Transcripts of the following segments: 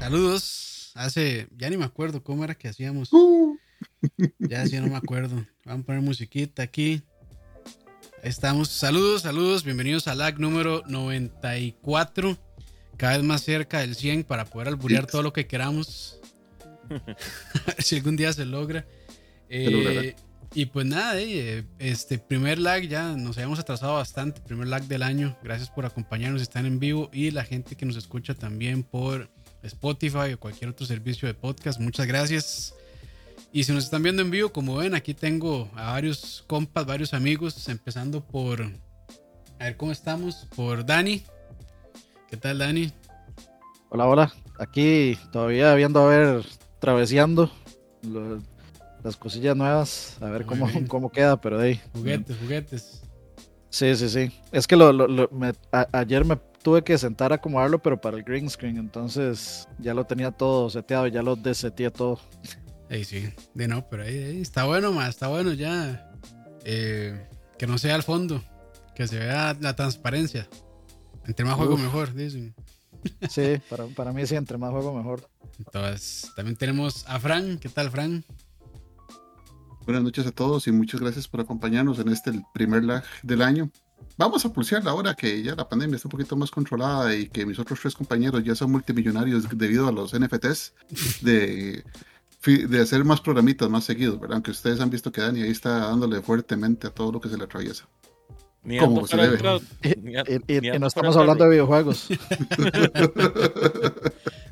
Saludos. Hace, ya ni me acuerdo cómo era que hacíamos. Uh. Ya, sí, no me acuerdo. Vamos a poner musiquita aquí. Ahí estamos. Saludos, saludos. Bienvenidos a LAG número 94. Cada vez más cerca del 100 para poder alburear todo lo que queramos. A ver si algún día se logra. Eh, y pues nada, eh, este primer lag ya nos habíamos atrasado bastante. Primer lag del año. Gracias por acompañarnos, están en vivo. Y la gente que nos escucha también por Spotify o cualquier otro servicio de podcast. Muchas gracias. Y si nos están viendo en vivo, como ven, aquí tengo a varios compas, varios amigos, empezando por, a ver cómo estamos, por Dani. ¿Qué tal, Dani? Hola, hola. Aquí todavía viendo a ver, traveseando lo- las cosillas nuevas, a ver cómo, cómo queda, pero de ahí. Juguetes, juguetes. Sí, sí, sí. Es que lo, lo- lo- me- a- ayer me tuve que sentar a acomodarlo, pero para el green screen, entonces ya lo tenía todo seteado, ya lo deseteé todo. Ahí sí, de no, pero ahí, ahí está bueno, más, está bueno ya. Eh, que no sea al fondo, que se vea la transparencia. Entre más juego, mejor, dicen. Sí, para, para mí sí, entre más juego mejor. Entonces, también tenemos a Fran. ¿Qué tal, Fran? Buenas noches a todos y muchas gracias por acompañarnos en este el primer lag del año. Vamos a pulsear ahora que ya la pandemia está un poquito más controlada y que mis otros tres compañeros ya son multimillonarios debido a los NFTs de, hacer más programitas más seguidos, ¿verdad? Aunque ustedes han visto que Dani ahí está dándole fuertemente a todo lo que se le atraviesa. Ni Como ando se debe. ni y ando no estamos hablando de videojuegos.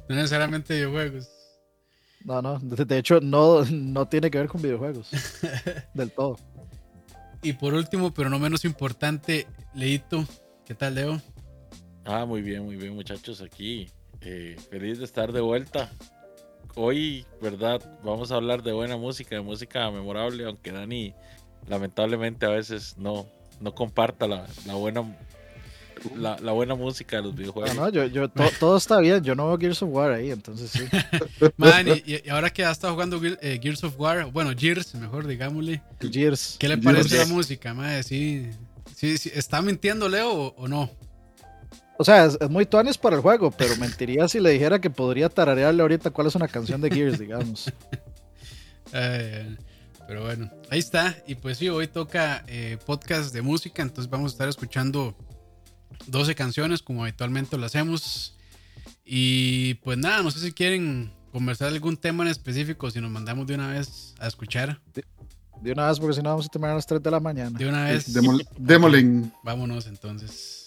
No necesariamente videojuegos. No, no. De, de hecho, no, no tiene que ver con videojuegos. Del todo. Y por último, pero no menos importante, Leito. ¿Qué tal, Leo? Ah, muy bien, muy bien, muchachos. Aquí, eh, feliz de estar de vuelta. Hoy, ¿verdad? Vamos a hablar de buena música, de música memorable, aunque Dani lamentablemente a veces no, no comparta la, la buena la, la buena música de los No, videojuegos. no, yo, yo, to- todo está bien. Yo no veo Gears of War ahí, entonces sí. Man, y, y ahora que ha estado jugando Gear- eh, Gears of War, bueno, Gears, mejor digámosle. Gears. ¿Qué le Gears. parece la música, madre? ¿Sí, sí, sí, ¿Está mintiendo Leo o, o no? O sea, es, es muy tuanes para el juego, pero mentiría si le dijera que podría tararearle ahorita cuál es una canción de Gears, digamos. Eh, pero bueno, ahí está. Y pues sí, hoy toca eh, podcast de música, entonces vamos a estar escuchando 12 canciones como habitualmente lo hacemos. Y pues nada, no sé si quieren conversar algún tema en específico, si nos mandamos de una vez a escuchar. De una vez, porque si no vamos a terminar a las 3 de la mañana. De una vez. Démol- Démosle. Vámonos entonces.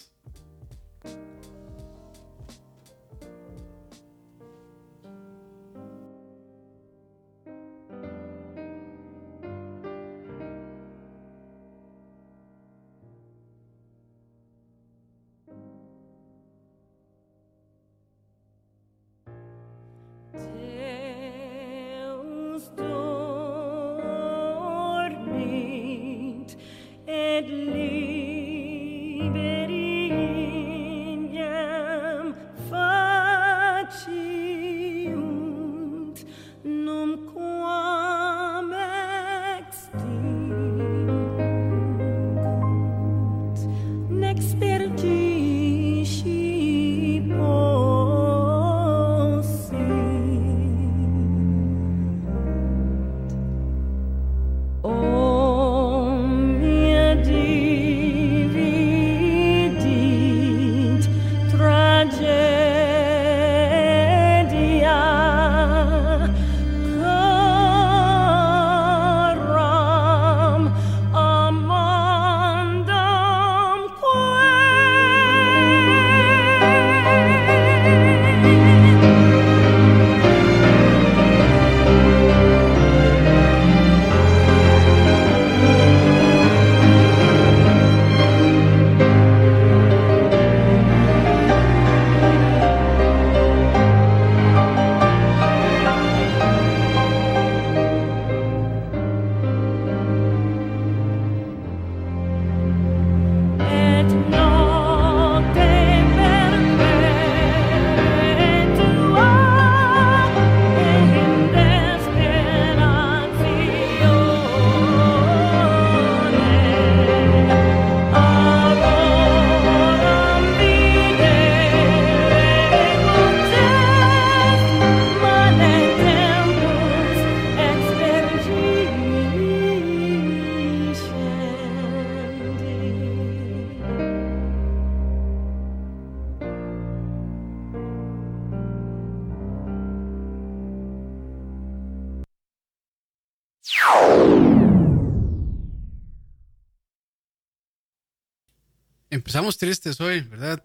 Empezamos tristes hoy, ¿verdad?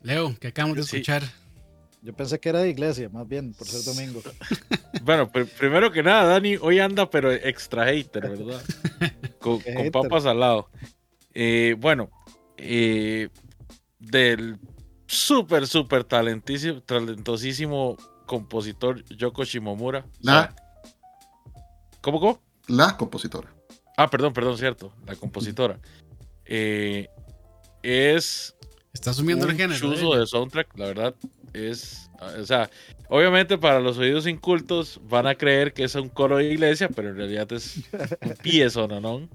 Leo, que acabamos de Sí. escuchar. Yo pensé que era de iglesia, más bien, por ser domingo. Bueno, pr- primero que nada, Dani hoy anda, pero extra hater, ¿verdad? Con, papas al lado. Eh, bueno, eh, del súper, súper talentísimo, talentosísimo compositor Yoko Shimomura. O sea, La, ¿Cómo, cómo? la compositora. Ah, perdón, perdón, cierto. La compositora. Eh, es Está asumiendo el género. chuzo ¿eh? de soundtrack, la verdad. Es, o sea, obviamente para los oídos incultos van a creer que es un coro de iglesia, pero en realidad es un piezo, ¿no?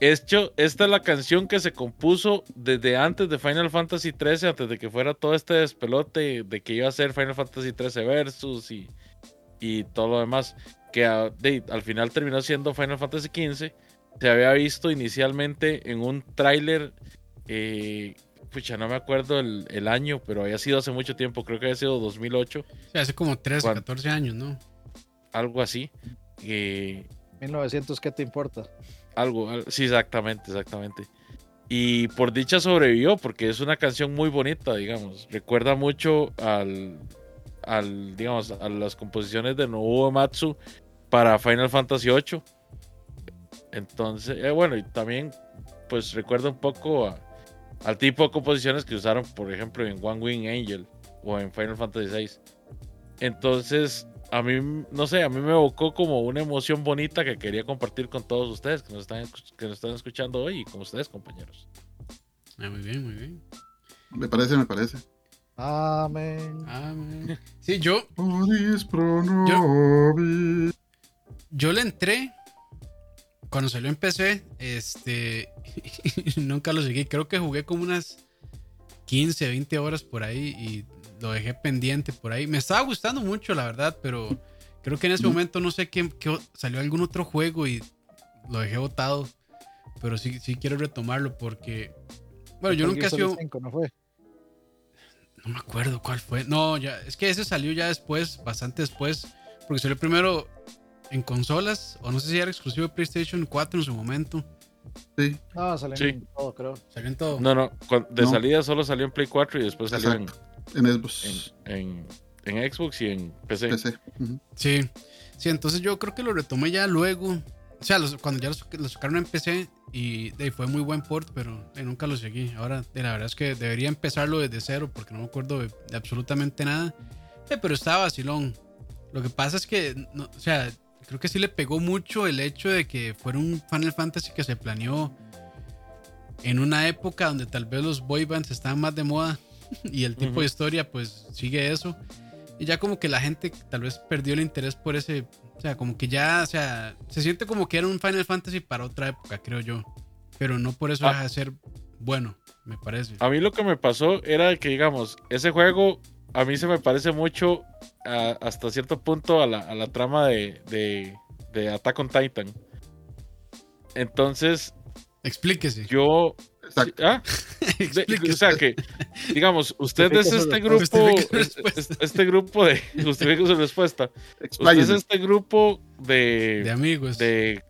Hecho, esta es la canción que se compuso desde antes de Final Fantasy XIII, antes de que fuera todo este despelote de que iba a ser Final Fantasy XIII Versus y, y todo lo demás, que a- de- al final terminó siendo Final Fantasy XV. Se había visto inicialmente en un tráiler eh, pucha, no me acuerdo el, el año, pero había sido hace mucho tiempo, creo que había sido 2008, Sí, hace como 13, ¿Cuándo? 14 años, ¿no? algo así. Eh, 1900, ¿qué te importa? algo, al- sí, exactamente, exactamente. Y por dicha sobrevivió, porque es una canción muy bonita, digamos. Recuerda mucho al, al digamos, a las composiciones de Nobuo Matsu para Final Fantasy VIII. Entonces, eh, bueno, y también, pues recuerda un poco a- al tipo de composiciones que usaron, por ejemplo, en One Wing Angel o en Final Fantasy VI. Entonces, a mí, no sé, a mí me evocó como una emoción bonita que quería compartir con todos ustedes que nos están, que nos están escuchando hoy y con ustedes, compañeros. Ah, muy bien, muy bien. Me parece, me parece. Amén. Man. Sí, yo, yo le entré cuando salió en PC, este, nunca lo seguí. Creo que jugué como unas 15, 20 horas por ahí y lo dejé pendiente por ahí. Me estaba gustando mucho, la verdad, pero creo que en ese momento no sé qué, qué- salió algún otro juego y lo dejé botado. Pero sí, sí quiero retomarlo porque, bueno, yo nunca he sido... 5, ¿no fue? No me acuerdo cuál fue. No, ya, es que ese salió ya después, bastante después, porque salió primero en consolas, o no sé si era exclusivo de PlayStation 4 en su momento. Sí, No, salió Sí. en todo, creo. Salió en todo. No, no, de No. salida solo salió en Play 4 y después salió en. En Xbox. en, en- en Xbox y en PC. PC. Sí, sí, entonces yo creo que lo retomé ya luego. O sea, los- cuando ya los sacaron en PC y de, fue muy buen port, pero nunca lo seguí. Ahora, de, la verdad es que debería empezarlo desde cero porque no me acuerdo de, de absolutamente nada. Eh, pero estaba vacilón. Lo que pasa es que, no- o sea, creo que sí le pegó mucho el hecho de que fuera un Final Fantasy que se planeó en una época donde tal vez los boy bands estaban más de moda y el tipo de historia pues sigue eso. Y ya como que la gente tal vez perdió el interés por ese, o sea, como que ya, o sea, se siente como que era un Final Fantasy para otra época, creo yo. Pero no por eso Ah. deja de ser bueno, me parece. A mí lo que me pasó era que, digamos, ese juego a mí se me parece mucho a- hasta cierto punto a la, a la trama de, de, de Attack on Titan. Entonces, Explíquese. yo. Exacto. ¿Ah? De- Explíquese. o sea que, digamos, usted es este grupo, es- este grupo de, justifique su respuesta. Usted es este grupo de, de amigos. de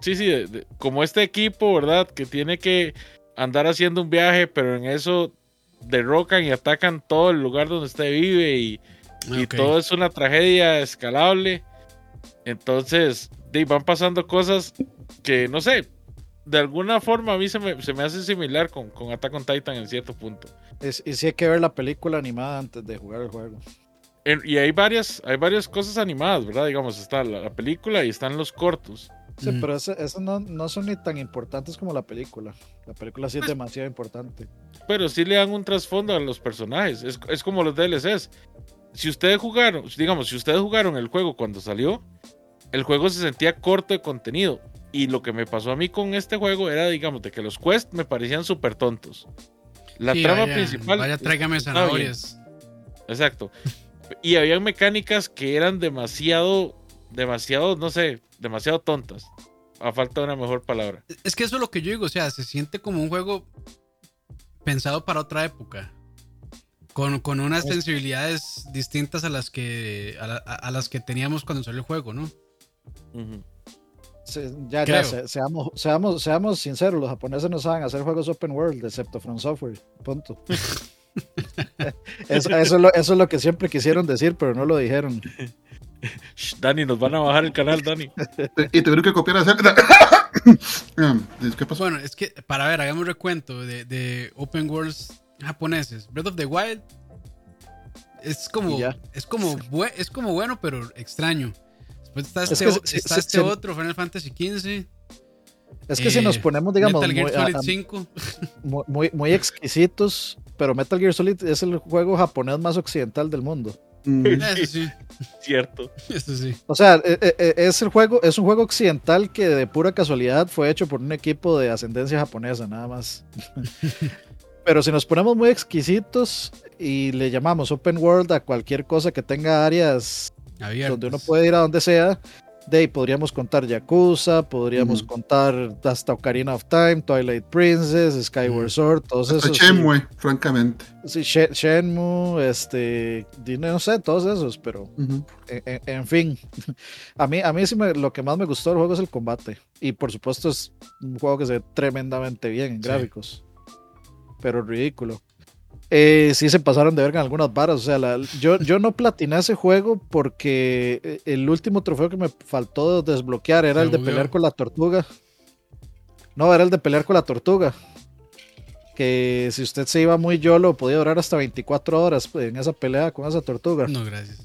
sí, sí, de- de- como este equipo, ¿verdad? Que tiene que andar haciendo un viaje, pero en eso derrocan y atacan todo el lugar donde usted vive y, todo es una tragedia escalable. Entonces, de, van pasando cosas que, no sé, de alguna forma a mí se me, se me hace similar con, con Attack on Titan en cierto punto. Es- y sí hay que ver la película animada antes de jugar el juego. En- y hay varias, hay varias cosas animadas, ¿verdad? Digamos, está la, la película y están los cortos. Sí, Mm. pero esas eso no, no son ni tan importantes como la película. La película sí es demasiado importante. pero sí le dan un trasfondo a los personajes. Es, es como los DLCs. Si ustedes jugaron, digamos, si ustedes jugaron el juego cuando salió, el juego se sentía corto de contenido. Y lo que me pasó a mí con este juego era, digamos, de que los quests me parecían súper tontos. La Sí, trama vaya- principal. Vaya, tráigame zanahorias. Exacto. Y había mecánicas que eran demasiado, demasiado, no sé, demasiado tontas. A falta de una mejor palabra. Es que eso es lo que yo digo, o sea, se siente como un juego pensado para otra época. Con, con unas sensibilidades distintas a las que a, la- a- a las que teníamos cuando salió el juego, ¿no? Se- ya, ya, se- seamos, seamos, seamos sinceros, los japoneses no saben hacer juegos open world, excepto From Software. Punto. eso, eso, es lo, eso es lo que siempre quisieron decir, pero no lo dijeron. Shh, Dani, nos van a bajar el canal, Dani. Y tuvieron que copiar a Zelda. Ah, ¿Qué pasó? Bueno, es que para ver, hagamos recuento de, de open worlds japoneses. Breath of the Wild es como es como es como bueno, pero extraño. Después está Es este, que está este otro, Final Fantasy XV, Es que si nos Eh, ponemos, digamos, Metal Gear Solid a- 5. muy, muy- muy exquisitos, pero Metal Gear Solid es el juego japonés más occidental del mundo. Mm, Eso sí, Cierto. eso sí. O sea, e- e- e- es el juego, es un juego occidental que de pura casualidad fue hecho por un equipo de ascendencia japonesa, nada más. Pero si nos ponemos muy exquisitos y le llamamos open world a cualquier cosa que tenga áreas Abiertos. donde uno puede ir a donde sea, de ahí podríamos contar Yakuza, podríamos contar hasta Ocarina of Time, Twilight Princess, Skyward Ujú. Sword, todos hasta esos. Shenmue, francamente. Sí, She- Shenmue, este, no sé, todos esos, pero Ujú. en, en- en fin, a mí, a mí sí me- lo que más me gustó del juego es el combate. Y por supuesto es un juego que se ve tremendamente bien en Sí. gráficos. Pero ridículo. Eh, sí se pasaron de verga en algunas varas. O sea, la- yo, yo no platiné ese juego porque eh, el último trofeo que me faltó desbloquear era el de pelear con la tortuga. No, era el de pelear con la tortuga. Que si usted se iba muy yolo, podía durar hasta 24 horas en esa pelea con esa tortuga. No, gracias.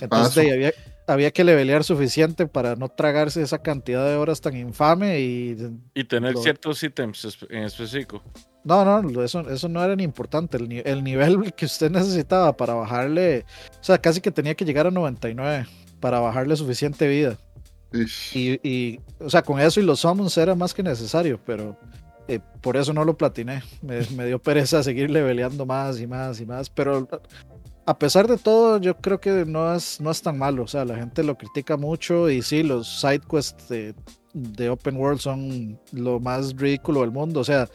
Entonces de ahí había, había que levelear suficiente para no tragarse esa cantidad de horas tan infame y Y tener Lo- ciertos ítems en específico. no, no, eso, eso no era ni importante. El, el nivel que usted necesitaba para bajarle, o sea, casi que tenía que llegar a 99 para bajarle suficiente vida. Y, y, o sea, con eso y los summons era más que necesario, pero eh, por eso no lo platiné. Me, me dio pereza seguir leveleando más y más y más, pero a pesar de todo, yo creo que no es, no es tan malo. O sea, la gente lo critica mucho y sí, los side quests de, de Open World son lo más ridículo del mundo. O sea,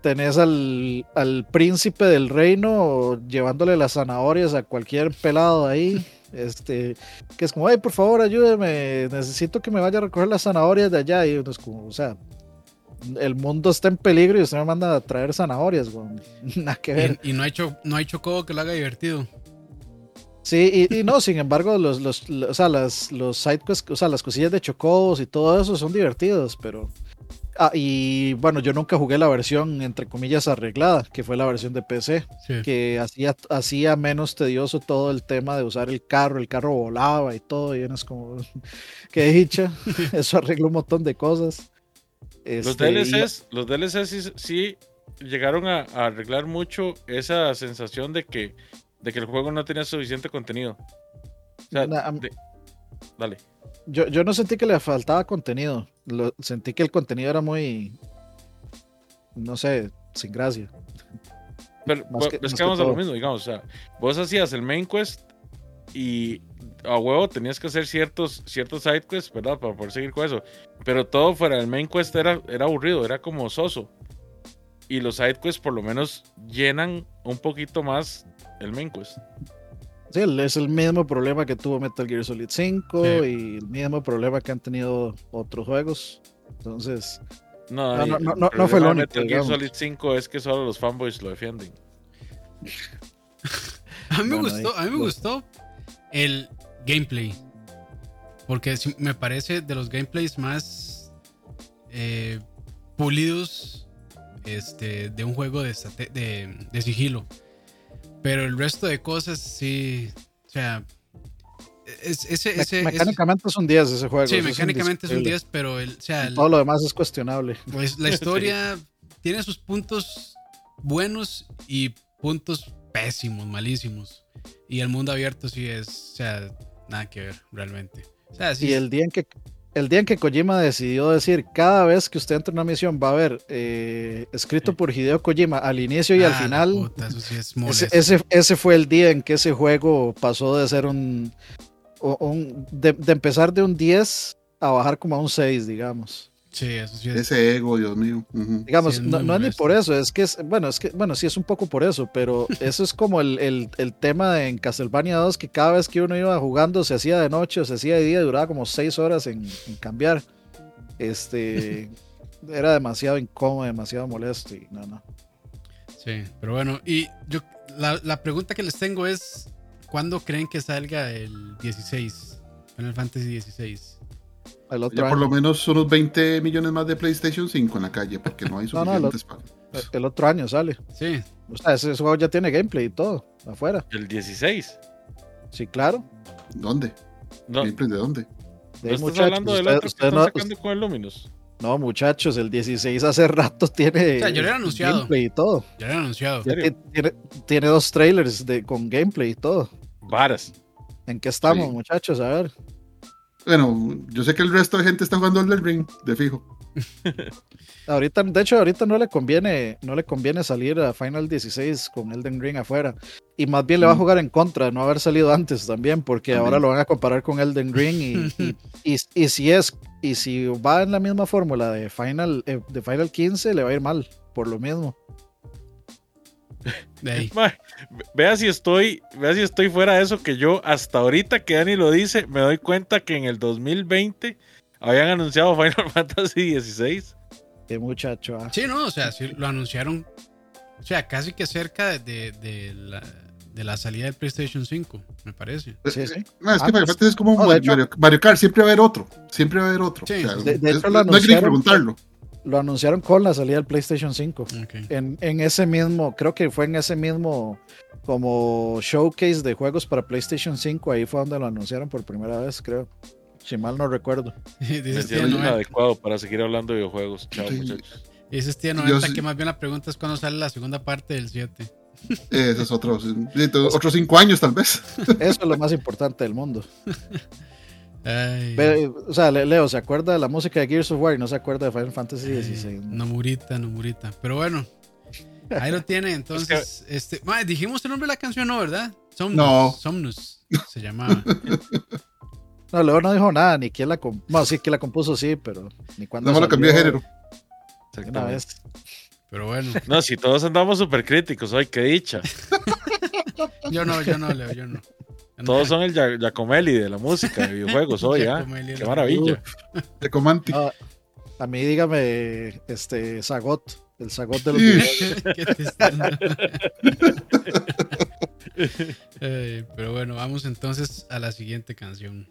tenés al, al príncipe del reino llevándole las zanahorias a cualquier pelado ahí. Este, que es como, ay, por favor, ayúdeme, necesito que me vaya a recoger las zanahorias de allá. Y uno es como, o sea, el mundo está en peligro y usted me manda a traer zanahorias, weón. Nada que ver. Y, y no hay cho- no hay chocobo que lo haga divertido. Sí, y, y no, sin embargo, los, los, los- o sea, las, los sidequests, o sea, las cosillas de chocobos y todo eso son divertidos, pero... Ah, y bueno, yo nunca jugué la versión, entre comillas, arreglada, que fue la versión de PC, Sí. que hacía, hacía menos tedioso todo el tema de usar el carro, el carro volaba y todo, y uno es como, qué dicha, eso arregla un montón de cosas. Los Este, y- DLCs, los DLCs sí, sí llegaron a, a arreglar mucho esa sensación de que, de que el juego no tenía suficiente contenido. O sea, Na- am- de- dale. Yo, yo no sentí que le faltaba contenido. Lo, sentí que el contenido era muy. No sé, sin gracia. Pero Más que- es que que vamos a lo mismo, digamos. O sea, vos hacías el main quest y a huevo tenías que hacer ciertos, ciertos side quests, ¿verdad? Para poder seguir con eso. Pero todo fuera del main quest era, era aburrido, era como soso. Y los side quests por lo menos llenan un poquito más el main quest. Sí, es el mismo problema que tuvo Metal Gear Solid 5 Sí. y el mismo problema que han tenido otros juegos. Entonces, No, No, no, no, no, fue de único, Metal Gear digamos. Solid 5 es que solo los fanboys lo defienden. A mí me Bueno, gustó, ahí- a mí me lo- gustó el gameplay. Porque me parece de los gameplays más eh, pulidos este, de un juego de, estate- de, de sigilo. Pero el resto de cosas sí. O sea. Es, ese, me- ese, ese- mecánicamente es un 10 ese juego. sí, mecánicamente es un indiscutible. 10, pero el, o sea, el- todo lo demás es cuestionable. pues la historia tiene sus puntos buenos y puntos pésimos, malísimos. Y el mundo abierto sí es, o sea, nada que ver realmente. O sea, sí Y el día en que el día en que Kojima decidió decir cada vez que usted entra en una misión va a haber eh, escrito por Hideo Kojima al inicio y al Ah, final puta, eso sí es ese, molesto. ese, ese fue el día en que ese juego pasó de ser un de, de empezar de un 10 a bajar como a un 6 digamos Sí, eso sí es. Ese ego, Dios mío. Digamos Sí, no, no es ni por eso es que es bueno es que bueno sí es un poco por eso pero eso es como el, el, el tema de en Castlevania 2 que cada vez que uno iba jugando se hacía de noche o se hacía de día duraba como 6 horas en, en cambiar Este era demasiado incómodo, demasiado molesto y no, no. Sí, pero bueno, y yo la, la pregunta que les tengo es ¿cuándo creen que salga el 16? Final Fantasy 16. El otro Ya por año, lo menos unos 20 millones más de PlayStation 5 en la calle, porque no hay No, no, suficientes para- el otro año sale. Sí, O sea, ese juego ya tiene gameplay y todo afuera. El 16. Sí, claro. ¿Dónde? No, ¿Gameplay de dónde? De ¿no estás muchachos, hablando del usted- otro que usted están no, sacando con el Luminous. no, muchachos, el 16 hace rato tiene O sea, yo lo he anunciado. gameplay y todo. ya lo han anunciado. Tiene, tiene dos trailers de, con gameplay y todo. Varas. ¿En qué estamos, Sí. muchachos? A ver. Bueno, yo sé que el resto de gente está jugando el Ring, de fijo. Ahorita, de hecho, ahorita no le conviene, no le conviene salir a Final 16 con Elden Ring afuera. Y más bien le va a Mm. jugar en contra de no haber salido antes también, porque También. ahora lo van a comparar con Elden Ring y, y, y- y si es, y si va en la misma fórmula de Final, eh, de Final 15, le va a ir mal, por lo mismo. Ma, vea si estoy, vea si estoy fuera de eso que yo hasta ahorita que Dani lo dice, me doy cuenta que en el 2020 habían anunciado Final Fantasy 16. Qué muchacho. ah. Sí, no, o sea, sí lo anunciaron. O sea, casi que cerca de, de- de la, de la salida del PlayStation 5, me parece. Sí, sí. No, es que Ah, Mario pues, es como no, Mario, Kart, siempre va a haber otro. Siempre va a haber otro. Sí, O sea, de- de es- hecho, lo no hay que ni preguntarlo. Lo anunciaron con la salida del PlayStation 5. Ok. En, en ese mismo, creo que fue en ese mismo como showcase de juegos para PlayStation 5, ahí fue donde lo anunciaron por primera vez, creo. Si mal no recuerdo. Dice Me Tía siento 90, inadecuado para seguir hablando de videojuegos. Chao, Sí. muchachos. dice Tía Yo 90 sí- que más bien la pregunta es cuándo sale la segunda parte del 7. Ese es otro. sí, Otros cinco años, tal vez. Eso es lo más importante del mundo. Ay, o sea, Le- Leo se acuerda de la música de Gears of War y no se acuerda de Final Fantasy XVI. Nomurita, Nomurita. Pero bueno, ahí lo tiene. Entonces, este, dijimos el nombre de la canción, ¿no? ¿Verdad? Somnus. No. Somnus se llamaba. No, Leo no dijo nada, ni quién la compuso. Bueno, sí, que la compuso, sí, pero ni cuándo. No me lo cambié de género. Una vez. Pero bueno, No, si todos andamos súper críticos hoy, qué dicha. yo no, yo no, Leo, yo no. Todos son el Gia- Giacomelli de la música, de videojuegos hoy, ¿ah? Qué la- maravilla. De Comantic. No, a mí dígame, este, Zagot, el Zagot de los videojuegos. ¿Qué te están- Eh, pero bueno, vamos entonces a la siguiente canción.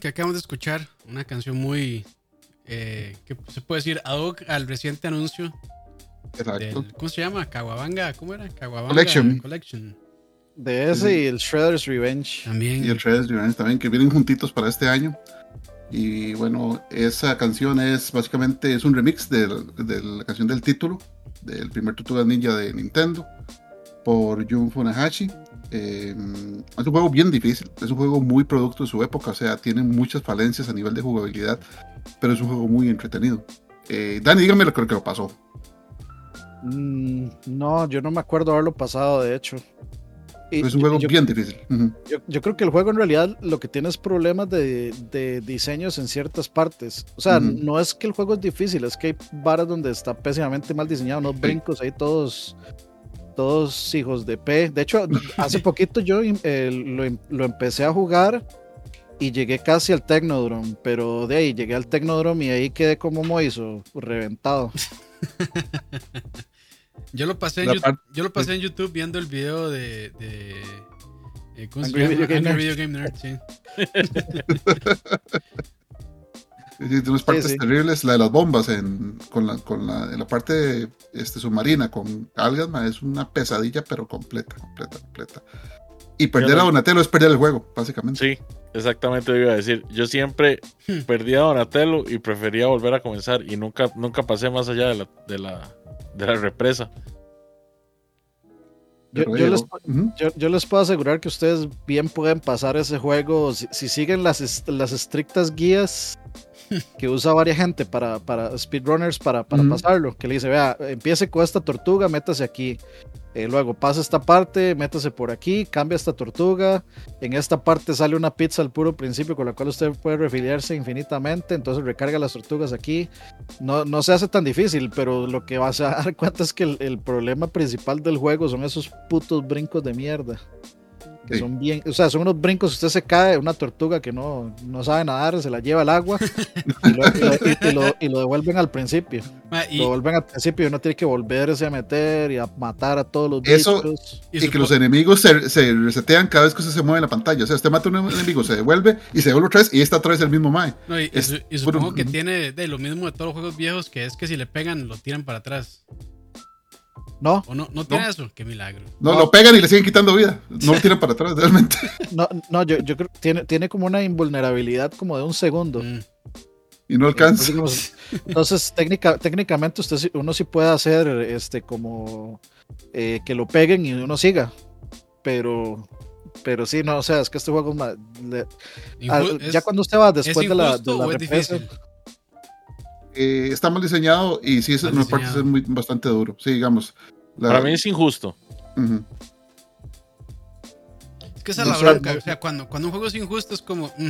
Que acabamos de escuchar, una canción muy, eh, que se puede decir ad hoc al reciente anuncio del, ¿cómo se llama? Caguabanga, ¿cómo era? Caguabanga Collection. Collection. De ese y el Shredder's Revenge. También. Y el Shredder's Revenge también, que vienen juntitos para este año. Y bueno, esa canción es básicamente es un remix de, de la canción del título del primer Tortuga Ninja de Nintendo por Jun Funahashi. Eh, es un juego bien difícil, es un juego muy producto de su época, o sea, tiene muchas falencias a nivel de jugabilidad, pero es un juego muy entretenido. Eh, Dani, dígame lo que lo pasó. Mm, no, yo no me acuerdo haberlo pasado, de hecho. Y Es un juego yo, bien difícil. Yo- yo creo que el juego en realidad lo que tiene es problemas de, de diseños en ciertas partes. O sea, no es que el juego es difícil, es que hay varas donde está pésimamente mal diseñado, unos brincos ahí todos, todos hijos de P. De hecho, hace poquito yo eh, lo, lo empecé a jugar y llegué casi al Technodrome, pero de ahí llegué al Technodrome y ahí quedé como Moiso, reventado. Yo lo pasé en, par- yo lo pasé en YouTube viendo el video de. de eh, ¿Cómo Angry se llama? Video Game Nerd. Video Game Nerd, sí. Sí, Tiene unas partes sí. terribles, la de las bombas en, con, la, con la, en la parte este, submarina con algas, ma, es una pesadilla, pero completa, completa, completa. Y perder no- a Donatello es perder el juego, básicamente. Sí, exactamente lo iba a decir. Yo siempre Hmm. perdía a Donatello y prefería volver a comenzar y nunca, nunca pasé más allá de la, de la, de la represa. Yo, les, yo, yo les puedo asegurar que ustedes bien pueden pasar ese juego si, si siguen las, las estrictas guías que usa varias gente para, para speedrunners para, para pasarlo. Que le dice, vea, empiece con esta tortuga, métase aquí. Eh, luego pasa esta parte, métase por aquí, cambia esta tortuga. En esta parte sale una pizza al puro principio con la cual usted puede refiliarse infinitamente. Entonces recarga las tortugas aquí. No, no se hace tan difícil, pero lo que vas a dar cuenta es que el, el problema principal del juego son esos putos brincos de mierda. Que Sí. son bien, o sea, son unos brincos, usted se cae, una tortuga que no, no sabe nadar, se la lleva al agua y lo, y lo- y- y lo- y lo devuelven al principio. Ma, Lo vuelven al principio y uno tiene que volverse a meter y a matar a todos los Eso- bichos. y Y, que los enemigos se, se resetean cada vez que usted se mueve en la pantalla. O sea, usted mata a un enemigo, se devuelve y se devuelve otra vez y está otra vez el mismo Mae. no, y- es puro- supongo que tiene de lo mismo de todos los juegos viejos, que es que si le pegan, lo tiran para atrás. No, ¿O no? ¿No tiene eso? Qué milagro. No, No. lo pegan y le siguen quitando vida. No lo tiran para atrás, realmente. no, no, yo, yo creo que tiene, tiene como una invulnerabilidad como de un segundo. Mm. Y no alcanza. Entonces, digamos, entonces, técnica, técnicamente usted, sí- uno sí puede hacer este como eh, que lo peguen y uno siga. Pero, pero sí, no, o sea, es que este juego es ma- le- Inju- al- es- ya cuando usted va después ¿es de la, de injusto la o es represa, difícil? Eh, está mal diseñado y sí, es, diseñado. es muy, bastante duro. Sí, digamos. la- Para mí es injusto. Es que esa es no la bronca. no- O sea, cuando, cuando un juego es injusto es como. mm,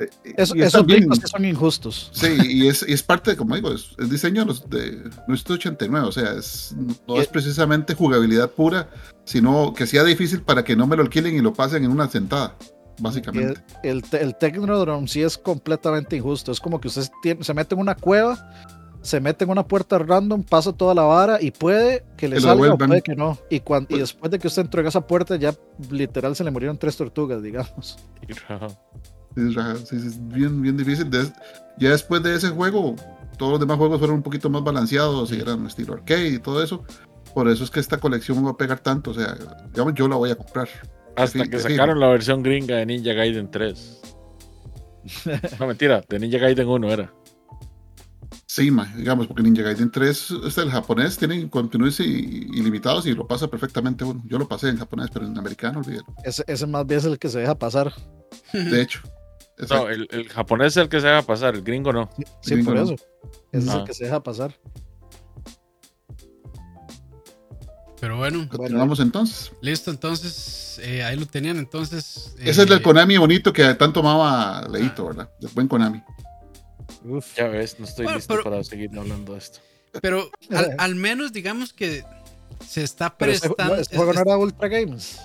Eh, es esos brincos sí son injustos. Sí, y es, y es parte, como digo, es, es diseño de los de 1989, o sea, es, no es precisamente jugabilidad pura, sino que sea difícil para que no me lo alquilen y lo pasen en una sentada, básicamente. El, el Technodrome sí es completamente injusto. Es como que usted tiene- se mete en una cueva, se mete en una puerta random, pasa toda la vara y puede que le Que salga o puede que no. Y, cuan- y Pues- después de que usted entró en esa puerta, ya literal se le murieron tres tortugas, digamos. Sí, es raja, sí, sí, es bien, bien difícil. Ya después de ese juego, todos los demás juegos fueron un poquito más balanceados y eran estilo arcade y todo eso. Por eso es que esta colección va a pegar tanto, o sea, digamos, yo la voy a comprar. Hasta que sacaron la versión gringa de Ninja Gaiden 3. No, mentira, de Ninja Gaiden 1 era. Sí, ma, digamos, porque Ninja Gaiden 3, este, el japonés, tiene continuos y- ilimitados y lo pasa perfectamente uno. Yo lo pasé en japonés, pero en americano, olvídalo. Ese, ese más bien es el que se deja pasar. De hecho. No, el, el japonés es el que se va a pasar, el gringo no. Sí, Gringo, por ¿no? eso. Ese es Ah. el que se deja pasar. Pero bueno, Continuamos entonces. listo. Entonces, eh, ahí lo tenían. Entonces. Ese es el eh, Konami bonito que tanto amaba Leito, ¿verdad? El buen Konami. Uf. Ya ves, no estoy Bueno, listo pero- para seguir hablando de esto. Pero al, al menos digamos que se está Pero ese, prestando. ese juego es- no era Ultra Games.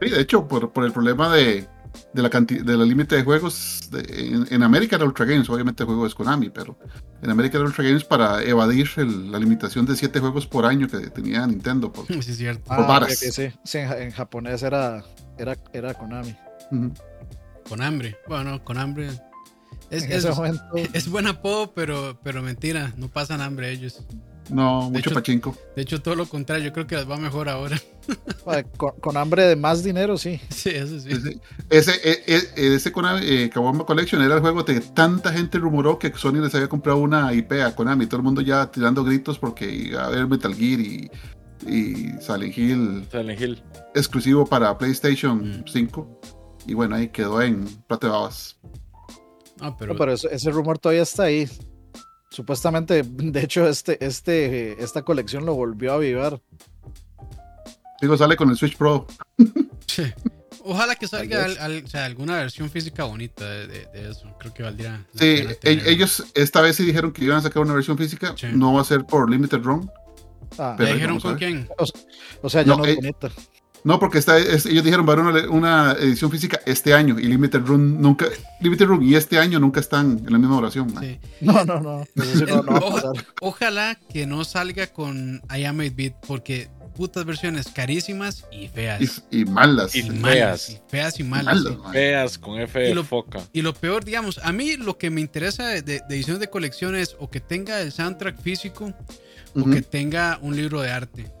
Sí, de hecho, por, por el problema de, de la cantidad de la límite de juegos, de- en, en América era Ultra Games, obviamente el juego es Konami, pero en América era Ultra Games para evadir el- la limitación de 7 juegos por año que tenía Nintendo. por- Sí, es cierto. Por Ah, varas. ok, sí. Sí, en, en japonés era, era, era Konami. Ujú. con hambre. Bueno, con hambre. Es, En es, ese momento, es buen apodo, pero, pero mentira, no pasan hambre ellos. No, De mucho hecho- pachinko. De hecho, todo lo contrario, yo creo que les va mejor ahora. con, con hambre de más dinero, sí. Sí, eso sí. Ese, ese, e- e- ese Konami, eh, Kawama Collection era el juego que tanta gente rumoró que Sony les había comprado una IP a Konami. Todo el mundo ya tirando gritos porque iba a haber Metal Gear y, y Silent Hill Silent Hill. exclusivo para PlayStation Mm. 5. Y bueno, ahí quedó en plato de babas. No, pero, No, pero eso- ese rumor todavía está ahí. Supuestamente, de hecho, este, este, esta colección lo volvió a avivar. Digo, sale con el Switch Pro. sí. Ojalá que salga vez. al- al- o sea, alguna versión física bonita de, de- de eso. Creo que valdría. Sí, e- ellos esta vez sí dijeron que iban a sacar una versión física. Sí. No va a ser por Limited Run. Ah, Pero ¿Ya ahí dijeron con quién? o sea, ya no, no, es eh, bonita. No, porque esta es- ellos dijeron va a haber una, edición física este año y Limited Run nunca, Limited Run y este año nunca están en la misma oración. Sí. No, no, no. No. Ojalá que no salga con I Am 8-Bit porque putas versiones carísimas y feas. Y, y malas. Y Y feas. malas, y feas y malas. malas, sí. Feas con F Y lo- foca. Y lo peor, digamos, a mí lo que me interesa de, de ediciones de colecciones o que tenga el soundtrack físico o que tenga un libro de arte.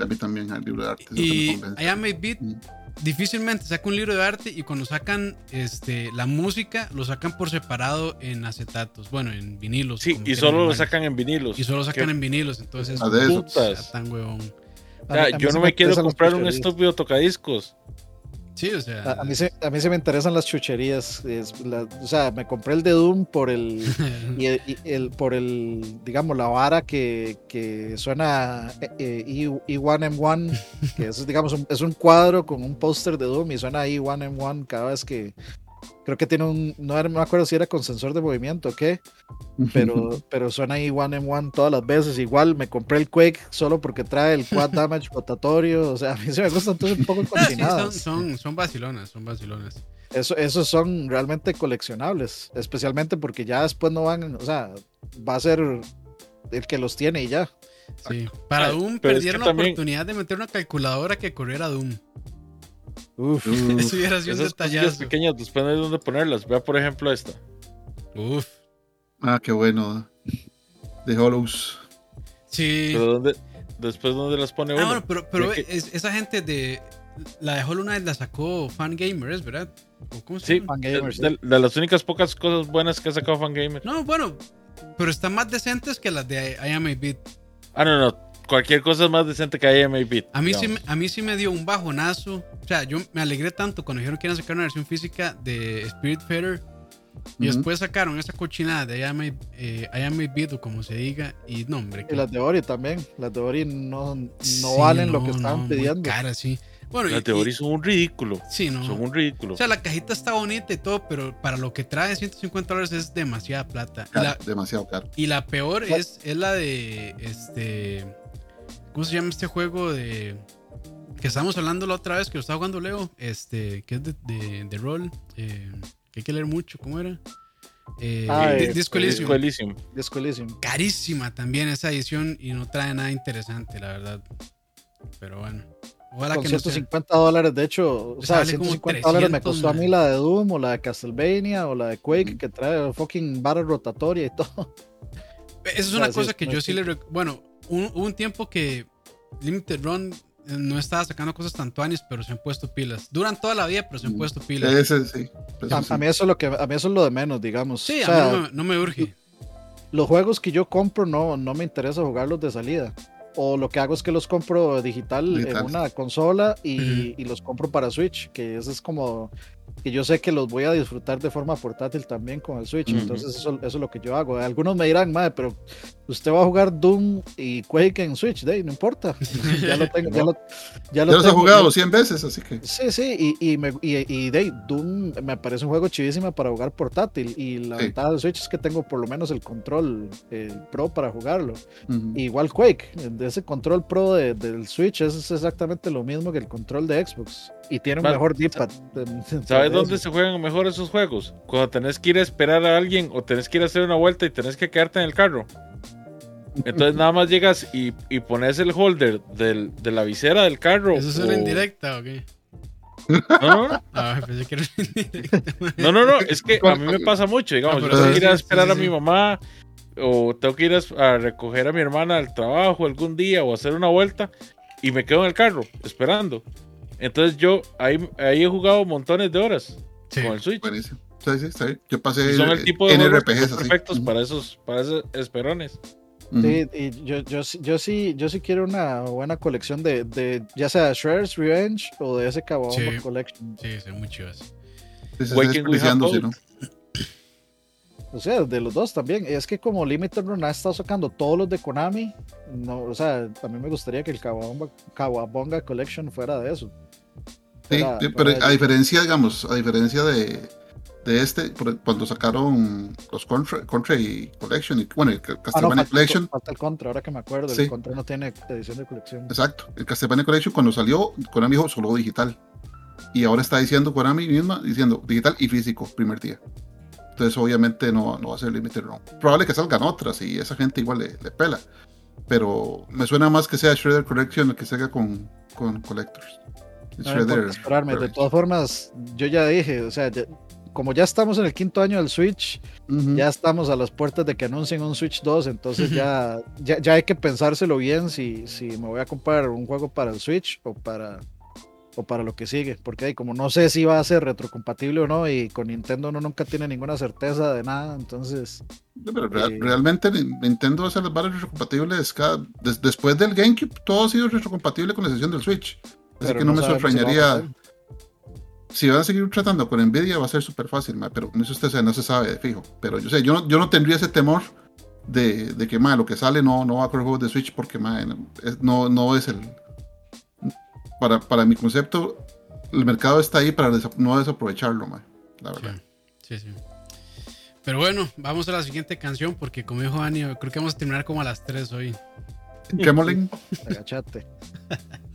A mí también el libro de arte. Y. I Am 8-Bit Mm. difícilmente saca un libro de arte y cuando sacan este, la música lo sacan por separado en acetatos, bueno, en vinilos. Sí, y solo lo sacan en vinilos. Y solo sacan Qué en vinilos, entonces Ah, putas. tan huevón. O sea, A mí- a mí yo no me quiero comprar un estúpido tocadiscos. Sí, o sea, A, a mí se, a mí se me interesan las chucherías. es la- o sea, me compré el de Doom por el, y el, y el- por el, digamos, la vara que, que suena eh, eh, E- E1M1, que es, digamos, un, es un cuadro con un póster de Doom y suena E1M1 cada vez que, creo que tiene un, no me acuerdo si era con sensor de movimiento o qué, pero, pero suena E1M1 todas las veces. Igual me compré el Quake solo porque trae el quad damage rotatorio, o sea, a mí se me gustan entonces un poco Ah, sí, son, combinadas. son, son vacilonas, son vacilonas. Eso, esos son realmente coleccionables, especialmente porque ya después no van, o sea, va a ser el que los tiene y ya. Sí. Para Ay, Doom pero es perdieron que la también- oportunidad de meter una calculadora que corriera Doom. Uf, Uf, Esas cosillas pequeñas, después no hay dónde ponerlas. Vea, por ejemplo, esta. Uf. ah, qué bueno. De Hollows. Sí. Pero ¿dónde, después, ¿dónde las pone Ah, uno? bueno, pero, que- esa gente de. La de Hollow Knight la sacó Fangamers, ¿verdad? ¿O ¿Cómo se Sí, llama? de, Fangamers, de- de las únicas pocas cosas buenas que ha sacado Fangamer. No, bueno. Pero están más decentes que las de I Am a Beat. Ah, no, no. Cualquier cosa es más decente que IMA Beat. A mí, sí, digamos. a mí sí me dio un bajonazo. O sea, yo me alegré tanto cuando dijeron que iban a sacar una versión física de Spirit Feather. Y después sacaron esa cochinada de I Am, a, eh, I Am a Beat o como se diga. Y no, hombre. y las de Ori también. Las de Ori no, no Sí, valen lo que estaban no, pidiendo. caras, sí. Bueno, teorías son un ridículo. sí, no. Son un ridículo. O sea, la cajita está bonita y todo, pero para lo que trae 150 dólares es demasiada plata. La, demasiado caro. y la peor es, es la de este. ¿Cómo se llama este juego de. Que estábamos hablando la otra vez que lo estaba jugando Leo? Este, que es de, de, de rol. eh, que hay que leer mucho, ¿cómo era? Eh, Ah, Di- eh, Disco Disco Elysium. Elysium. Disco Elysium. Carísima también esa edición y no trae nada interesante, la verdad. Pero bueno. Ojalá Con que no sea. 150 dólares, de hecho, o sea, Sale como 150 dólares me 300, costó a mí la de Doom o la de Castlevania o la de Quake que trae fucking barra rotatoria y todo. Esa es O una sea, cosa es que yo sí le. Bueno, un- hubo un tiempo que Limited Run eh, no estaba sacando cosas tan tuanis, pero se han puesto pilas. Duran toda la vida, pero se han Mm. puesto pilas. Ese sí. Eso A, sí. a mí eso es lo que a mí eso es lo de menos, digamos. Sí, O a sea, mí no me, no me urge. los juegos que yo compro no, no me interesa jugarlos de salida. O lo que hago es que los compro digital, Digital. en una consola y, y los compro para Switch, que eso es como que yo sé que los voy a disfrutar de forma portátil también con el Switch. Ujú. Entonces eso, eso es lo que yo hago. Algunos me dirán, madre, pero usted va a jugar Doom y Quake en Switch, de no importa. ya lo tengo, ya lo, ya lo Ya los he tengo, jugado ya- 100 veces, así que. Sí, sí, y, y, me, y, y de Doom me parece un juego chivísima para jugar portátil. Y la Sí. ventaja del Switch es que tengo por lo menos el control el Pro para jugarlo. Igual Quake, de ese control Pro de- del Switch es exactamente lo mismo que el control de Xbox. Y tiene un mejor D-pad. ¿Sabes dónde se juegan mejor esos juegos? Cuando tenés que ir a esperar a alguien o tenés que ir a hacer una vuelta y tenés que quedarte en el carro. Entonces nada más llegas y, y pones el holder del- de la visera del carro. ¿Eso suena o- en directa o qué? No, no, Ah, pensé que era no, no, no, es que a mí me pasa mucho, digamos, Ah, yo tengo sí, que ir a sí, esperar sí, a mi mamá o tengo que ir a, a recoger a mi hermana al trabajo algún día o hacer una vuelta y me quedo en el carro esperando. Entonces yo ahí, ahí he jugado montones de horas Sí. con el Switch. Buenísimo. Sí, sí. Yo pasé Y son el tipo de RPGs perfectos para esos, para esos esperones. Sí, y yo, yo, sí- yo sí, yo sí quiero una buena colección de, de ya sea Shredder's Revenge o de ese Sí. Collection. Sí, son muy chivas. ¿no? O sea, de los dos también. Es que como Limited Run ha estado sacando todos los de Konami, no, o sea, mí me gustaría que el Kawabonga, Kawabonga Collection fuera de eso. Sí, Fuera- sí, fuera pero a diferencia, digamos, a diferencia de, de este, cuando sacaron los Contra, Contra y Collection, y, bueno, el Ah, no, Castlevania falta, el, Collection, co- falta el Contra, ahora que me acuerdo. Sí. El Contra no tiene edición de colección. exacto, el Castlevania Collection cuando salió, Konami dijo solo digital. Y ahora está diciendo Konami misma, diciendo digital y físico, primer día. Entonces, obviamente, no, no va a ser Limited Run. Probable que salgan otras y esa gente igual le, le pela. Pero me suena más que sea Shredder Collection el que salga con, con Collectors. No esperarme. De todas formas, yo ya dije, o sea, ya- como ya estamos en el quinto año del Switch, ya estamos a las puertas de que anuncien un Switch 2, entonces ya, ya, ya hay que pensárselo bien si, si me voy a comprar un juego para el Switch o para, o para lo que sigue, porque ahí como no sé si va a ser retrocompatible o no, y con Nintendo uno nunca tiene ninguna certeza de nada, entonces pero real- Eh, realmente Nin- Nintendo hace las barras retrocompatibles cada, des- después del GameCube todo ha sido retrocompatible con la excepción del Switch. Así que no, me sabemos si si van a seguir tratando con Nvidia va a ser súper fácil ma, pero eso usted se- no se sabe de fijo pero yo sé yo no, yo no tendría ese temor de, de que ma, lo que sale no, no va a correr juegos de Switch porque ma, no, es, no, es el para, para mi concepto el mercado está ahí para desa- no desaprovecharlo ma, la verdad Sí, sí. Pero bueno, vamos a la siguiente canción porque como dijo Dani, creo que vamos a terminar como a las 3 hoy. Gremlin agachate.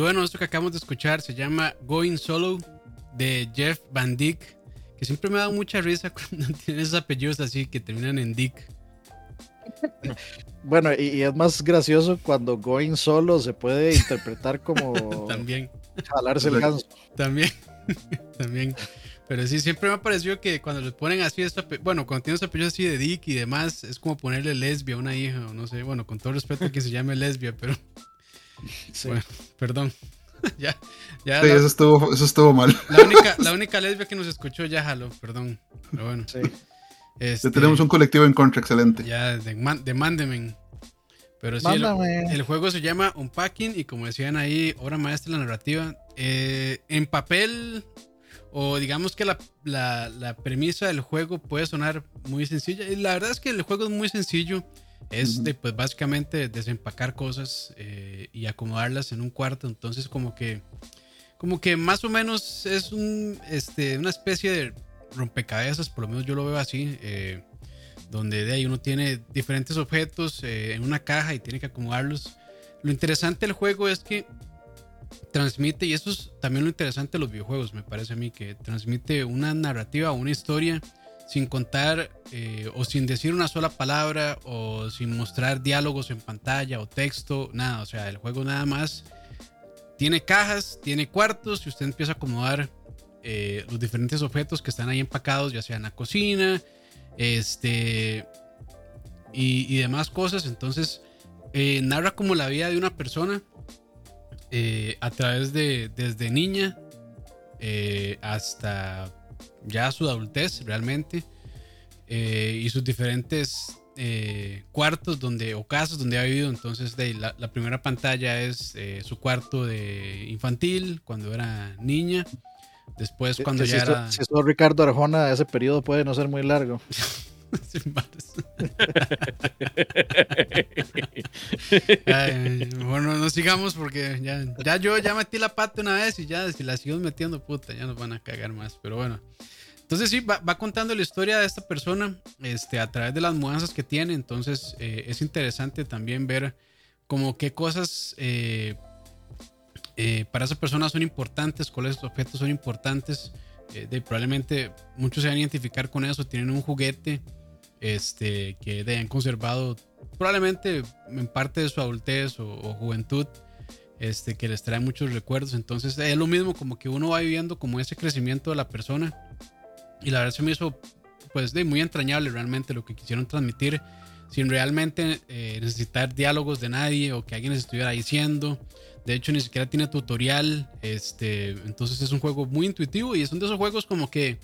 bueno, esto que acabamos de escuchar se llama Going Solo de Jeff Van Dyck, que siempre me ha dado mucha risa cuando tiene esos apellidos así que terminan en Dick. Bueno, y, es más gracioso cuando Going Solo se puede interpretar como también jalarse el ganso. También, también. Pero sí, siempre me ha parecido que cuando le ponen así, bueno, cuando tiene apellido así de Dick y demás, es como ponerle lesbia a una hija, o no sé, bueno, con todo respeto a que se llame lesbia, pero. Bueno, perdón. ya, ya. Sí, eso, estuvo, eso estuvo mal. La única, la única lesbia que nos escuchó ya jaló, perdón. Pero bueno. Sí. Este, tenemos un colectivo en contra, excelente. Ya, demándenme. Pero sí, el, juego se llama Unpacking y como decían ahí, obra maestra de la narrativa. Eh, en papel, o digamos que la, la, premisa del juego puede sonar muy sencilla. Y la verdad es que el juego es muy sencillo. Es de, pues básicamente desempacar cosas eh, y acomodarlas en un cuarto. Entonces como que, como que más o menos es un, este, una especie de rompecabezas, por lo menos yo lo veo así, eh, donde de ahí uno tiene diferentes objetos eh, en una caja y tiene que acomodarlos. Lo interesante del juego es que transmite, y eso es también lo interesante de los videojuegos, me parece a mí, que transmite una narrativa, una historia sin contar eh, o sin decir una sola palabra o sin mostrar diálogos en pantalla o texto, nada, o sea, el juego nada más tiene cajas, tiene cuartos y usted empieza a acomodar eh, los diferentes objetos que están ahí empacados, ya sea en la cocina, este, y, demás cosas. Entonces, eh, narra como la vida de una persona a través de, desde niña hasta ya su adultez realmente, y sus diferentes cuartos donde o casas donde ha vivido. Entonces, de, la, la, primera pantalla es su cuarto de infantil cuando era niña. Después, cuando ya era. Si sos Ricardo Arjona, ese periodo puede no ser muy largo. bueno, no sigamos porque ya, ya yo ya metí la pata una vez y ya si la sigo metiendo, puta, ya nos van a cagar más. Pero bueno. Entonces sí, va, contando la historia de esta persona este, a través de las mudanzas que tiene. Entonces eh, es interesante también ver como qué cosas eh, eh, para esa persona son importantes, cuáles objetos son importantes. De, probablemente muchos se van a identificar con eso, tienen un juguete este, que han conservado probablemente en parte de su adultez o, juventud, este, que les trae muchos recuerdos. Entonces es lo mismo como que uno va viviendo como ese crecimiento de la persona. Y la verdad se me hizo pues de muy entrañable realmente lo que quisieron transmitir sin realmente eh, necesitar diálogos de nadie o que alguien les estuviera diciendo. De hecho, ni siquiera tiene tutorial. Este, entonces es un juego muy intuitivo y son de esos juegos como que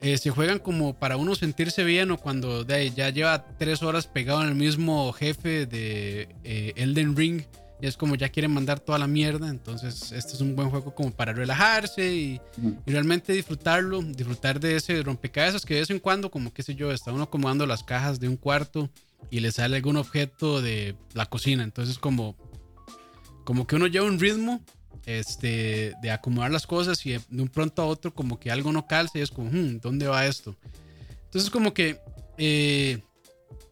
eh, se juegan como para uno sentirse bien o cuando ya lleva tres horas pegado en el mismo jefe de eh, Elden Ring. Y es como ya quieren mandar toda la mierda. Entonces, este es un buen juego como para relajarse y, realmente disfrutarlo. Disfrutar de ese rompecabezas que de vez en cuando, como qué sé yo, está uno acomodando las cajas de un cuarto y le sale algún objeto de la cocina. Entonces, como como que uno lleva un ritmo este, de acomodar las cosas y de un pronto a otro como que algo no calza y es como, hmm, ¿dónde va esto? Entonces como que eh,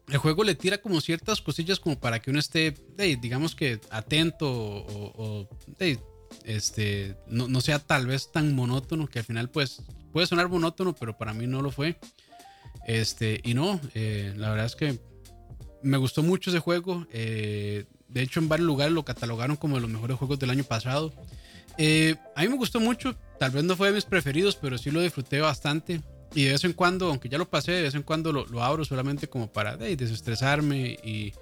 el juego le tira como ciertas cosillas como para que uno esté, digamos que atento o, este, no, sea tal vez tan monótono, que al final pues puede sonar monótono, pero para mí no lo fue. Este, y no, eh, la verdad es que me gustó mucho ese juego. Eh, de hecho, en varios lugares lo catalogaron como de los mejores juegos del año pasado. Eh, a mí me gustó mucho, tal vez no fue de mis preferidos, pero sí lo disfruté bastante. Y de vez en cuando, aunque ya lo pasé, de vez en cuando lo, abro solamente como para desestresarme y,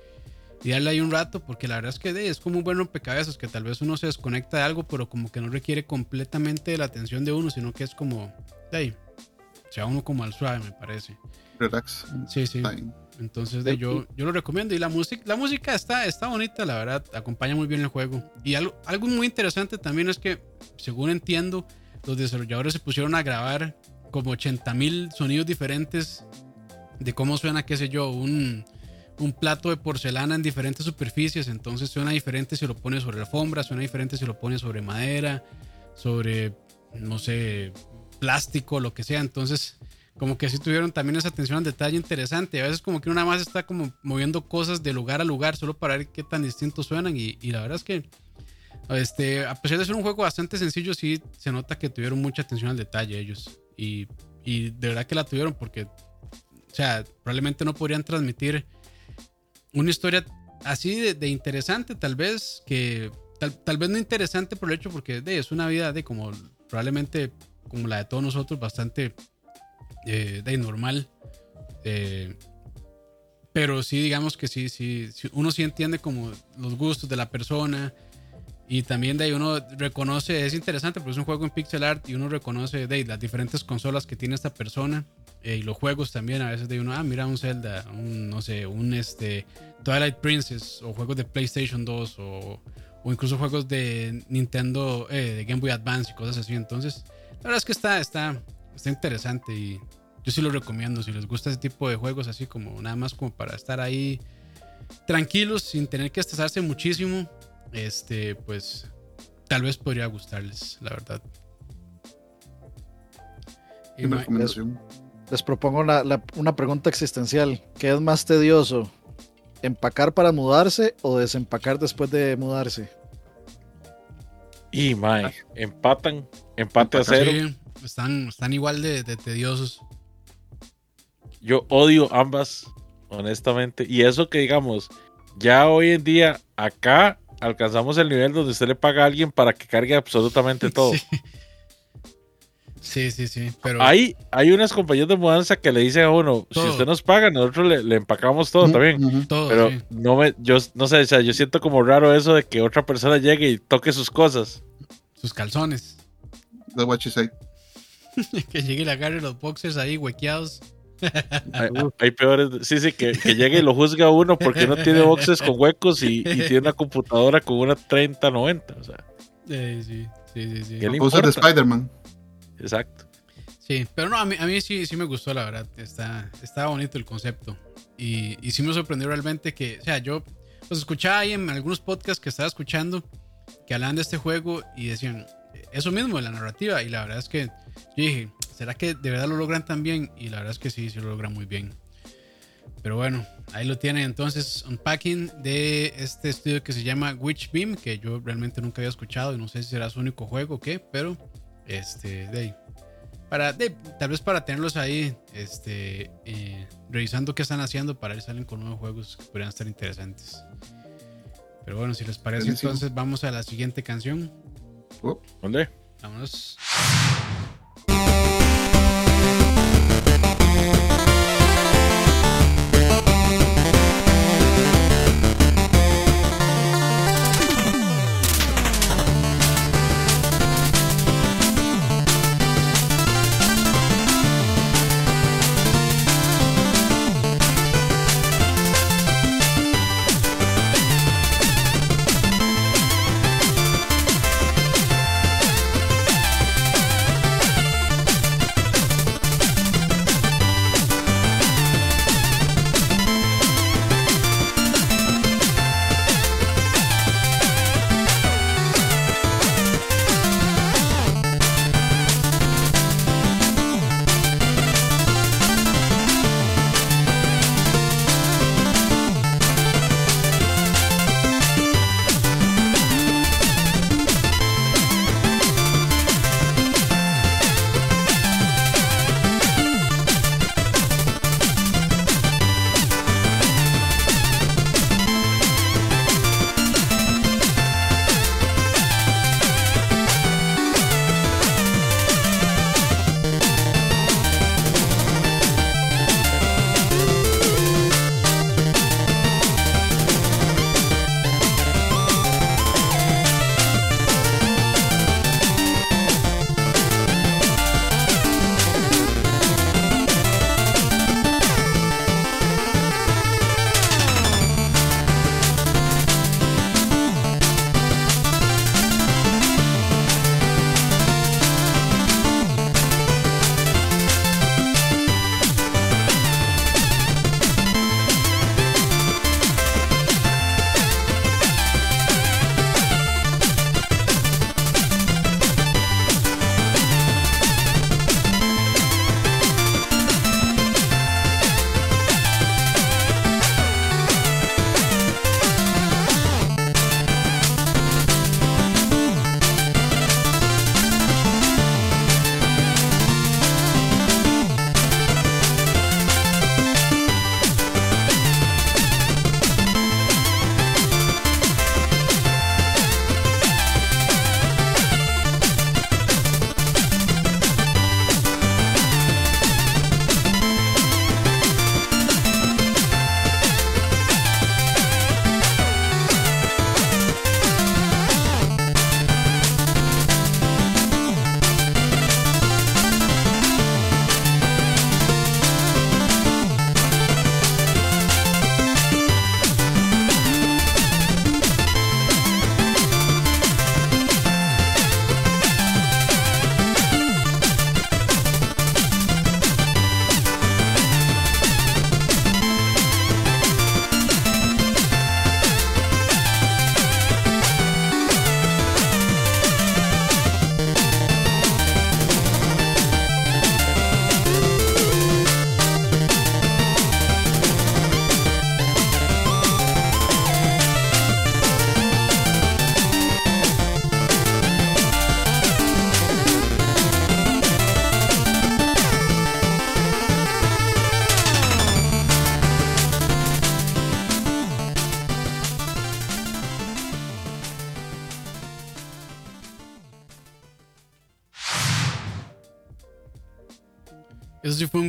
darle ahí un rato, porque la verdad es que es como un buen rompecabezas que tal vez uno se desconecta de algo, pero como que no requiere completamente la atención de uno, sino que es como, hey, se va uno como al suave, me parece. Relax. Sí, sí. Entonces yo, yo lo recomiendo. Y la música, la música está, está bonita, la verdad. Acompaña muy bien el juego. Y algo, algo muy interesante también es que, según entiendo, los desarrolladores se pusieron a grabar como 80 mil sonidos diferentes de cómo suena, qué sé yo, un, un plato de porcelana en diferentes superficies. Entonces suena diferente si lo pones sobre alfombra, suena diferente si lo pones sobre madera, sobre, no sé, plástico, lo que sea. Entonces como que sí tuvieron también esa atención al detalle interesante. A veces como que nada más está como moviendo cosas de lugar a lugar solo para ver qué tan distintos suenan y, la verdad es que Este, a pesar de ser un juego bastante sencillo, sí se nota que tuvieron mucha atención al detalle ellos. Y, y de verdad que la tuvieron porque, o sea, probablemente no podrían transmitir una historia así de, de interesante, tal vez, que tal, tal, vez no interesante por el hecho porque de, es una vida de como probablemente como la de todos nosotros, bastante eh, de normal. Eh, pero sí, digamos que sí, sí, uno sí entiende como los gustos de la persona y también de ahí uno reconoce, es interesante porque es un juego en pixel art y uno reconoce de ahí, las diferentes consolas que tiene esta persona eh, y los juegos también, a veces de uno, ah, mira un Zelda, un, no sé, un este, Twilight Princess o juegos de PlayStation 2 o, o incluso juegos de Nintendo, eh, de Game Boy Advance y cosas así. Entonces, la verdad es que está, está, está interesante y yo sí lo recomiendo. Si les gusta ese tipo de juegos, así como nada más como para estar ahí tranquilos, sin tener que estresarse muchísimo, este, pues tal vez podría gustarles, la verdad. Y les, les, propongo una, la, una pregunta existencial. ¿Qué es más tedioso? ¿Empacar para mudarse o desempacar después de mudarse? Y, mae, empatan, empate a cero. Sí, están, están igual de, de tediosos. Yo odio ambas, honestamente. Y eso que digamos, ya hoy en día acá alcanzamos el nivel donde usted le paga a alguien para que cargue absolutamente todo. Sí, sí, sí. sí pero... Hay, hay unas compañías de mudanza que le dicen a uno, todo. si usted nos paga, nosotros le, le empacamos todo uh -huh, también. Uh -huh. todo, pero sí. no me, yo no sé, o sea, yo siento como raro eso de que otra persona llegue y toque sus cosas. Sus calzones. The what you say. que llegue y le agarre los boxers ahí huequeados. Hay, hay, peores. Sí, sí, que, que, llegue y lo juzga uno porque no tiene boxes con huecos y, y tiene una computadora con una 3090. O sea. Sí, sí, sí. sí. ¿Qué le de Spider-Man. Exacto. Sí, pero no, a mí, a mí sí, sí me gustó, la verdad. Está, está bonito el concepto. Y, y sí me sorprendió realmente que, o sea, yo pues escuchaba ahí en algunos podcasts que estaba escuchando que hablaban de este juego y decían eso mismo, de la narrativa. Y la verdad es que yo dije, ¿será que de verdad lo logran tan bien? Y la verdad es que sí, sí lo logran muy bien. Pero bueno, ahí lo tienen entonces, unpacking de este estudio que se llama Witch Beam, que yo realmente nunca había escuchado y no sé si será su único juego o qué, pero este, de ahí. Para, de, tal vez para tenerlos ahí, este, eh, revisando qué están haciendo para ir salen con nuevos juegos que podrían estar interesantes. Pero bueno, si les parece, Buenísimo. entonces vamos a la siguiente canción. Uh, ¿Dónde? Vámonos.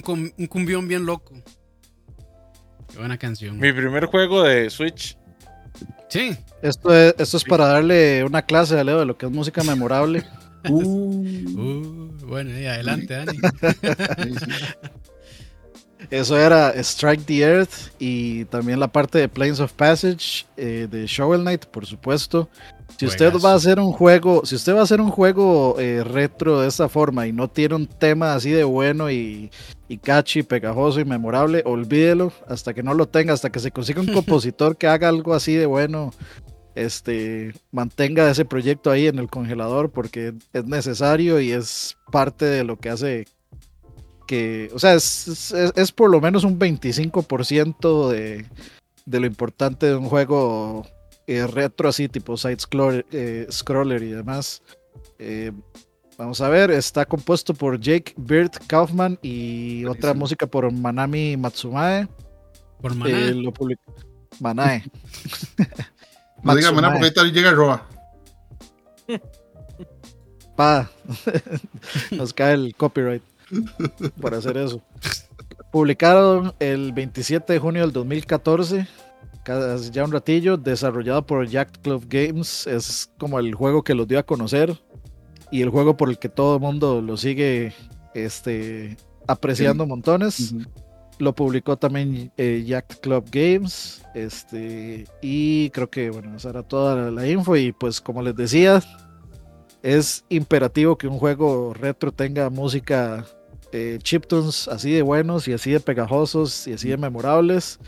Cum- un cumbión bien loco. Qué buena canción. Mi primer juego de Switch. Sí, Esto es, esto es para darle una clase a Leo de lo que es música memorable. Uh, Uh, bueno, y adelante, Dani. Eso era Strike the Earth y también la parte de Planes of Passage eh, de Shovel Knight, por supuesto. Si usted va a hacer un juego, si usted va a hacer un juego eh, retro de esta forma y no tiene un tema así de bueno y, y catchy, pegajoso y memorable, olvídelo hasta que no lo tenga, hasta que se consiga un compositor que haga algo así de bueno. Este mantenga ese proyecto ahí en el congelador porque es necesario y es parte de lo que hace que, o sea, es, es- es por lo menos un 25% de, de lo importante de un juego eh, retro así, tipo side scroller, eh, scroller y demás. Eh, vamos a ver, está compuesto por Jake Bird Kaufman y otra música por Manami Matsumae. Por maná. Eh, lo public- Manae. No diga Matsumae. porque ahorita llega Roa. Pa. Nos cae el copyright por hacer eso. Publicaron el 27 de junio del 2014, cada- hace ya un ratillo, desarrollado por Jack Club Games. Es como el juego que los dio a conocer y el juego por el que todo el mundo lo sigue este, apreciando montones. Ujú. Lo publicó también eh, Jack Club Games. Este, y creo que, bueno, esa era toda la, la info. Y pues, como les decía, es imperativo que un juego retro tenga música eh, chiptunes así de buenos y así de pegajosos y así de memorables.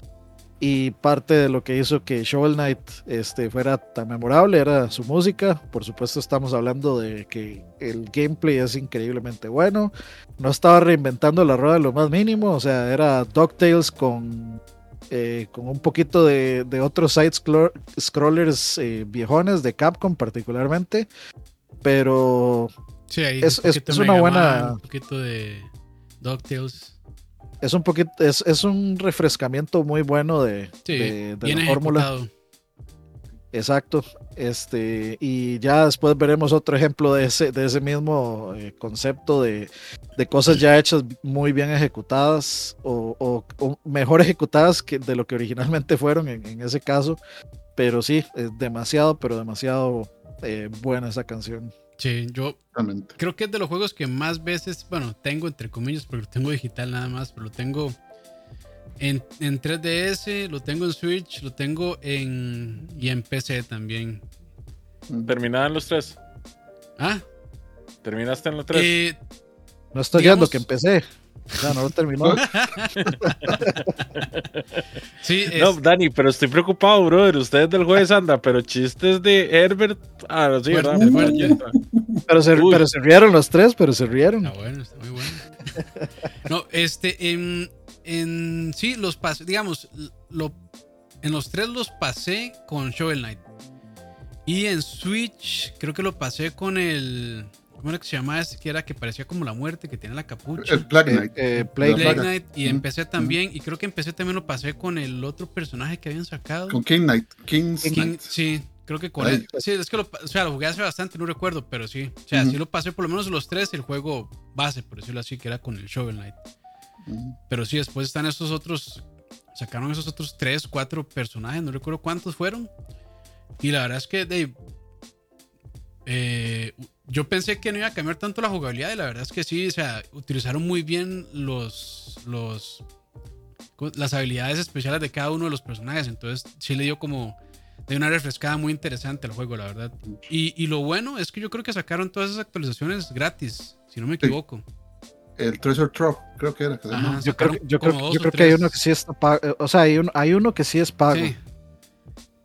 Y parte de lo que hizo que Shovel Knight este, fuera tan memorable era su música. Por supuesto, estamos hablando de que el gameplay es increíblemente bueno. No estaba reinventando la rueda en lo más mínimo. O sea, era DuckTales con, eh, con un poquito de, de otros side scro- scrollers eh, viejones de Capcom, particularmente. Pero Sí, es- un es- de una buena- Man, Un poquito de DuckTales. Es un poquito, es, es un refrescamiento muy bueno de, Sí, de- la fórmula. Exacto. Este, y ya después veremos otro ejemplo de ese, de ese mismo eh, concepto de, de cosas ya hechas muy bien ejecutadas o, o- o mejor ejecutadas que de lo que originalmente fueron en, en ese caso. Pero sí, es demasiado, pero demasiado eh, buena esa canción. Sí, yo Totalmente. creo que es de los juegos que más veces, bueno, tengo entre comillas, porque lo tengo digital nada más, pero lo tengo en, en 3DS, lo tengo en Switch, lo tengo en y en PC también. Ujú. ¿Terminaban los tres? Ah, ¿Terminaste en los tres? eh, No estoy Digamos- viendo que empecé. Ya no lo terminó. sí, es- No, Dani, pero estoy preocupado, brother. Ustedes del jueves anda, pero chistes de Herbert. Ah, sí, Fuerte, ¿verdad? fuerte. Pero se, pero se rieron los tres, pero se rieron. Está bueno, está muy bueno. No, este, en, en sí, los pasé, digamos, lo, en los tres los pasé con Shovel Knight. Y en Switch, creo que lo pasé con el. ¿Cómo era que se llama este? Que era que parecía como la muerte, que tiene la capucha. El Black Eh, Knight. eh, Plague La Plague plaga. Knight. Y Ujú, empecé también. Y creo que empecé también lo pasé con el otro personaje que habían sacado. Con King Knight. King's King- Knight. sí, creo que con Ay. él. Sí, es que lo, o sea, lo jugué hace bastante, no recuerdo, pero sí. O sea, Ujú. sí lo pasé por lo menos los tres, el juego base, por decirlo así, que era con el Shovel Knight. Pero sí, después están esos otros. Sacaron esos otros tres, cuatro personajes, no recuerdo cuántos fueron. Y la verdad es que Dave, eh, yo pensé que no iba a cambiar tanto la jugabilidad y la verdad es que sí, o sea, utilizaron muy bien los, los las habilidades especiales de cada uno de los personajes. Entonces sí le dio como de una refrescada muy interesante al juego, la verdad. Y, y lo bueno es que yo creo que sacaron todas esas actualizaciones gratis, si no me equivoco. El Treasure Trove, creo que era. que Ajá. Yo creo, yo creo, yo creo que hay uno que sí está pago. O sea, hay, un- hay uno que sí es pago. Sí.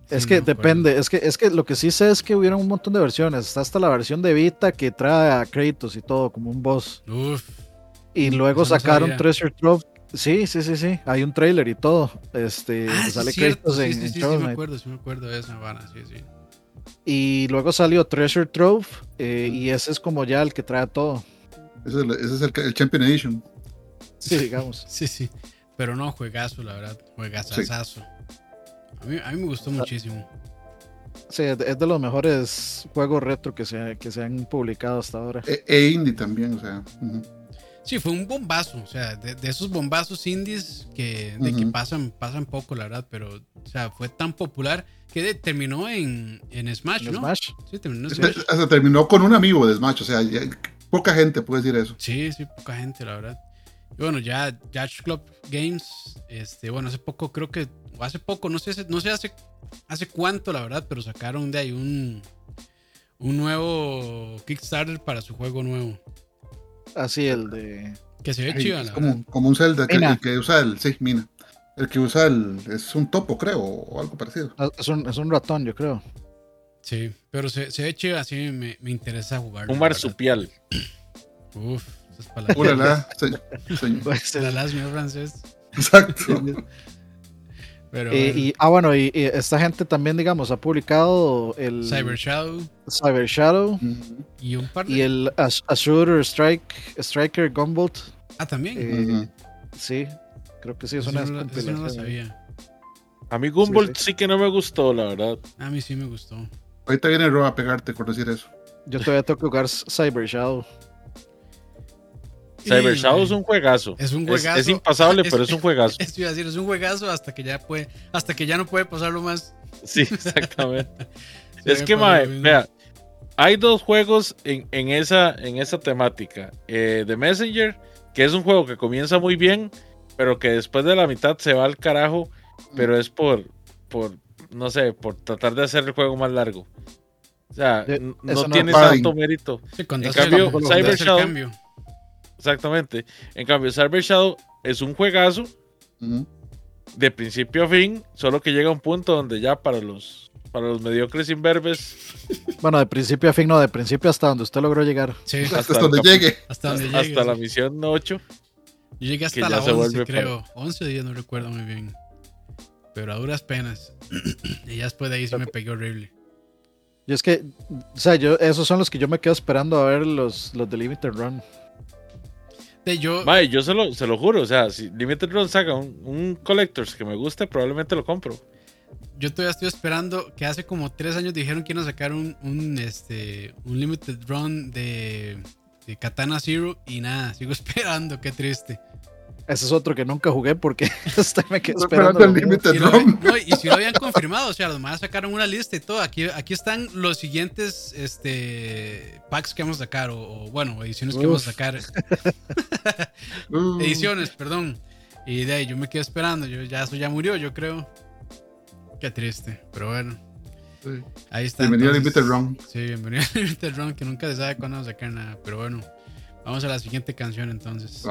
Es Sí, que no depende, es que, es que lo que sí sé es que hubieron un montón de versiones. Está hasta la versión de Vita que trae a créditos y todo, como un boss. Uf. Y luego no sacaron sabía. Treasure Trove. Sí, sí, sí, sí. Hay un trailer y todo. Este, Ah, sale es cierto. créditos Sí, en, sí, en sí, sí, me acuerdo, sí me acuerdo de esa vara, sí, sí. Y luego salió Treasure Trove. eh, y ese es como ya el que trae todo. Ese es el, ese es el, el Champion Edition. Sí, digamos. Sí, sí. Pero no, juegazo, la verdad. Juegazazazo. A, mí, a mí me gustó muchísimo. Sí, es de los mejores juegos retro que se, que se han publicado hasta ahora. E, e indie también, o sea. Sí, fue un bombazo, o sea, de, de esos bombazos indies que, de que pasan, pasan poco, la verdad, pero, o sea, fue tan popular que de- terminó en, en Smash, En ¿no? Smash. Sí, terminó en Este- Smash. hasta terminó con un amigo de Smash, o sea, ya- poca gente puede decir eso. Sí, sí, poca gente, la verdad. Y bueno, ya Yacht Club Games, este, bueno, hace poco, creo que, o hace poco, no sé, hace- no sé hace, hace cuánto, la verdad, pero sacaron de ahí un, un nuevo Kickstarter para su juego nuevo. Así, el de. Que se ve Ay, es la verdad. como, como un Zelda, que, el que usa el, sí, Mina. El que usa el, es un topo, creo, o algo parecido. ah, Es un, es un ratón, yo creo. Sí, pero se, se ve chiva, así me, me interesa jugar. Un marsupial. Uf, esas palabras. Ulala, se- señor. Pues, señor francés. Exacto. Pero Y, bueno, y- ah, bueno, y, y esta gente también, digamos, ha publicado el Cyber Shadow Cyber Shadow y un par de. y el Ashooter Strike, Striker Gunbolt. ah, también. Eh. Sí, creo que sí, es Eso una no, la- eso no lo compilación. sabía. A mí Gumball Sí, sí, que no me gustó, la verdad. A mí sí me gustó. Ahorita viene Rob a pegarte por decir eso. Yo todavía tengo que jugar Cyber Shadow. Cyber Shadow es un juegazo. Es un juegazo. es impasable, Es- pero es un juegazo. Esto iba a decir, es un juegazo hasta que ya puede, hasta que ya no puede pasarlo más. Sí, exactamente. Es que, mae, vea, hay dos juegos en, en esa, en esa temática. Eh, The Messenger, que es un juego que comienza muy bien, pero que después de la mitad se va al carajo, pero es por, por no sé, por tratar de hacer el juego más largo. O sea, no no tiene tanto mérito. Sí, en cambio, Cyber Shadow- cambio. Exactamente. En cambio, Cyber Shadow es un juegazo de principio a fin, solo que llega a un punto donde ya para los, para los mediocres imberbes, Bueno, de principio a fin, no, de principio hasta donde usted logró llegar. Sí, Hasta, Hasta donde llegue. hasta donde hasta llegue. la sí. misión 8. Yo llegué hasta la se 11, vuelve creo. 11 días, no recuerdo muy bien. Pero a duras penas. y ya después de ahí sí me pegué horrible. Yo es que, o sea, yo, esos son los que yo me quedo esperando a ver los, los de Limited Run. De yo, yo se lo, se lo juro, o sea, si Limited Run saca un, un Collectors que me guste, probablemente lo compro. yo todavía estoy esperando que hace como 3 años dijeron que iban a sacar un, un, este, un limited run de, de Katana Zero y nada, sigo esperando, qué triste. Ese es otro que nunca jugué porque me quedo Estoy esperando. el. Limited Y, lo, Run. no, y si lo habían confirmado, o sea, los más sacaron una lista y todo. Aquí, aquí están los siguientes este, packs que vamos a sacar, o, o, bueno, ediciones que vamos a sacar. Ediciones, perdón. Y de ahí yo me quedé esperando, yo, ya eso ya murió, yo creo. Qué triste, pero bueno, sí. ahí está. Bienvenido a entonces. Limited Run. Sí, bienvenido a Limited Run, que nunca se sabe cuándo vamos a sacar nada, pero bueno. Vamos a la siguiente canción entonces.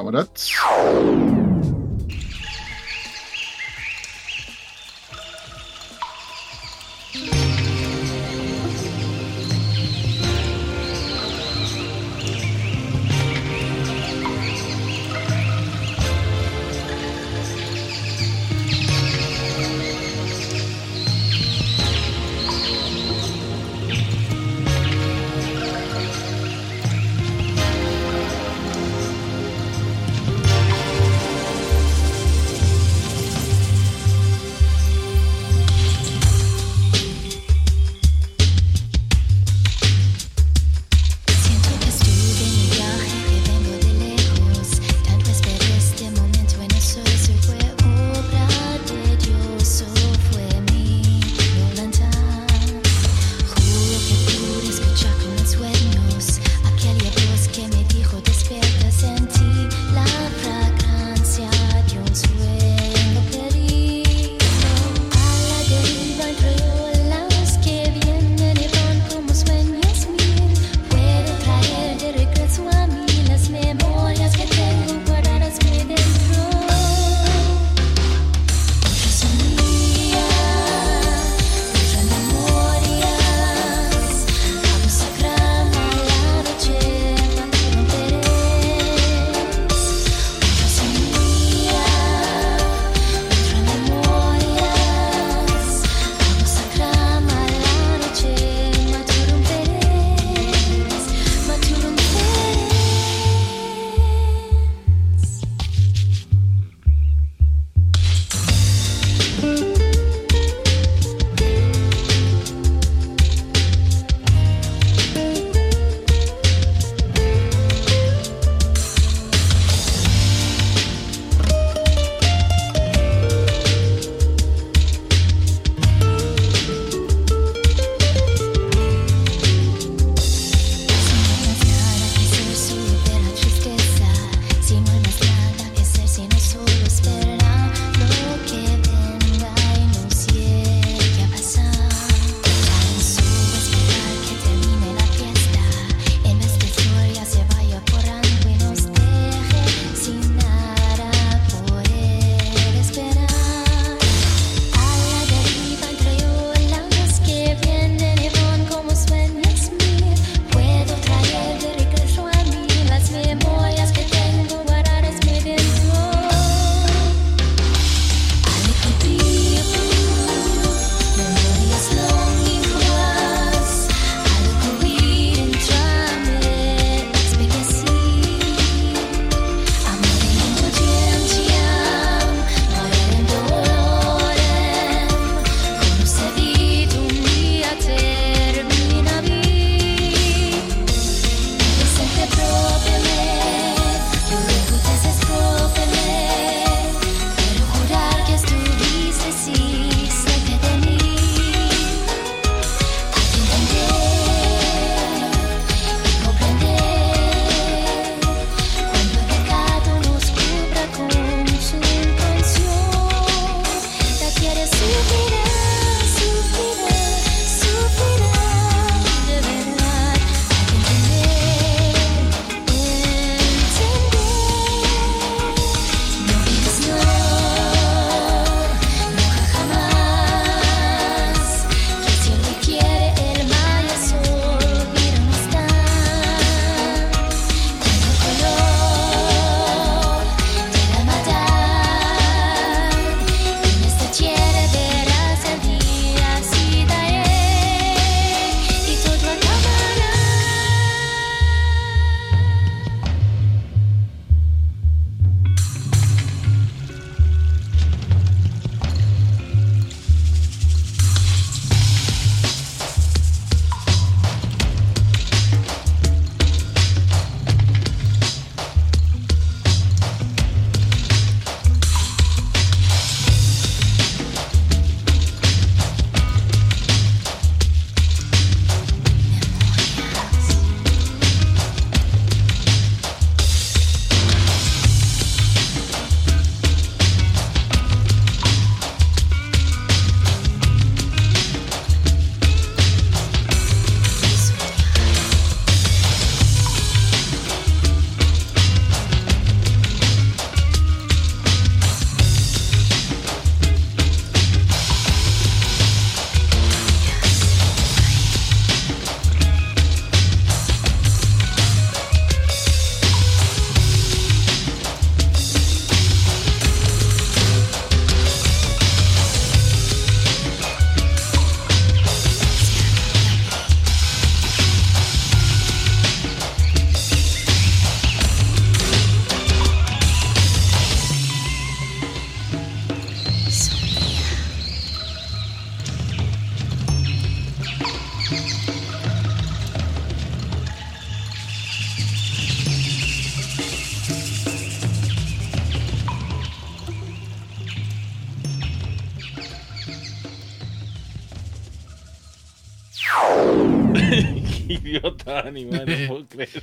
Man, no puedo creer.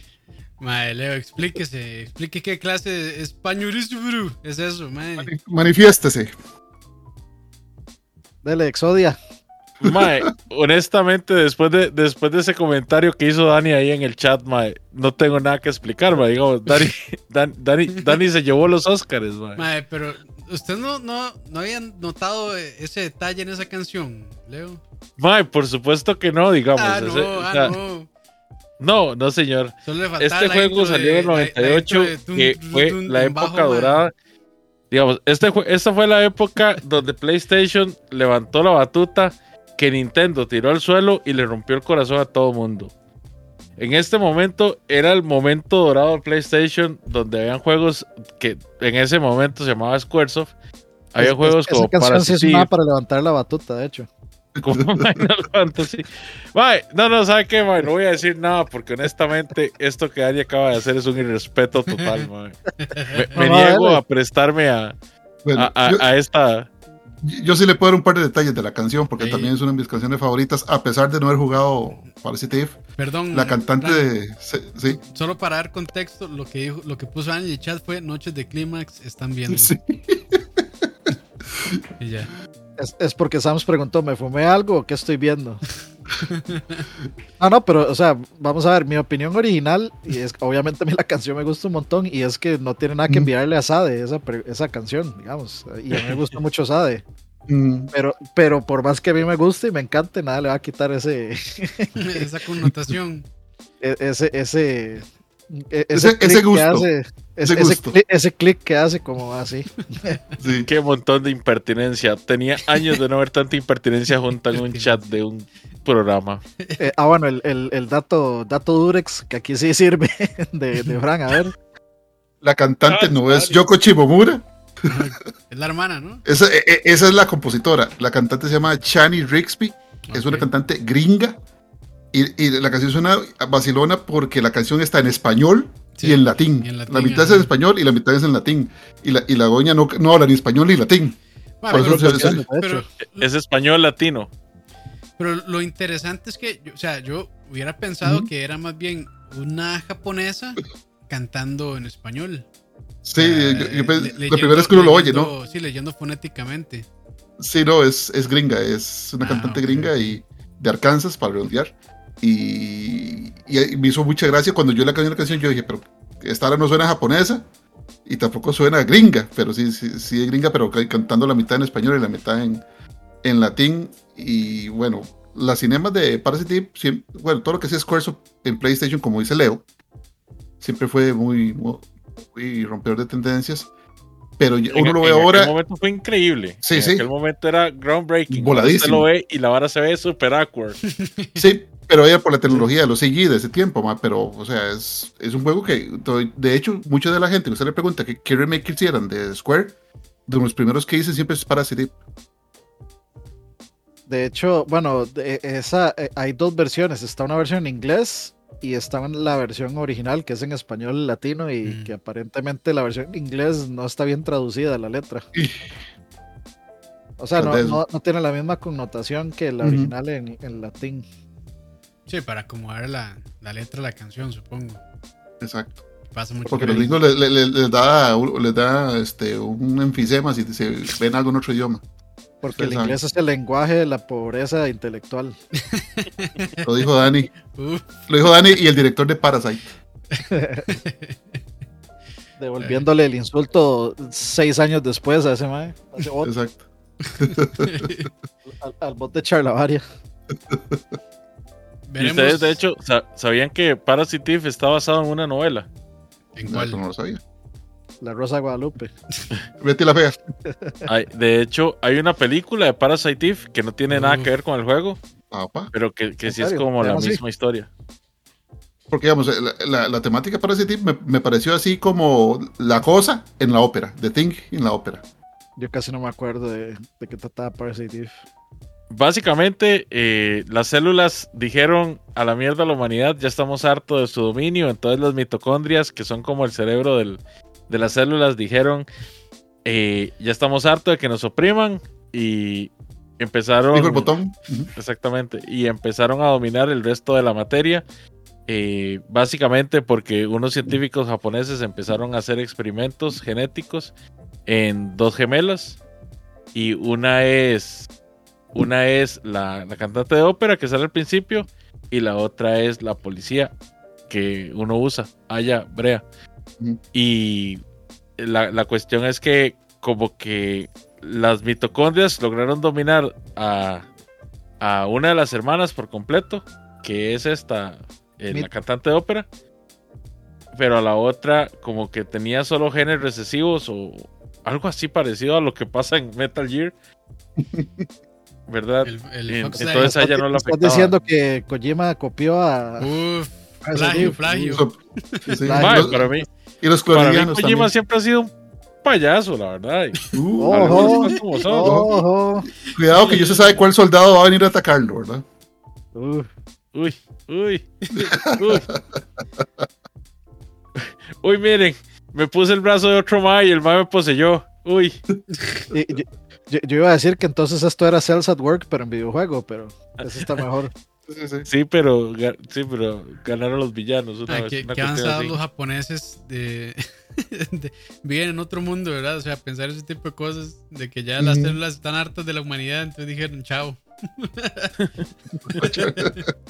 Mae, Leo, explíquese. Explique qué clase de españolismo es eso, mae. Manifiéstese. Dele, Exodia. Mae, honestamente, después de, después de ese comentario que hizo Dani ahí en el chat, mae, no tengo nada que explicar, mae. Digamos, Dani, Dan- Dani, Dani se llevó los Oscars, mae. Mae, pero ¿usted no, no, no habían notado ese detalle en esa canción, Leo? Mae, por supuesto que no, digamos. ah, ese- no, o ah, sea, no. No, no, señor. Este juego salió en la 98, intro de tun, que fue la bajo, época dorada. Digamos, este, esta fue la época donde PlayStation levantó la batuta que Nintendo tiró al suelo y le rompió el corazón a todo mundo. En este momento era el momento dorado de PlayStation donde habían juegos que en ese momento se llamaba Squaresoft. Había Es- juegos es- como Esa canción sí es una para levantar la batuta, de hecho. Como Final Fantasy. Mae, no, no, ¿sabe qué, mae? No voy a decir nada porque honestamente esto que Dani acaba de hacer es un irrespeto total, mae. Me, me No, niego a prestarme a, Bueno, a, a- yo, a esta... yo sí le puedo dar un par de detalles de la canción, porque Sí. también es una de mis canciones favoritas, a pesar de no haber jugado Parasitive. Perdón. La cantante de. Sí, Solo para dar contexto, lo que dijo, lo que puso Dani en el chat fue Noches de Clímax están viendo. sí. Y ya. Es, es porque Sams preguntó, ¿me fumé algo o qué estoy viendo? no, no, pero, o sea, vamos a ver, mi opinión original, y es obviamente a mí la canción me gusta un montón, y es que no tiene nada que Mm. enviarle a Sade, esa, esa canción, digamos, y a mí me gusta mucho Sade, Mm, pero, pero por más que a mí me guste y me encante, nada le va a quitar ese, Esa connotación. e- ese, ese, e- Ese- click ese que gusto, hace- ese ese, ese gusto. click, ese click que hace como así. sí. Qué montón de impertinencia. Tenía años de no ver tanta impertinencia junta en un chat de un programa. Eh, ah, bueno, el, el, el dato, dato Durex, que aquí sí sirve, de, de Fran, a ver. La cantante Ah, no es. Yoko Shimomura. Es la hermana, ¿no? Esa, e- e- esa es la compositora. La cantante se llama Chani Rixby. Es una cantante gringa. Y, y la canción suena a Barcelona porque la canción está en español Sí, y en latín. y en latín, la mitad es en español y la mitad es en latín. Y la, y la doña no, no habla ni español ni latín. Bueno, Por eso pero, se- se- de pero- hecho. Es español latino. pero lo interesante es que, yo- o sea, yo hubiera pensado que era más bien una japonesa cantando en español. Sí, Eh, yo- yo le- la leyendo- primera vez que uno lo oye, ¿no? Sí, leyendo fonéticamente. Sí, no, es, es gringa, es una Ah, cantante gringa y de Arkansas, para redondear. Y, me hizo mucha gracia cuando yo le cambié la canción, yo dije, pero esta ahora no suena japonesa y tampoco suena gringa, pero sí, sí, sí es gringa, pero ca- cantando la mitad en español y la mitad en, en latín. Y bueno, las cinemas de Parasite, bueno, todo lo que sea Squaresoft en PlayStation, como dice Leo, siempre fue muy, muy rompedor de tendencias. Pero En- uno lo ve en aquel ahora. momento fue increíble. Sí, en sí. aquel momento era groundbreaking. Voladísimo. Usted lo ve y la vara se ve super awkward. Sí, pero era por la tecnología de los CG de ese tiempo, ma, pero, o sea, es, es un juego que, de hecho, mucha de la gente que usted le pregunta qué, qué remake hicieran de Square, de los primeros que dicen siempre es Parasite. De hecho, bueno, de- esa, eh, hay dos versiones. Está una versión en inglés y está en la versión original, que es en español latino, y Mm. que aparentemente la versión en inglés no está bien traducida la letra. O sea, no, no, no tiene la misma connotación que la original en, en latín. Sí, para acomodar la, la letra de la canción, supongo. Exacto. Pasa mucho. Porque por los gringos les, les- les da, les da este, un enfisema si se ven algo en otro idioma. Porque el inglés es el lenguaje de la pobreza intelectual. Lo dijo Dani. Uf, Lo dijo Dani y el director de Parasite. Devolviéndole el insulto seis años después a ese mae. a ese bot, Exacto. al, al bot de Charlavaria. Y ustedes, de hecho, sa- sabían que Parasitive está basado en una novela. en No, cuál. eso no lo sabía. La Rosa de Guadalupe. Betty la fea. Hay- de hecho, hay una película de Parasitive que no tiene nada Uf. que ver con el juego, pero que, que ¿En sí es serio? como la misma historia. Porque, digamos, la, la- la temática para ese tipo me, me pareció así como la cosa en la ópera, The Thing en la ópera. Yo casi no me acuerdo de, de qué trataba Parasitive. Básicamente, eh, las células dijeron a la mierda a la humanidad, ya estamos hartos de su dominio. Entonces, las mitocondrias, que son como el cerebro del- de las células, dijeron: eh, Ya estamos hartos de que nos opriman. Y empezaron. Dijo el botón. Exactamente. Y empezaron a dominar el resto de la materia. eh, básicamente porque unos científicos japoneses empezaron a hacer experimentos genéticos en dos gemelas. Y una es. Una es la, la cantante de ópera que sale al principio. Y la otra es la policía que uno usa. Aya Brea. Y la, la cuestión es que como que las mitocondrias lograron dominar a, a una de las hermanas por completo, que es esta, eh, la cantante de ópera, pero a la otra como que tenía solo genes recesivos o algo así parecido a lo que pasa en Metal Gear. ¿Verdad? El, el En- entonces a ella no la Estás afectaba. diciendo que Kojima copió a. Uf, plagio, sí, sí. Para mí, y los para mí Kojima también. siempre ha sido un payaso, la verdad. y Uh, Ojo. como son. Ojo. Cuidado que yo se sabe cuál soldado va a venir a atacarlo, ¿verdad? Uf. Uy, uy, uy. Uy, miren, me puse el brazo de otro ma y el ma me poseyó. Uy, yo, yo- yo iba a decir que entonces esto era Cells at Work, pero en videojuego, pero eso está mejor. Sí, sí, sí. sí, pero, sí, pero ganaron los villanos una Ay, vez. qué, una avanzados así. los japoneses de, de- viven en otro mundo, ¿verdad? O sea, pensar ese tipo de cosas, de que ya las células están hartas de la humanidad, entonces dijeron, chao.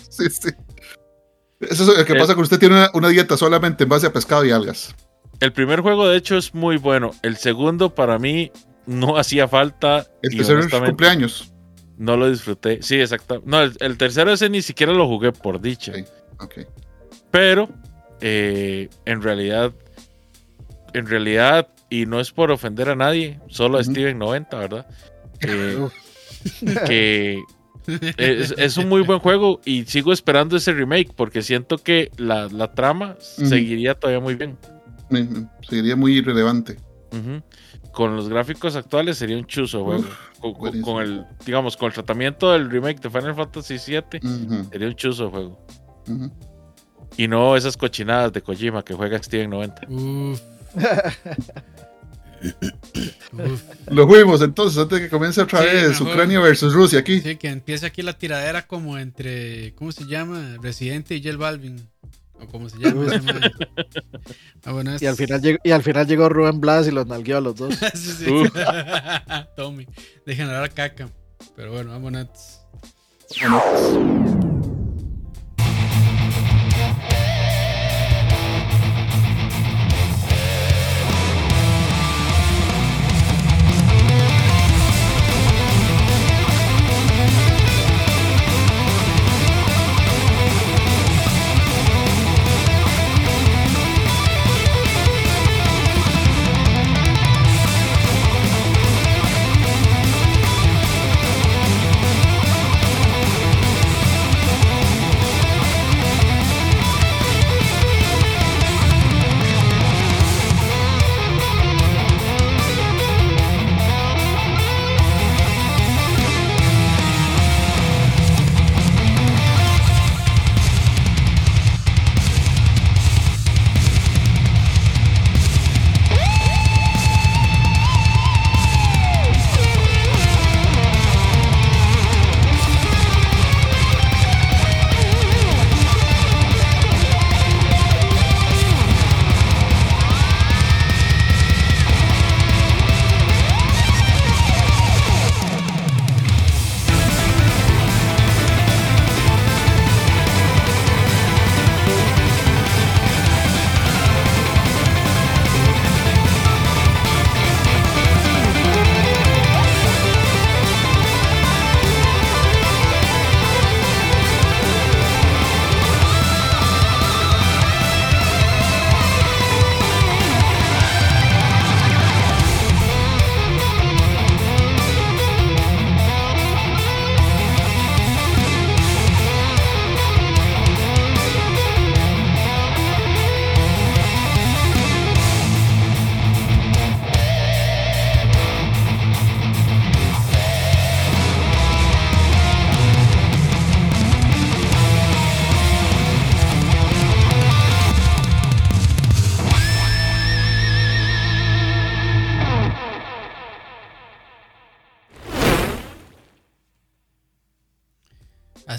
Sí, sí. Eso es lo que Eh. pasa cuando usted tiene una, una dieta solamente en base a pescado y algas. El primer juego, de hecho, es muy bueno. El segundo, para mí, no hacía falta. El y tercer honestamente, cumpleaños. No lo disfruté. Sí, exacto. No, el, el tercero ese ni siquiera lo jugué por dicha. Pero, eh, en realidad, en realidad, y no es por ofender a nadie, solo a. Steven 90, ¿verdad? Eh, que es, es un muy buen juego y sigo esperando ese remake porque siento que la, la trama seguiría todavía muy bien. Sería muy irrelevante. Con los gráficos actuales sería un chuzo juego. Con, con- buenísimo. con el, digamos, con el tratamiento del remake de Final Fantasy VII, sería un chuzo juego. Y no esas cochinadas de Kojima que juega Steven 90. Uf. Uf. Lo fuimos entonces antes de que comience otra Sí, vez mejor. Ucrania versus Rusia aquí. Sí, que empieza aquí la tiradera como entre, ¿cómo se llama? Residente y J Balvin. O como se llama ese man. Ah, bueno, Y al, es- final llegó, y al final llegó Rubén Blas y los nalgueó a los dos. Sí, sí. Uh. Tommy, de generar caca. Pero bueno, vámonos. Thank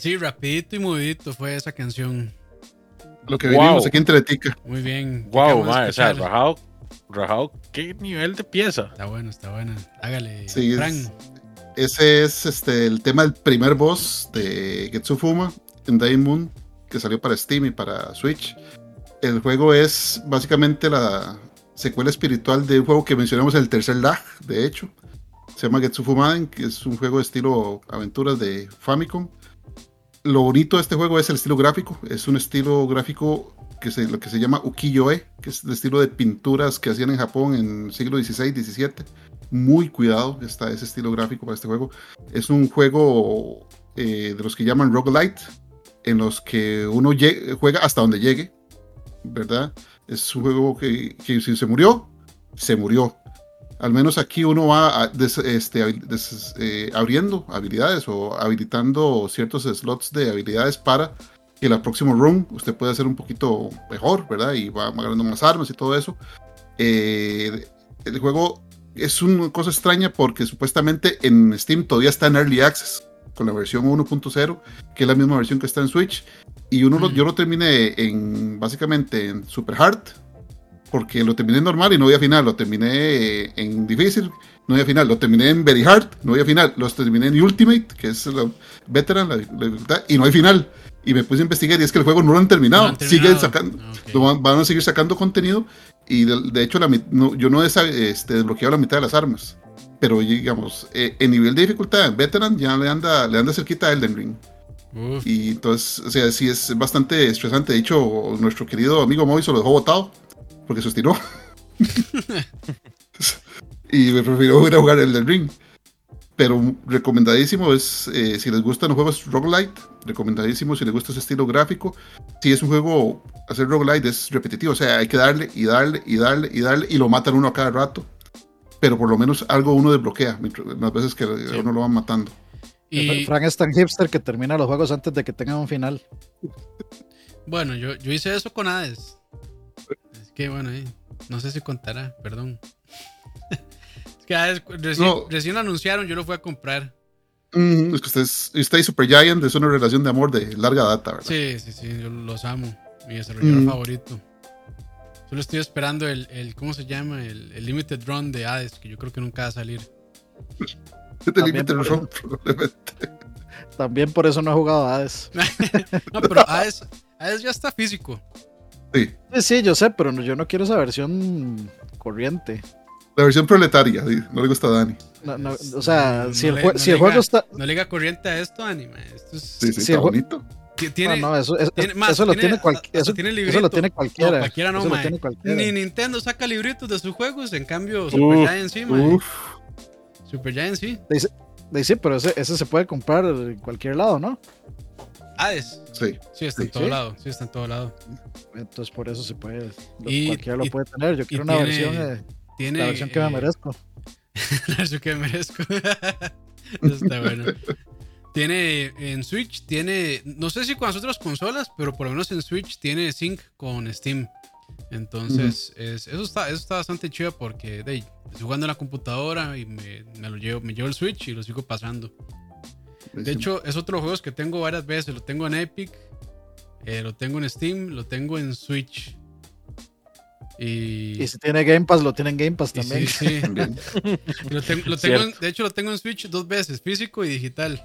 Así, rapidito y movidito fue esa canción. Lo que Wow. venimos aquí en Teletica. Muy bien. ¿Qué Wow, mae, o sea, escuchar? rajado, rajado, qué nivel de pieza. Está bueno, está buena. Hágale, Sí, es-. Ese es este, el tema del primer boss de Getsu Fuma en Dying Moon, que salió para Steam y para Switch. El juego es básicamente la secuela espiritual de un juego que mencionamos en el tercer lag, de hecho. Se llama Getsu Fumaden, que es un juego de estilo aventuras de Famicom. Lo bonito de este juego es el estilo gráfico. Es un estilo gráfico que se, lo que se llama ukiyo-e, que es el estilo de pinturas que hacían en Japón en el siglo XVI, XVII muy cuidado está ese estilo gráfico para este juego. Es un juego eh, de los que llaman roguelite, en los que uno juega hasta donde llegue, ¿verdad? Es un juego que si se murió, se murió. Al menos aquí uno va a des- este, des- eh, abriendo habilidades o habilitando ciertos slots de habilidades para que la próxima run usted pueda hacer un poquito mejor, ¿verdad? Y va ganando más armas y todo eso. Eh, el juego es una cosa extraña porque supuestamente en Steam todavía está en Early Access con la versión 1.0, que es la misma versión que está en Switch. Y uno lo- yo lo terminé en básicamente en Super Hard, porque lo terminé en normal y no había final. Lo terminé eh, en difícil, no había final. Lo terminé en Very Hard, no había final. Los terminé en Ultimate, que es la Veteran, la, la dificultad, y no hay final. Y me puse a investigar y es que el juego no lo han terminado. No han Siguen terminado. sacando, Ah, ok. lo van, van a seguir sacando contenido y de, de hecho la, no- yo no he este, desbloqueado la mitad de las armas. Pero digamos, eh, en nivel de dificultad, Veteran ya le anda, le anda cerquita a Elden Ring. Uf, Y entonces, o sea, sí es bastante estresante. De hecho, nuestro querido amigo Moy se lo dejó botado porque se estiró. y me prefirió ir a jugar Elden Ring. Pero recomendadísimo es, eh, si les gustan los juegos roguelite, recomendadísimo si les gusta ese estilo gráfico. Si es un juego, hacer roguelite es repetitivo, o sea, hay que darle y darle y darle y darle y lo matan uno a cada rato. Pero por lo menos algo uno desbloquea mientras- las veces que Sí. uno lo van matando. y Frank es tan hipster que termina los juegos antes de que tengan un final. bueno, yo, yo hice eso con Hades. Que bueno, eh, no sé si contará, perdón. es que Hades recién, No. recién lo anunciaron, yo lo fui a comprar. Mm, es que usted, es, usted y Super Giant es una relación de amor de larga data, ¿verdad? Sí, sí, sí, yo los amo. Mi desarrollador Mm. favorito. Solo estoy esperando el, el ¿cómo se llama? El, el Limited Run de Hades, que yo creo que nunca va a salir. Este por- no, probablemente. También por eso no he jugado a Hades. No, pero Hades, Hades ya está físico. Sí, Sí, sí, yo sé, pero no- yo no quiero esa versión corriente. la versión proletaria, sí, no le gusta a Dani. No, no, o sea, No si el, le- jue- no si le el juego está. No le diga corriente a esto, anima. Esto es, Sí, sí, está bonito. tiene, no, no, eso, es- tiene- más, eso lo tiene- cual- hasta eso, tiene eso lo tiene cualquiera. No, cualquiera no, eso lo tiene cualquiera. Ni Nintendo saca libritos de sus juegos, en cambio Super Uf, Giant sí, mae. Uf, Super Giant sí. De- Sí, pero ese, ese se puede comprar en cualquier lado, ¿no? Hades. sí. Sí, está en todo Sí. lado. Sí, está en todo lado. Entonces por eso se puede. lo- Y- cualquiera lo y- puede tener. Yo quiero una tiene- versión, eh, Tiene, la versión que me eh, merezco. La versión que me merezco. Eso está bueno. Tiene en Switch, tiene, no sé si con las otras consolas, pero por lo menos en Switch tiene sync con Steam. Entonces, es- eso, está, eso está bastante chido porque de, estoy jugando en la computadora y me, me lo llevo, me llevo el Switch y lo sigo pasando. De hecho, es otro juego que tengo varias veces. Lo tengo en Epic, eh, lo tengo en Steam, lo tengo en Switch. Y, Y si tiene Game Pass, lo tiene en Game Pass también. sí, sí. También. Lo tengo, lo tengo en- Cierto. de hecho, lo tengo en Switch dos veces, físico y digital.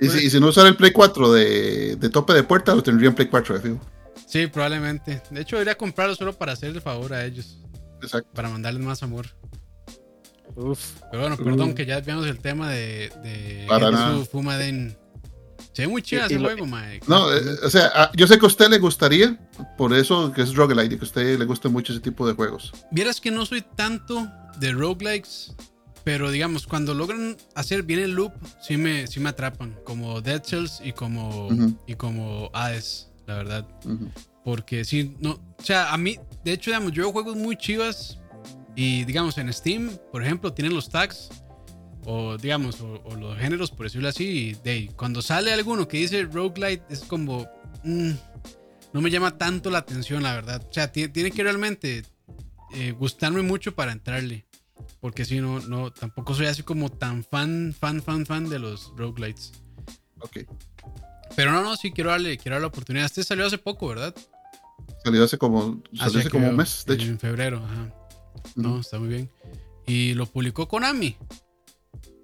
Y, si, y si no usara el Play 4 de, de tope de puerta, lo tendría en Play 4 de fijo. Sí, probablemente. De hecho, debería comprarlo solo para hacer el favor a ellos, Exacto. para mandarles más amor. Uf. Pero bueno, perdón Uh. que ya veamos el tema de, de Para nada. Fumaden. Se ve muy y ese juego, mae. No, eh, o sea, ah, yo sé que a usted le gustaría, por eso que es roguelite, y que a usted le gusta mucho ese tipo de juegos. Vieras que no soy tanto de roguelikes, pero digamos, cuando logran hacer bien el loop, sí me, sí me atrapan, como Dead Cells y como, Ujú. y como Hades, la verdad. Ujú. Porque sí, no, o sea, a mí, de hecho, digamos, yo veo juegos muy chivas y digamos en Steam, por ejemplo, tienen los tags o digamos, o, o los géneros, por decirlo así, y de cuando sale alguno que dice roguelite, es como, mm, no me llama tanto la atención, la verdad. O sea, ti- tiene que realmente eh, gustarme mucho para entrarle. Porque si no, no, tampoco soy así como tan fan, fan, fan, fan de los roguelites. Ok. Pero no, no, sí, quiero darle, quiero darle la oportunidad. Este salió hace poco, ¿verdad? Salió hace como, salió Hace hace como un mes, de hecho. En febrero, ajá. No, está muy bien. Y lo publicó Konami.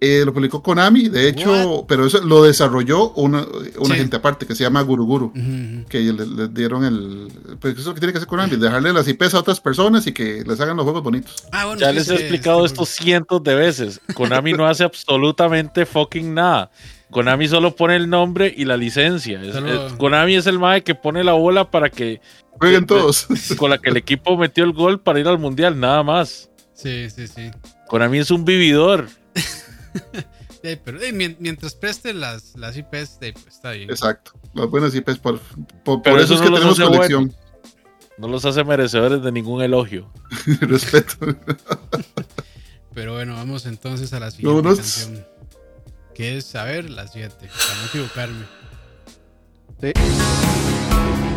Eh, lo publicó Konami, de hecho, pero eso lo desarrolló una, una Sí. gente aparte que se llama Guruguru. Ujú. Que le, le dieron el. Pues eso es lo que tiene que hacer Konami, dejarle las IPs a otras personas y que les hagan los juegos bonitos. Ah, bueno, Ya les he explicado este esto cientos de veces. Konami no hace absolutamente fucking nada. Konami solo pone el nombre y la licencia. Es- Solo- es- Konami es el mae que pone la bola para que Jueguen todos. con la que el equipo metió el gol para ir al mundial, nada más. Sí, sí, sí. Konami es un vividor. Pero eh, mien- mientras preste las, las IPs, eh, pues, está bien. Exacto. Las buenas IPs, por, por, eso eso es no que tenemos colección. No los hace merecedores de ningún elogio. Respeto. Pero bueno, vamos entonces a la siguiente Vámonos. canción. Que es, a ver, las 7, para no equivocarme. Sí.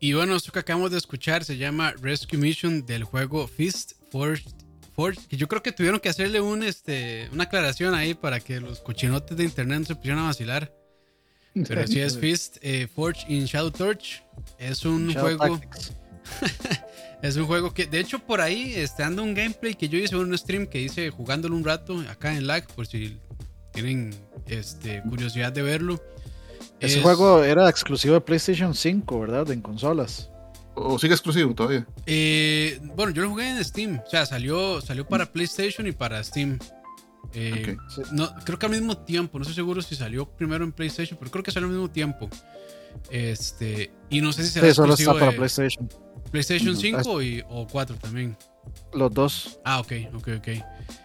Y bueno, esto que acabamos de escuchar se llama Rescue Mission del juego Fist Forged. Forged, que yo creo que tuvieron que hacerle un, este, una aclaración ahí para que los cochinotes de internet no se pusieran a vacilar. Pero sí es Fist eh, Forged in Shadow Torch. Es un Shadow juego. Es un juego que, de hecho, por ahí este, anda un gameplay que yo hice en un stream que hice jugándolo un rato acá en lag, por si tienen este, curiosidad de verlo. Ese Es- juego era exclusivo de PlayStation 5, ¿verdad? En consolas. O sigue exclusivo todavía. eh, bueno, yo lo jugué en Steam. O sea, salió, salió para PlayStation y para Steam. Eh, no, creo que al mismo tiempo. No estoy seguro si salió primero en PlayStation, pero creo que salió al mismo tiempo. Este, y no sé si será Sí, solo exclusivo está para de PlayStation. PlayStation Ujú. 5 y, o 4 también. Los dos. Ah, ok, ok, ok.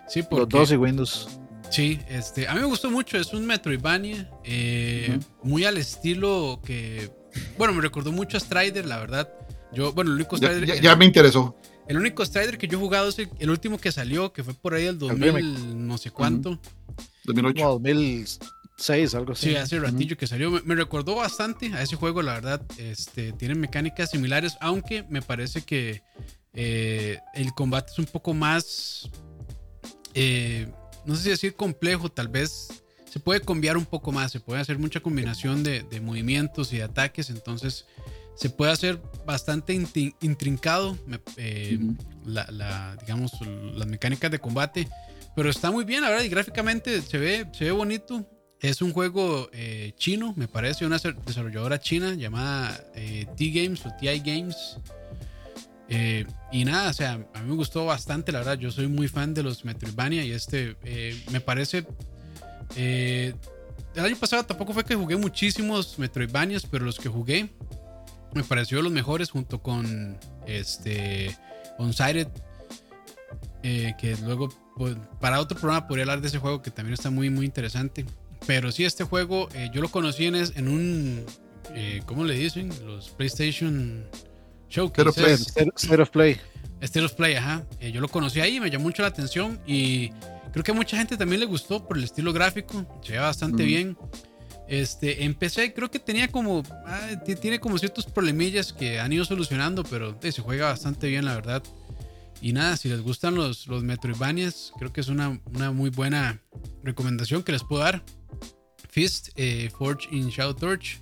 Sí, Los dos y Windows. Sí, este, a mí me gustó mucho, es un Metroidvania, eh, muy al estilo que, bueno, me recordó mucho a Strider, la verdad. Yo, bueno, el único Strider, ya- el, ya me interesó. el único Strider que yo he jugado es el, el último que salió, que fue por ahí el 2000, remake. no sé cuánto. 2008. Como 2006, algo así. Sí, hace ratillo que salió. Me, me recordó bastante a ese juego, la verdad. Este, tiene mecánicas similares, aunque me parece que eh, el combate es un poco más, eh, no sé si decir complejo, tal vez se puede cambiar un poco más, se puede hacer mucha combinación de, de movimientos y de ataques, entonces se puede hacer bastante intrincado, eh, la, la, digamos, las mecánicas de combate. Pero está muy bien, la verdad, y gráficamente se ve, se ve bonito. Es un juego eh, chino, me parece, una desarrolladora china llamada eh, T-Games o TI Games. Eh, y nada, o sea, a mí me gustó bastante, la verdad. Yo soy muy fan de los Metroidvania y este eh, me parece. eh, el año pasado tampoco fue que jugué muchísimos Metroidvanias, pero los que jugué me pareció los mejores junto con este Unsighted. que luego pues, para otro programa podría hablar de ese juego que también está muy muy interesante. Pero sí, este juego yo lo conocí en, en un. ¿Cómo le dicen? Los PlayStation State of Play. State, of Play. State of Play, ajá. Eh, yo lo conocí ahí, me llamó mucho la atención y creo que a mucha gente también le gustó por el estilo gráfico, se ve bastante Mm. bien. Este, empecé, creo que tenía como, ah, ti- tiene como ciertos problemillas que han ido solucionando, pero eh, se juega bastante bien, la verdad. Y nada, si les gustan los, los Metroidvanias, creo que es una, una muy buena recomendación que les puedo dar. Fist, eh, Forge in Shadow Torch.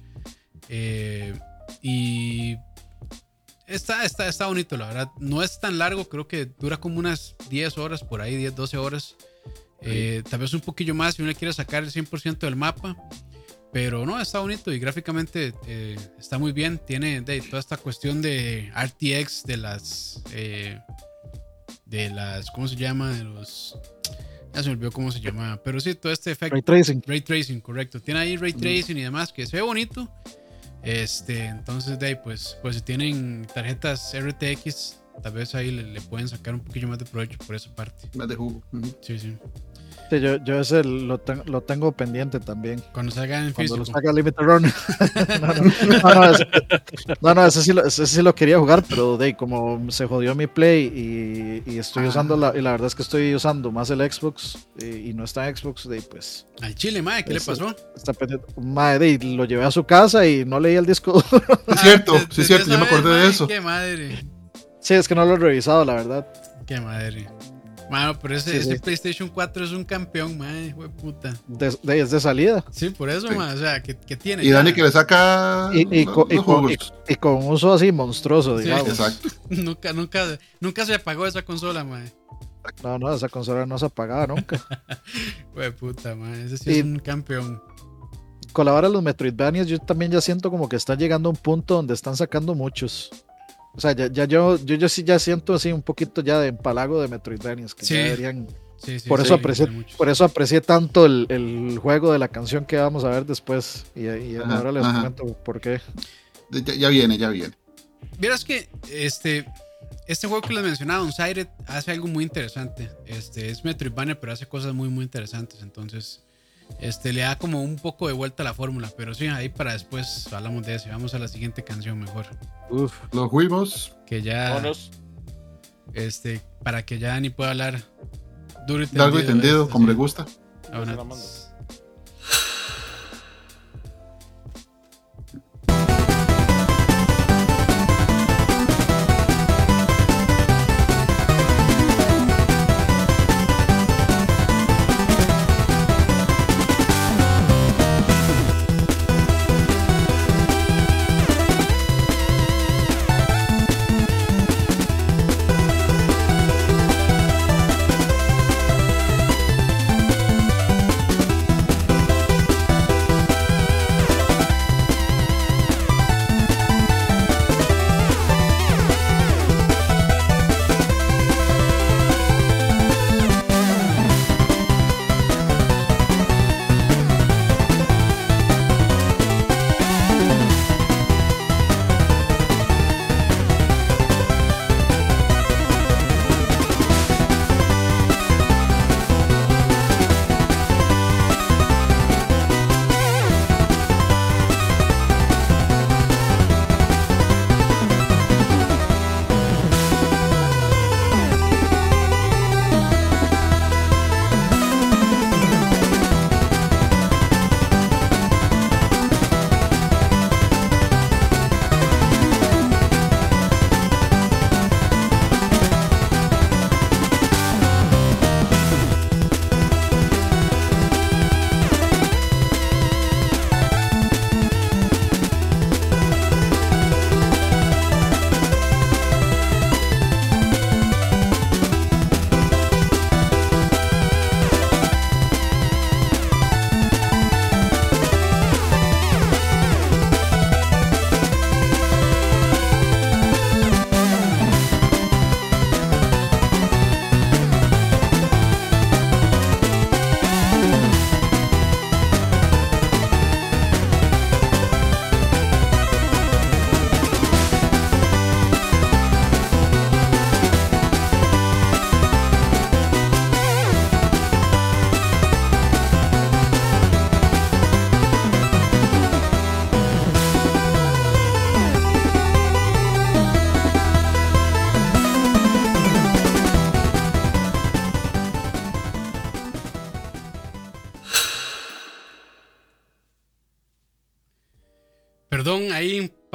eh, y Está, está, está bonito, la verdad. No es tan largo, creo que dura como unas 10 horas por ahí, 10, 12 horas. Eh, tal vez un poquillo más si uno quiere sacar el 100% del mapa. Pero no, está bonito y gráficamente eh, está muy bien. Tiene de, toda esta cuestión de RTX, de las. eh, de las. ¿Cómo se llama? De los. Ya se me olvidó cómo se llama. Pero sí, todo este efecto. Ray Tracing. Ray tracing, correcto. Tiene ahí ray tracing y demás que se ve bonito. Este, entonces de ahí, pues, pues si tienen tarjetas RTX, tal vez ahí le, le pueden sacar un poquillo más de provecho por esa parte. Más de jugo. Sí, sí. Sí, yo, yo ese lo, ten- lo tengo pendiente también. Cuando salga en Cuando lo físico. saca Limited Run. no, no, no, no, ese, no, no, ese sí, lo, ese sí lo quería jugar, pero de ahí, como se jodió mi Play y, y estoy Ah. usando la, y la verdad es que estoy usando más el Xbox y, y no está en Xbox, de ahí, pues Al chile, madre, ¿qué le pasó? está pendiente. Madre, y lo llevé a su casa y no leí el disco. duro. Es cierto, Ah, sí es cierto, yo me acordé de eso. Qué madre. sí, es que no lo he revisado, la verdad. Qué madre. Mano, pero ese, Sí, ese sí. PlayStation 4 es un campeón, madre, puta. De, de- es de salida. Sí, por eso, Sí. madre, o sea, ¿qué, qué tiene? Y Ya. Dani que le saca Y, los- los con un uso así monstruoso, Sí, digamos. Exacto. nunca, nunca, nunca se apagó esa consola, madre. No, no, esa consola no se apagaba nunca. Hue puta, madre. Ese sí Y- es un campeón. Colaborar los Metroidvanias, yo también ya siento como que están llegando a un punto donde están sacando muchos. O sea, ya, ya yo, yo, yo sí ya siento así un poquito ya de empalago de Metroidvanias, que Sí. ya deberían. Sí, sí, Por sí, eso sí, aprecié, por eso aprecié tanto el, el juego de la canción que vamos a ver después. Y, y Ajá, ahora les ajá. comento por qué. Ya, ya viene, ya viene. Vieras que este, este juego que les mencionaba, Unsighted, hace algo muy interesante. Este, es Metroidvania, pero hace cosas muy, muy interesantes. Entonces, este, le da como un poco de vuelta a la fórmula. Pero sí, ahí para después hablamos de eso. y Vamos a la siguiente canción mejor. Uf, Los juegos, Que ya, Vámonos. este, para que ya ni pueda hablar duro y tendido de entendido, esto, como le gusta. Vámonos.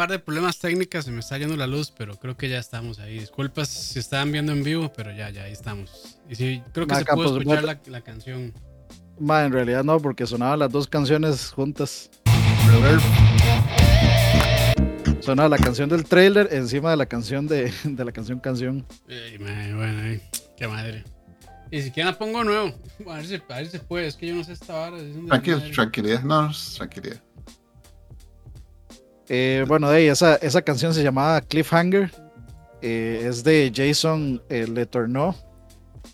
Par de problemas técnicos, se me está yendo la luz, pero creo que ya estamos ahí. Disculpas si estaban viendo en vivo, pero ya, ya, ahí estamos. Y sí, creo que se pudo pues, escuchar la, la canción. Ma, en realidad no, porque sonaban las dos canciones juntas. Sonaba la canción del trailer encima de la canción de, de la canción canción. Ey, mae, bueno, ey, qué madre. Y si quieren la pongo nuevo. A ver si, a ver si se puede, es que yo no sé esta vara. es desmadre. tranquilidad, no, tranquilidad. Eh, bueno, de ahí, esa, esa canción se llamaba Cliffhanger. Eh, es de Jason eh, Letourneau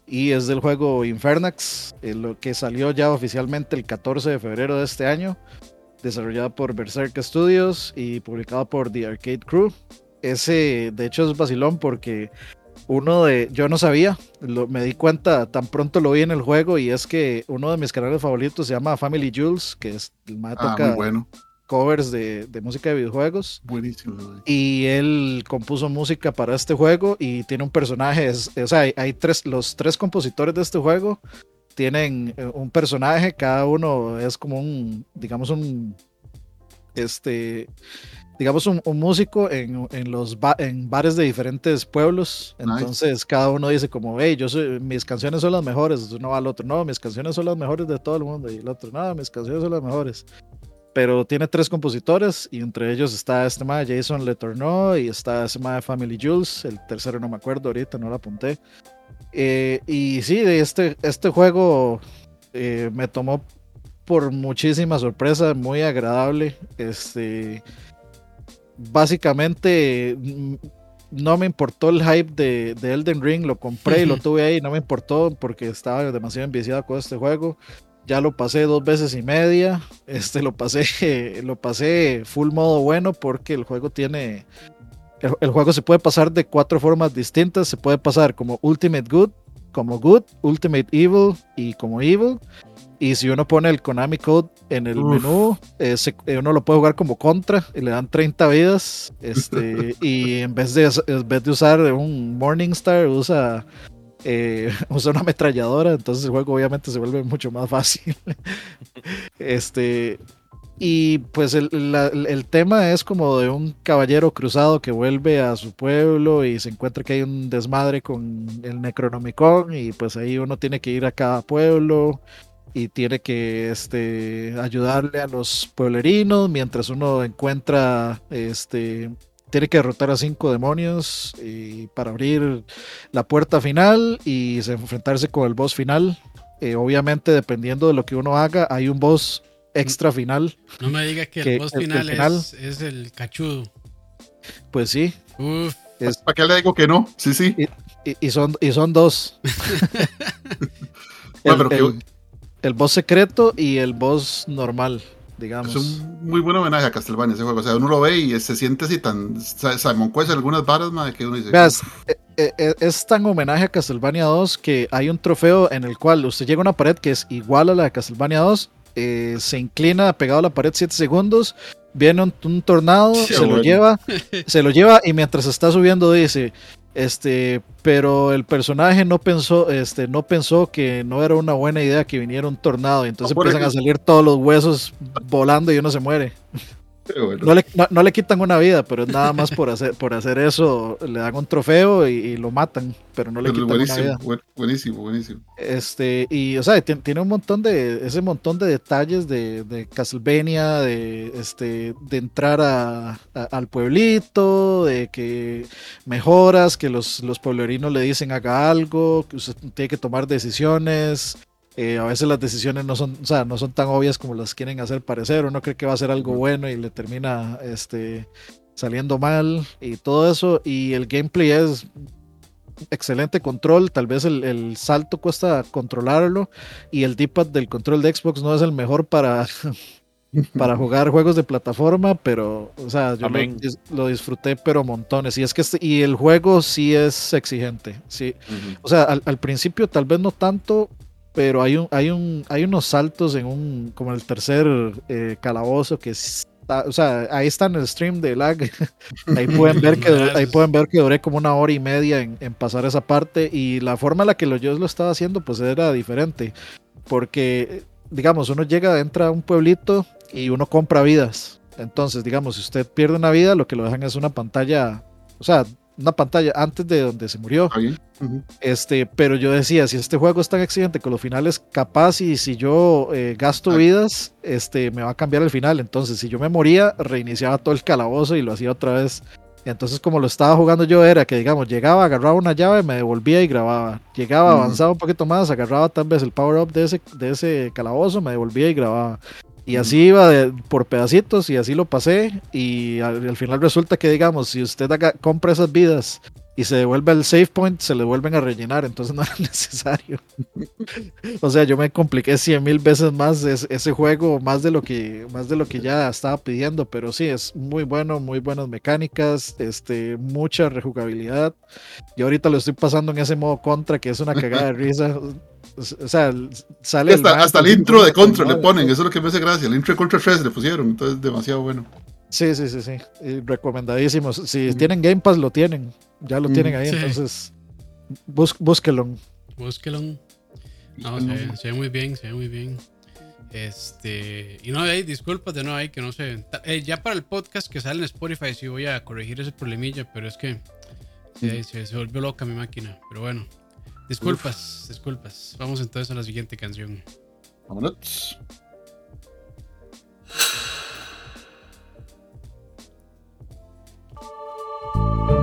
y es del juego Infernax, eh, lo que salió ya oficialmente el 14 de febrero de este año, desarrollado por Berserk Studios y publicado por The Arcade Crew. Ese, de hecho, es vacilón porque uno de, yo no sabía, lo- me di cuenta tan pronto lo vi en el juego y es que uno de mis canales favoritos se llama Family Jules, que es el más Ah, toca muy bueno. Covers de, de música de videojuegos. Buenísimo. Y él compuso música para este juego y tiene un personaje, es- o sea, hay, hay tres, los tres compositores de este juego tienen eh, un personaje, cada uno es como un, digamos un, este, digamos un, un músico en, en los ba- en bares de diferentes pueblos, Nice. entonces cada uno dice como, hey, yo soy, mis canciones son las mejores, uno va al otro, no, mis canciones son las mejores de todo el mundo, y el otro, no, mis canciones son las mejores pero tiene tres compositores y entre ellos está este ma Jason Letourneau y está ese ma de Family Jules, el tercero no me acuerdo ahorita, no lo apunté. Eh, y sí, este, este juego eh, me tomó por muchísima sorpresa, muy agradable. Este, básicamente mm, no me importó el hype de, de Elden Ring, lo compré y lo tuve ahí, no me importó porque estaba demasiado enviciado con este juego. Ya lo pasé dos veces y media. Este lo pasé, lo pasé full modo bueno porque el juego tiene. El, el juego se puede pasar de cuatro formas distintas. Se puede pasar como Ultimate Good, como Good, Ultimate Evil y como Evil. Y si uno pone el Konami Code en el Uf. menú, eh, se- eh, uno lo puede jugar como contra y le dan 30 vidas. Este, y en vez, de, en vez de usar un Morningstar, usa eh, usa una ametralladora, entonces el juego obviamente se vuelve mucho más fácil. este, y pues el, el tema es como de un caballero cruzado que vuelve a su pueblo y se encuentra que hay un desmadre con el Necronomicon y pues ahí uno tiene que ir a cada pueblo y tiene que este, ayudarle a los pueblerinos mientras uno encuentra este tiene que derrotar a cinco demonios y para abrir la puerta final y se- enfrentarse con el boss final. Eh, obviamente, dependiendo de lo que uno haga, hay un boss extra final. No me diga que, Que el boss el- el final, Es, es el cachudo. Pues sí, Uf, es- ¿Para qué le digo que no? Sí, sí. y, y son, y son dos. No, pero el boss secreto y el boss normal, digamos. Es un muy buen homenaje a Castlevania ese juego. O sea, uno lo ve y se siente así tan. Simon Quest, algunas varas, madre, que uno dice. Veas, eh, eh, eh, es tan homenaje a Castlevania 2 que hay un trofeo en el cual usted llega a una pared que es igual a la de Castlevania 2, eh, se inclina pegado a la pared 7 segundos, viene un, un tornado, se lo lleva, se lo lleva y mientras está subiendo dice, este, pero el personaje no pensó, este, no pensó que no era una buena idea que viniera un tornado y entonces No, empiezan a salir todos los huesos volando y uno se muere. Bueno. No le, no- no le quitan una vida, pero es nada más por hacer, por hacer eso, le dan un trofeo y, y lo matan, pero no le Pero quitan una buenísimo, vida. buen- buenísimo, buenísimo. Este, y o sea, ti- tiene un montón de, ese montón de detalles de, de Castlevania, de este, de entrar a, a- al pueblito, de que mejoras, que los, los pueblerinos le dicen haga algo, que usted tiene que tomar decisiones. Eh, a veces las decisiones no son, o sea, no son tan obvias como las quieren hacer parecer. Uno cree que va a ser algo bueno y le termina este, saliendo mal y todo eso. Y el gameplay es excelente control. Tal vez el, el salto cuesta controlarlo. Y el D-pad del control de Xbox no es el mejor para, para jugar juegos de plataforma. Pero, o sea, yo lo, disfruté, pero montones. Y es que este- y el juego sí es exigente. Sí, o sea, al, al principio tal vez no tanto, pero hay un, hay un, hay unos saltos en un, como el tercer eh, calabozo que está, o sea, ahí está en el stream de lag. ahí pueden ver que ahí pueden ver que duré como una hora y media en, en pasar esa parte y la forma en la que lo, yo lo estaba haciendo pues era diferente, porque digamos uno llega entra a un pueblito y uno compra vidas Entonces, digamos, si usted pierde una vida, lo que lo dejan es una pantalla, o sea, una pantalla antes de donde se murió. Este, pero yo decía, si este juego es tan exigente con los finales, capaz y si yo eh, gasto Ah. vidas, este, me va a cambiar el final. Entonces, si yo me moría, reiniciaba todo el calabozo y lo hacía otra vez. Entonces, como lo estaba jugando yo, era que, digamos, llegaba, agarraba una llave, me devolvía y grababa. Llegaba, avanzaba un poquito más, agarraba tal vez el power-up de ese, de ese calabozo, me devolvía y grababa. Y así iba de- por pedacitos y así lo pasé. Y al, al final resulta que, digamos, si usted haga- compra esas vidas y se devuelve al save point, se le vuelven a rellenar, entonces no era necesario. o sea, yo me compliqué cien mil veces más es- ese juego, más de lo que más de lo que ya estaba pidiendo, pero sí es muy bueno, muy buenas mecánicas, este, mucha rejugabilidad. Y ahorita lo estoy pasando en ese modo contra que es una cagada de risa. O sea, sale el Hasta, man hasta el intro de Contra le ponen, eso es lo que me hace gracia. El intro de Contra 3 le pusieron, entonces demasiado bueno. Sí, sí, sí, sí. Y recomendadísimos. Si tienen Game Pass, lo tienen. Ya lo tienen ahí, Sí. entonces bus- búsquelo. Búsquelo. No, se, ve- se ve muy bien, se ve muy bien. Este, y no, hey, disculpas de nuevo ahí que no sé. eh, ya para el podcast que sale en Spotify sí voy a corregir ese problemilla, pero es que sí, se, se volvió loca mi máquina. Pero bueno, disculpas, disculpas. Vamos entonces a la siguiente canción. Vámonos. Don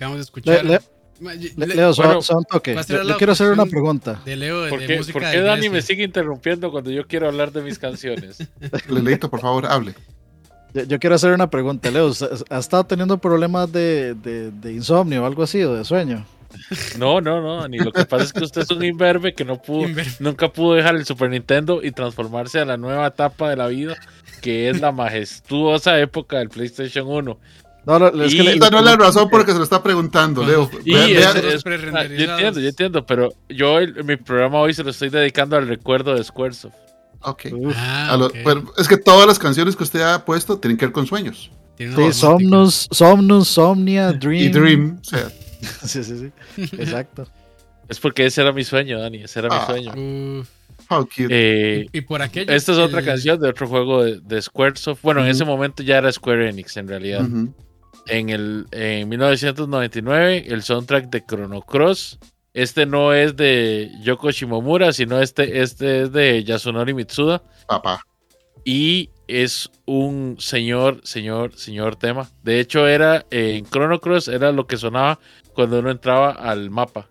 acabamos de escuchar. Le- Le- Le- le- Leo, son, bueno, son un toque. yo quiero hacer una pregunta. de Leo de, ¿Por de qué, música por de qué Dani iglesia. me sigue interrumpiendo cuando yo quiero hablar de mis canciones? Leleito, por favor, hable. Yo, yo quiero hacer una pregunta, Leo. ¿Ha estado teniendo problemas de, de- de insomnio o algo así o de sueño? No, no, no, Dani. Lo que pasa es que usted es un imberbe que no pudo, nunca pudo dejar el Super Nintendo y transformarse a la nueva etapa de la vida, que es la majestuosa época del PlayStation 1. No, no, es Y- que le- Esta no es la razón por la que se lo está preguantando, Leo. Y Vea- es- vea- los es- prerenderizados. yo entiendo, yo entiendo, pero yo el- mi programa hoy se lo estoy dedicando al recuerdo de Squaresoft. ok. Ah, A lo- ok. pero es que todas las canciones que usted ha puesto tienen que ver con sueños. Sí. Somnus, Somnus, Somnia, Dream. Y Dream, o sea, Sí, sí, sí. Exacto. Es porque ese era mi sueño, Dani, ese era mi Ah. sueño. Uf. how cute. Eh, Y, y por aquello. esta es otra el- canción de otro juego de, de Squaresoft. Bueno, en ese momento ya era Square Enix en realidad. Ujú. En, el, en 1999 el soundtrack de Chrono Cross Este no es de Yoko Shimomura, sino este, este es de Yasunori Mitsuda. Papá. Y es un señor, señor, señor tema. De hecho, era eh, en Chrono Cross, era lo que sonaba cuando uno entraba al mapa.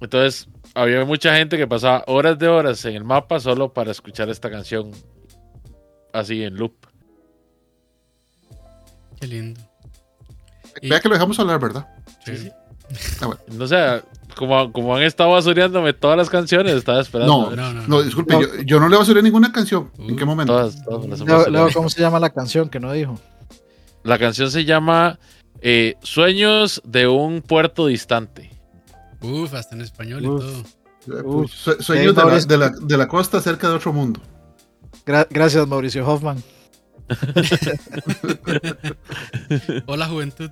Entonces, había mucha gente que pasaba horas de horas en el mapa solo para escuchar esta canción así en loop. Qué lindo. Y- Vea que lo dejamos hablar, ¿verdad? Sí. Ah, bueno. No sé, como, como han estado basureándome todas las canciones, estaba esperando. No, No, no, No, disculpe, No. Yo, yo no le voy a subir ninguna canción. ¿En qué Uh, momento? Todas, todas Luego, ¿cómo se llama la canción que no dijo? La canción se llama eh, Sueños de un puerto distante. Uf, hasta en español Uf. y todo. Eh, Uf. sueños de la, de, la, de la costa cerca de otro mundo. Gra- gracias, Mauricio Hoffman. Hola, juventud.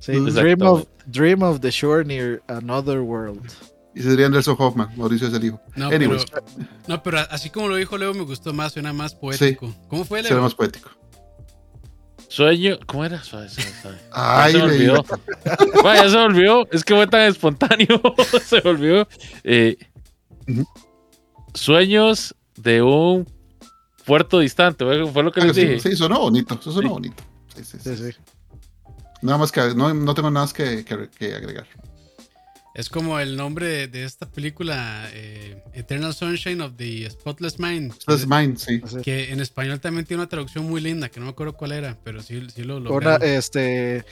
Sí, dream, of, dream of the shore near another world. Y sería Nelson Hoffman. Mauricio es el hijo. No, Anyways. pero, no, pero así como lo dijo Leo, me gustó más, suena más poético. ¿Cómo fue, Leo? más poético. Sueño, ¿cómo era? Suave, suave, suave. Ay, se me olvidó. Vaya, ya se me olvidó. Es que fue tan espontáneo. se me olvidó. Eh. Sueños de un puerto distante. Fue lo que Ah, les sí, dije. sí, sonó bonito. Eso sonó Sí. bonito. Sí, sí, sí. Sí, sí. Nada más que no, no tengo nada más que, que- que agregar. Es como el nombre de, de esta película, eh, Eternal Sunshine of the Spotless Mind. That's mine, sí. Que en español también tiene una traducción muy linda, que no me acuerdo cuál era, pero sí, sí lo Una, lograron. este,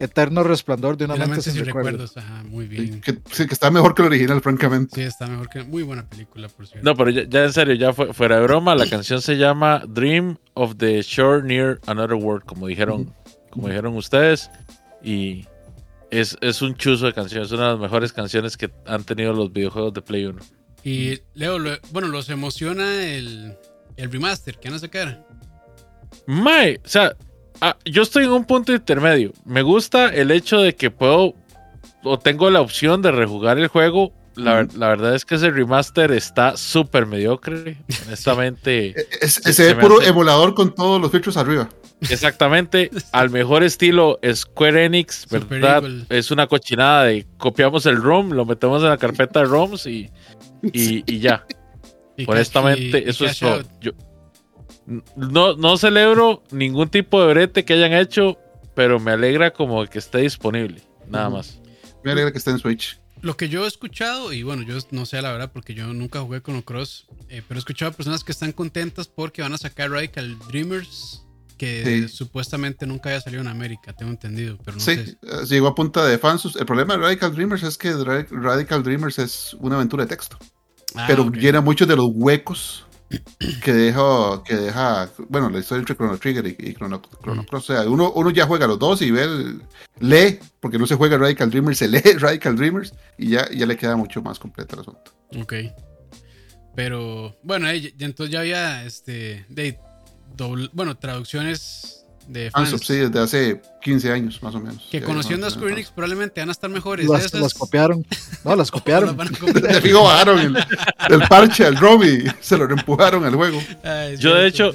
eterno resplandor de una mente, mente sin sin recuerdos. recuerdos. Ajá, muy Sí, bien. que, sí, que está mejor que el original, francamente. Sí, está mejor que. Muy buena película, por cierto. No, pero ya, ya en serio, ya fue- fuera de broma, la canción se llama Dream of the Shore Near Another World, como dijeron, como dijeron ustedes. Y es, es un chuzo de canción, es una de las mejores canciones que han tenido los videojuegos de Play 1. Y Leo, lo- bueno, los emociona el, el remaster que van a sacar. Mae, o sea, ah, yo estoy en un punto intermedio. Me gusta el hecho de que puedo o tengo la opción de rejugar el juego. La, la verdad es que ese remaster está súper mediocre. Honestamente, E- es- Se- ese se me puro hace- emulador con todos los filtros arriba. exactamente al mejor estilo Square Enix, ¿verdad? Es una cochinada de copiamos el ROM, lo metemos en la carpeta de ROMs y, y, y ya. Y Honestamente, eso es todo. Yo- no, no celebro ningún tipo de brete que hayan hecho, pero me alegra como que esté disponible. Nada más. Me alegra que esté en Switch. Lo que yo he escuchado, y bueno, yo no sé la verdad porque yo nunca jugué con Cross, eh, pero he escuchado a personas que están contentas porque van a sacar Radical Dreamers, que Sí. supuestamente nunca había salido en América, tengo entendido, pero no Sí, sé. eh, llegó a punta de fans. El problema de Radical Dreamers es que Ra- Radical Dreamers es una aventura de texto, Ah, pero llena muchos de los huecos que deja, que deja, bueno, la historia entre Chrono Trigger y, y Chrono, Chrono Mm. Cross. O sea, uno, uno ya juega los dos y ve, lee, porque no se juega Radical Dreamers, se lee Radical Dreamers y ya, ya le queda mucho más completo el asunto. Ok. Pero bueno, eh, entonces ya había este de bueno, traducciones de fans. Fansub, sí, desde hace 15 años más o menos. Que conociendo a Square Enix probablemente van a estar mejores. Las, Esas- las copiaron. No, las copiaron. De fijo bajaron el, el parche al ROM y se lo empujaron al juego. Ah, Yo, de hecho.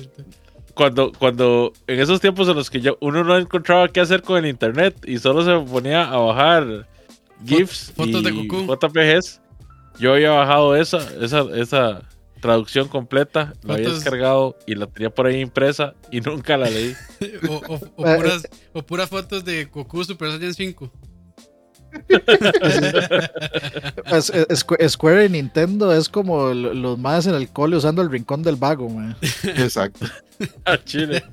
Cuando, cuando en esos tiempos en los que ya uno no encontraba qué hacer con el internet y solo se ponía a bajar GIFs fotos de y Goku. JPGs, yo había bajado esa, esa, esa traducción completa, la había descargado y la tenía por ahí impresa y nunca la leí. o, o- o Eh, puras, o puras fotos de Goku Super Saiyan 5. Es- es- Squ- Square y Nintendo es como los más en el cole usando el rincón del vago, man. Exacto. A Chile.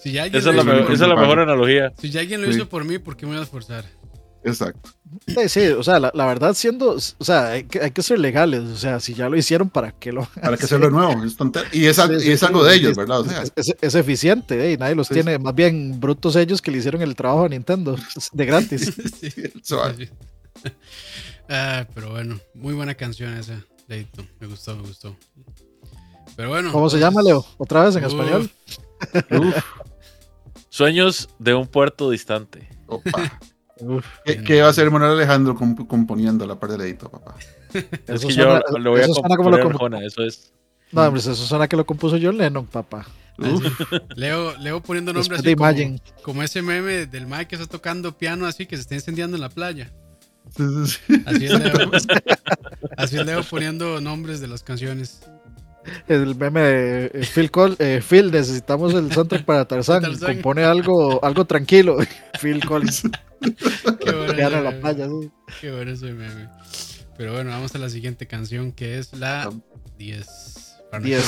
Si ya alguien, Esa es lo la, esa es mejor analogía. si ya alguien lo Sí. hizo por mí, ¿por qué me voy a esforzar? Exacto. Sí, sí, o sea, la, la verdad siendo, o sea, hay que, hay que ser legales, o sea, si ya lo hicieron, ¿para qué lo Para que hacerlo nuevo. Es Y es, al- Sí, y sí, es sí, algo de ellos, es- ¿verdad? O sea, es, es- es eficiente, ¿eh? y nadie los Sí, tiene, más bien brutos ellos que le hicieron el trabajo a Nintendo de gratis. Sí, suave. sí, sí. Ah, pero bueno, muy buena canción esa, Leito. Me gustó, me gustó. Pero bueno. ¿Cómo se entonces- llama, Leo? ¿Otra vez en Uf, español? Uf, Sueños de un puerto distante. opa. Uf, ¿Qué, qué va a hacer Manuel Alejandro comp- componiendo la parte de dedito, papá? Es eso que suena, yo lo voy a eso suena como lo componer, compu- Arjona, eso es. No, hombre, eso suena que lo compuso John Lennon, papá. Uf, Leo, Leo poniendo nombres así como ese meme del Mike que está tocando piano así que se está incendiando en la playa. Así es Leo. Así es Leo poniendo nombres de las canciones. El meme de eh, Phil, Col eh, Phil, necesitamos el soundtrack para Tarzán. Tarzán. Compone algo, algo tranquilo. Phil Collins. Qué bueno, la playa, sí. Qué bueno ese meme. Pero bueno, vamos a la siguiente canción que es la Ah. 10. Para 10.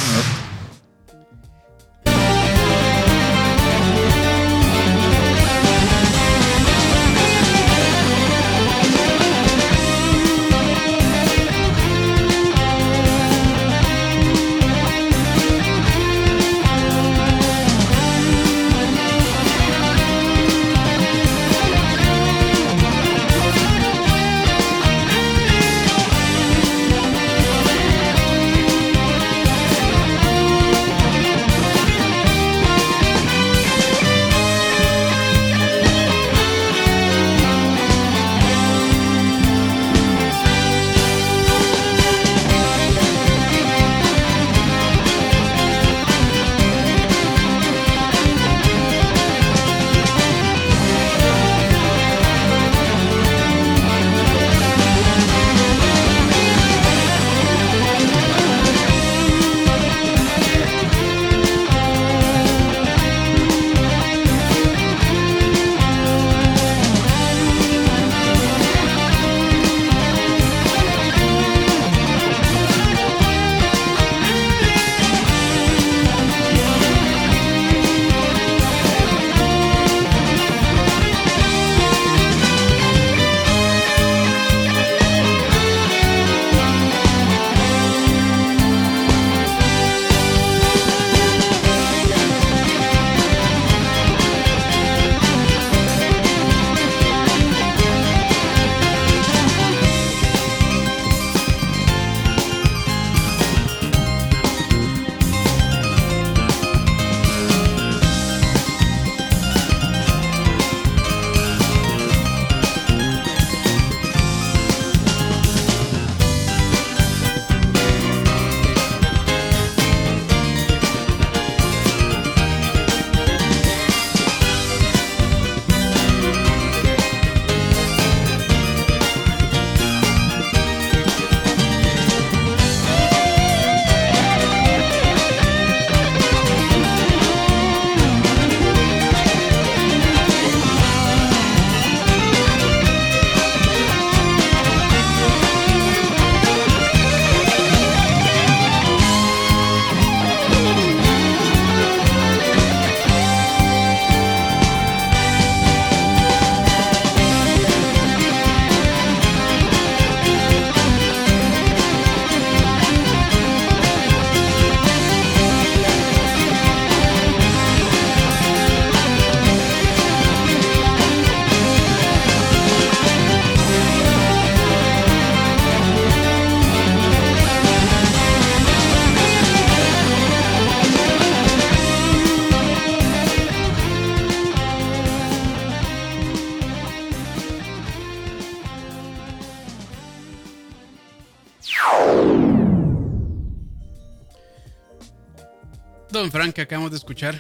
Don Frank, que acabamos de escuchar.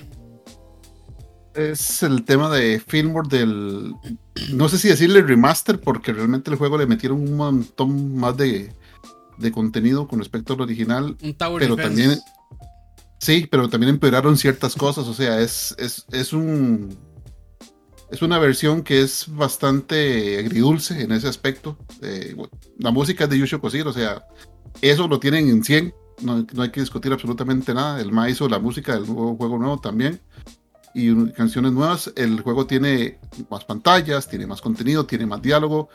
Es el tema de Fillmore del. No sé si decirle remaster, porque realmente el juego le metieron un montón más de, de contenido con respecto al original. Un Tower Pero Defense. también. Sí, pero también empeoraron ciertas cosas. O sea, es, es, es un. Es una versión que es bastante agridulce en ese aspecto. Eh, la música es de Yusho Koshiro, o sea, eso lo tienen en 100. No, hay que discutir absolutamente nada. El Ma hizo la música del nuevo juego nuevo también. Y canciones nuevas. El juego tiene más pantallas, tiene más contenido, tiene más diálogo,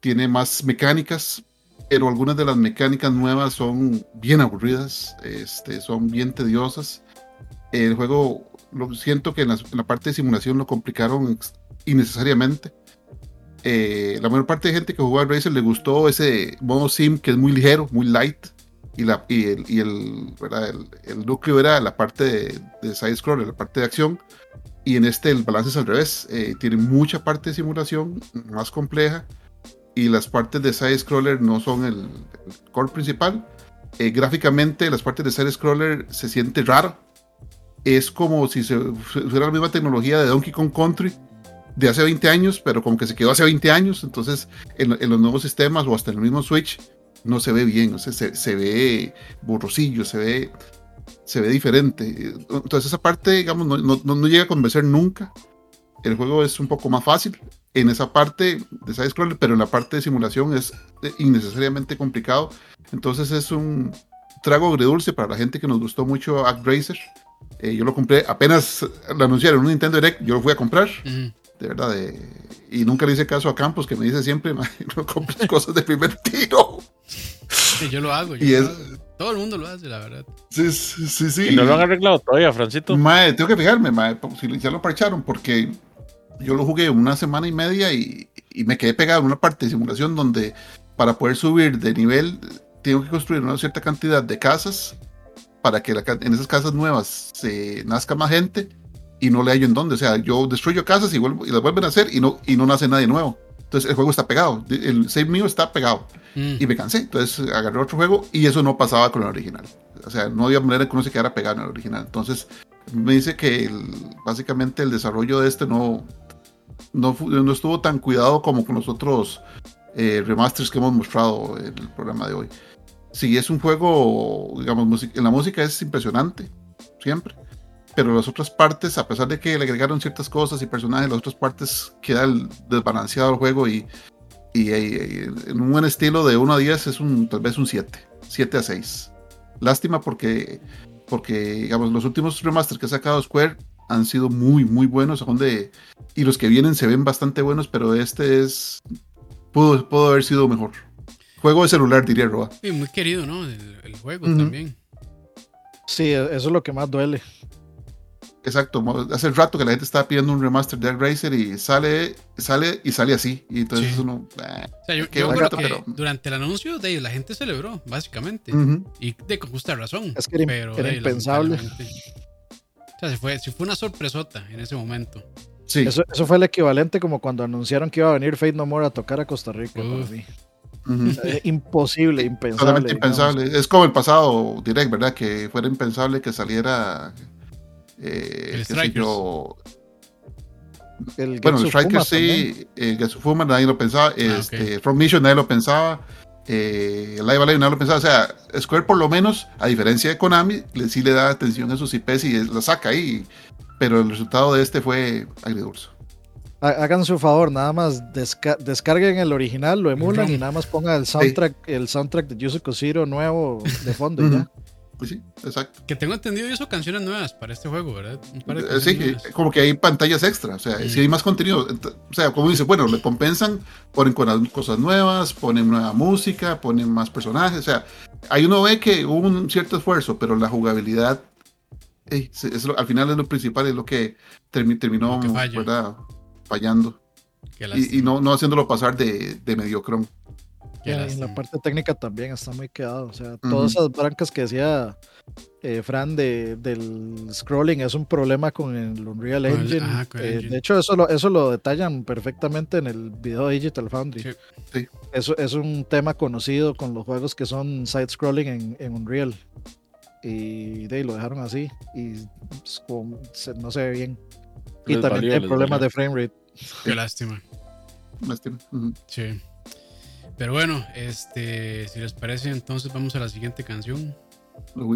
tiene más mecánicas. Pero algunas de las mecánicas nuevas son bien aburridas, este, son bien tediosas. El juego, lo siento que en, la parte de simulación lo complicaron innecesariamente. Eh, la mayor parte de gente que jugó al Racer le gustó ese modo sim que es muy ligero, muy light. Y, la, y, el, y el, ¿verdad? el, el núcleo era la parte de, de side scroller, la parte de acción. Y en este el balance es al revés. eh, tiene mucha parte de simulación más compleja. Y las partes de side scroller no son el, el core principal. Eh, gráficamente, las partes de side scroller se siente raro. Es como si se fuera la misma tecnología de Donkey Kong Country, de hace 20 años, pero como que se quedó hace 20 años, entonces en, en los nuevos sistemas o hasta en el mismo Switch no se ve bien, o sea, se, se ve borrosillo, se ve, se ve diferente. Entonces esa parte, digamos, no, no, no llega a convencer nunca. El juego es un poco más fácil en esa parte de side scroller, pero en la parte de simulación es innecesariamente complicado. Entonces es un trago agridulce para la gente que nos gustó mucho ActRaiser. Eh, yo lo compré, apenas lo anunciaron en un Nintendo Direct, yo lo fui a comprar. De verdad, de- y nunca le hice caso a Campos, que me dice siempre, "Ma, no compres cosas de primer tiro. Sí, yo lo hago. yo Y lo es- hago. Todo el mundo lo hace, la verdad. Sí, sí, sí. sí. Y no lo han arreglado todavía, Francito. Mae, tengo que fijarme, mae, si ya lo parcharon, porque yo lo jugué una semana y media y, y me quedé pegado en una parte de simulación donde para poder subir de nivel tengo que construir una cierta cantidad de casas para que la en esas casas nuevas se nazca más gente y no le hallo en dónde. O sea, yo destruyo casas y, vuelvo, y las vuelven a hacer y no, y no nace nadie nuevo. Entonces el juego está pegado, el save mío está pegado Mm. y me cansé. Entonces agarré otro juego y eso no pasaba con el original. O sea, no había manera que uno se quedara pegado en el original. Entonces me dice que el- básicamente el desarrollo de este no, no, no estuvo tan cuidado como con los otros eh, remasters que hemos mostrado en el programa de hoy. Sí, es un juego, digamos, en la música es impresionante, siempre. Pero las otras partes, a pesar de que le agregaron ciertas cosas y personajes, las otras partes queda el- desbalanceado el juego y, y, eh, en un buen estilo de 1 a 10 es un tal vez un 7, 7 a 6. Lástima porque, porque digamos, los últimos remasters que ha sacado Square han sido muy, muy buenos. Son de, y los que vienen se ven bastante buenos, pero este es. Pudo, pudo haber sido mejor. Juego de celular, diría Roa. Y muy querido, ¿no? El, el juego Ujú. también. Sí, eso es lo que más duele. Exacto. Hace rato que la gente estaba pidiendo un remaster de Dark Racer y sale, sale y sale así. Y entonces Sí. uno. eh, O sea, yo, Qué yo bonito, creo que pero- durante el anuncio de ahí, la gente celebró, básicamente. Y de con justa razón. Es que era pero era de ahí, impensable. O sea, se fue, se fue una sorpresota en ese momento. Sí. Eso, eso fue el equivalente como cuando anunciaron que iba a venir Fate No More a tocar a Costa Rica. para imposible, impensable. Totalmente digamos. impensable. Es como el pasado direct, ¿verdad? Que fuera impensable que saliera. Eh, El Strikers. yo, El Bueno, el Getsu Striker Fuma también. sí, el Getsufuma nadie lo pensaba, Ah, este, From Mission nadie lo pensaba, eh, Live Alive nadie lo pensaba, o sea, Square por lo menos, a diferencia de Konami, le, sí le da atención a sus IPs y la saca ahí, pero el resultado de este fue agridulce. Hagan su favor, nada más desca- descarguen el original, lo emulan y nada más pongan el soundtrack, el soundtrack de Yusuke Zero nuevo de fondo y ya. Pues sí, exacto. Que tengo entendido hizo canciones nuevas para este juego, ¿verdad? Eh, sí, nuevas. como que hay pantallas extra, o sea, Mm. si hay más contenido, o sea, como dice, bueno, le compensan, ponen cosas nuevas, ponen nueva música, ponen más personajes, o sea, ahí uno ve que hubo un cierto esfuerzo, pero la jugabilidad, es lo- al final es lo principal, es lo que termi- terminó, Lo que falla. ¿verdad? Fallando y, no, no haciéndolo pasar de, de mediocrón. Y en la parte técnica también está muy quedado. O sea, todas esas brancas que decía eh, Fran de, del scrolling es un problema con el Unreal Con el- Engine. ajá, con el Eh, engine. De hecho, eso lo, eso lo detallan perfectamente en el video de Digital Foundry. Sí. Sí. Eso es un tema conocido con los juegos que son side-scrolling en, en Unreal. Y de ahí lo dejaron así. Y es como- se- no se ve bien. Y también valió, les problemas valió. de frame rate. Qué lástima. Lástima. Sí. Pero bueno, este, si les parece, entonces vamos a la siguiente canción. Los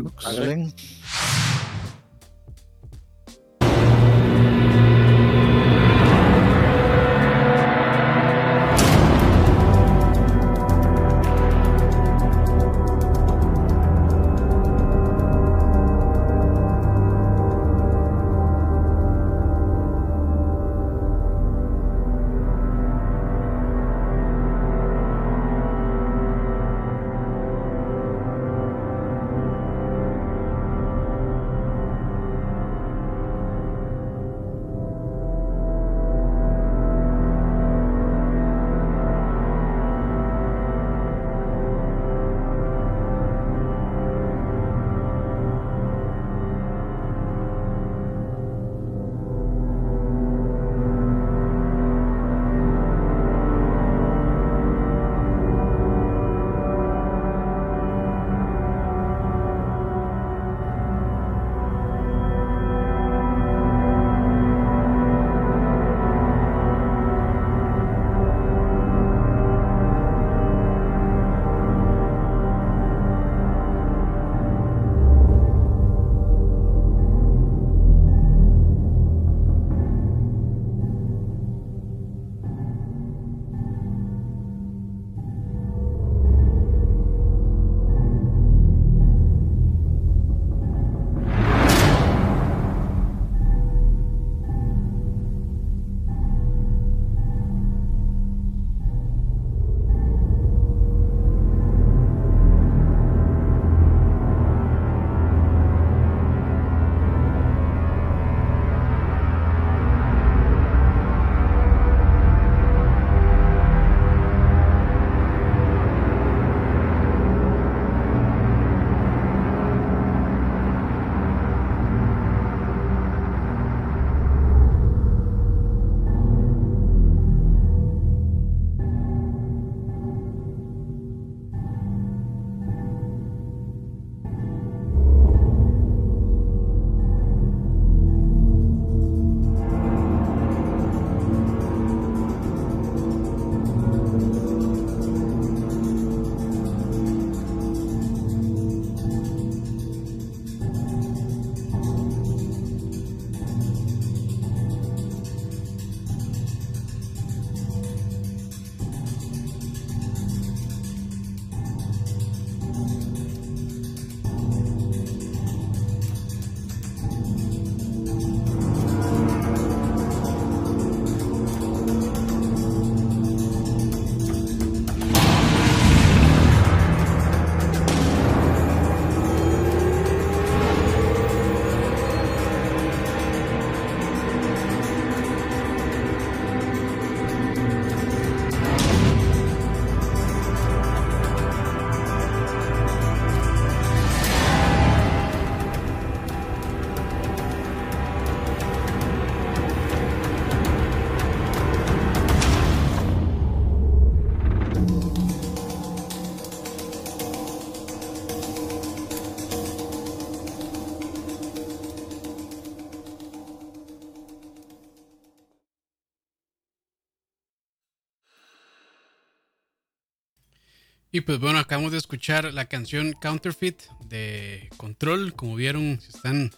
Y pues bueno, acabamos de escuchar la canción Counterfeit de Control. Como vieron, si están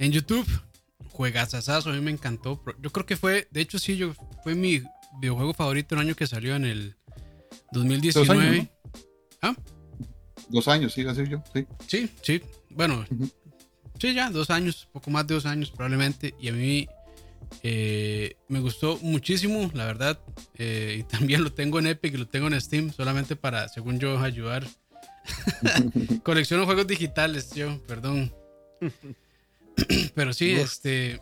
en YouTube, juegazazazo, a mí me encantó. Yo creo que fue, de hecho, sí, yo, fue mi videojuego favorito el año que salió en el 2019. Dos años, ¿Ah? Dos años, sí, así yo, sí. Sí, sí. Bueno, sí, ya, dos años, poco más de dos años probablemente. Y a mí eh, me gustó muchísimo, la verdad. Eh, y también lo tengo en Epic y lo tengo en Steam, solamente para, según yo, ayudar. Colecciono juegos digitales, yo, perdón. Pero sí, Uf. este.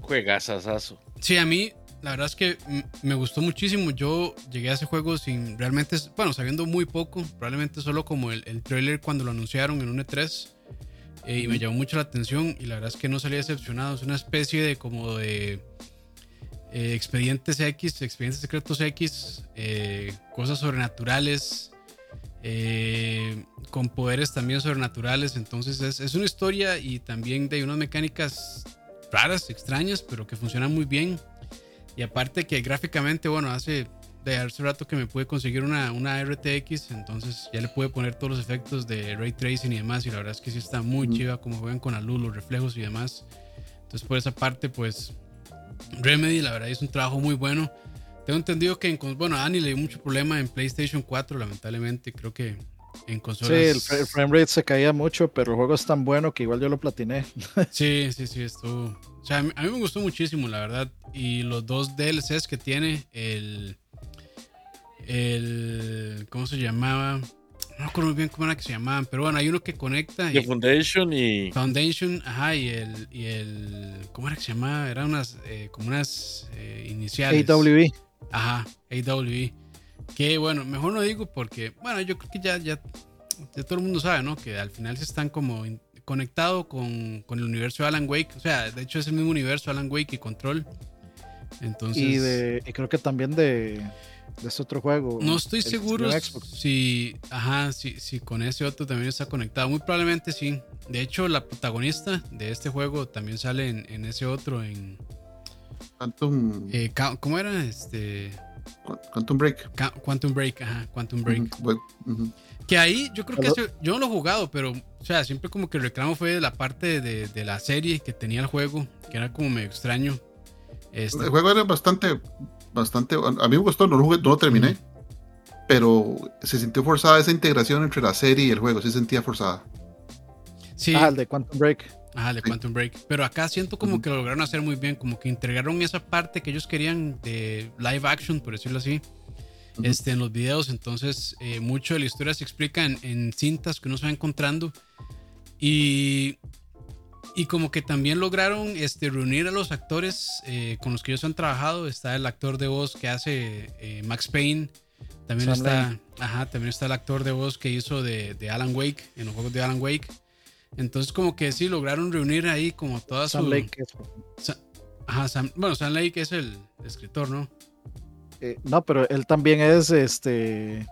Juegazazazo. Sí, a mí la verdad es que me gustó muchísimo. Yo llegué a ese juego sin realmente, bueno, sabiendo muy poco, probablemente solo como el, el trailer cuando lo anunciaron en un E3. Eh, y me llamó mucho la atención y la verdad es que no salí decepcionado. Es una especie de como de eh, expedientes X, expedientes secretos X, eh, cosas sobrenaturales, con poderes también sobrenaturales. Entonces es, es una historia y también de unas mecánicas raras, extrañas, pero que funcionan muy bien. Y aparte que gráficamente, bueno, hace de hace rato que me pude conseguir una, una RTX, entonces ya le pude poner todos los efectos de ray tracing y demás. Y la verdad es que sí está muy chiva como juegan con la luz, los reflejos y demás. Entonces por esa parte, pues Remedy, la verdad es un trabajo muy bueno. Tengo entendido que en, bueno, a Dani le dio mucho problema en PlayStation 4, lamentablemente. Creo que en Sí, consolas. el, fra- el frame rate se caía mucho, pero el juego es tan bueno que igual yo lo platiné. Sí, sí, sí, estuvo. O sea, a mí, a mí me gustó muchísimo, la verdad. Y los dos DLCs que tiene, el. El. ¿Cómo se llamaba? No me acuerdo muy bien cómo era que se llamaban, pero bueno, hay uno que conecta. The Foundation y. Foundation, ajá, y el, y el. ¿Cómo era que se llamaba? Eran unas. eh, como unas eh, iniciales. AWE. Ajá, AWE. Que bueno, mejor no digo porque, bueno, yo creo que ya, ya, ya todo el mundo sabe, ¿no? Que al final se están como in- conectado con, con el universo de Alan Wake. O sea, de hecho es el mismo universo Alan Wake y Control. Entonces, Y, de, y creo que también de, de este otro juego. no estoy el seguro si, ajá, si, si con ese otro también está conectado. Muy probablemente sí. De hecho, la protagonista de este juego también sale en, en ese otro, en... Quantum, eh, ¿Cómo era? Este... Quantum Break. Quantum Break, ajá, Quantum Break. Que ahí yo creo que ese- yo no lo he jugado, pero o sea, siempre como que el reclamo fue de la parte de, de la serie que tenía el juego, que era como medio extraño. Este, El juego era bastante, bastante. A mí me gustó, no lo, jugué, no lo terminé. Pero se sintió forzada esa integración entre la serie y el juego. Se sentía forzada. sí, Ah, el de Quantum Break. ajá, de sí. Quantum Break. Pero acá siento como que lo lograron hacer muy bien, como que integraron esa parte que ellos querían de live action, por decirlo así, este, en los videos. Entonces, eh, mucho de la historia se explica en, en cintas que uno se va encontrando. Y, y como que también lograron este, reunir a los actores eh, con los que ellos han trabajado. Está el actor de voz que hace eh, Max Payne. También Sam está, ajá, también está el actor de voz que hizo de, de Alan Wake, en los juegos de Alan Wake. Entonces como que sí, lograron reunir ahí como toda Sam su... Lake. es- Sa- Ajá, Sam- bueno, Sam Lake es el escritor, ¿no? eh, no, pero él también es este.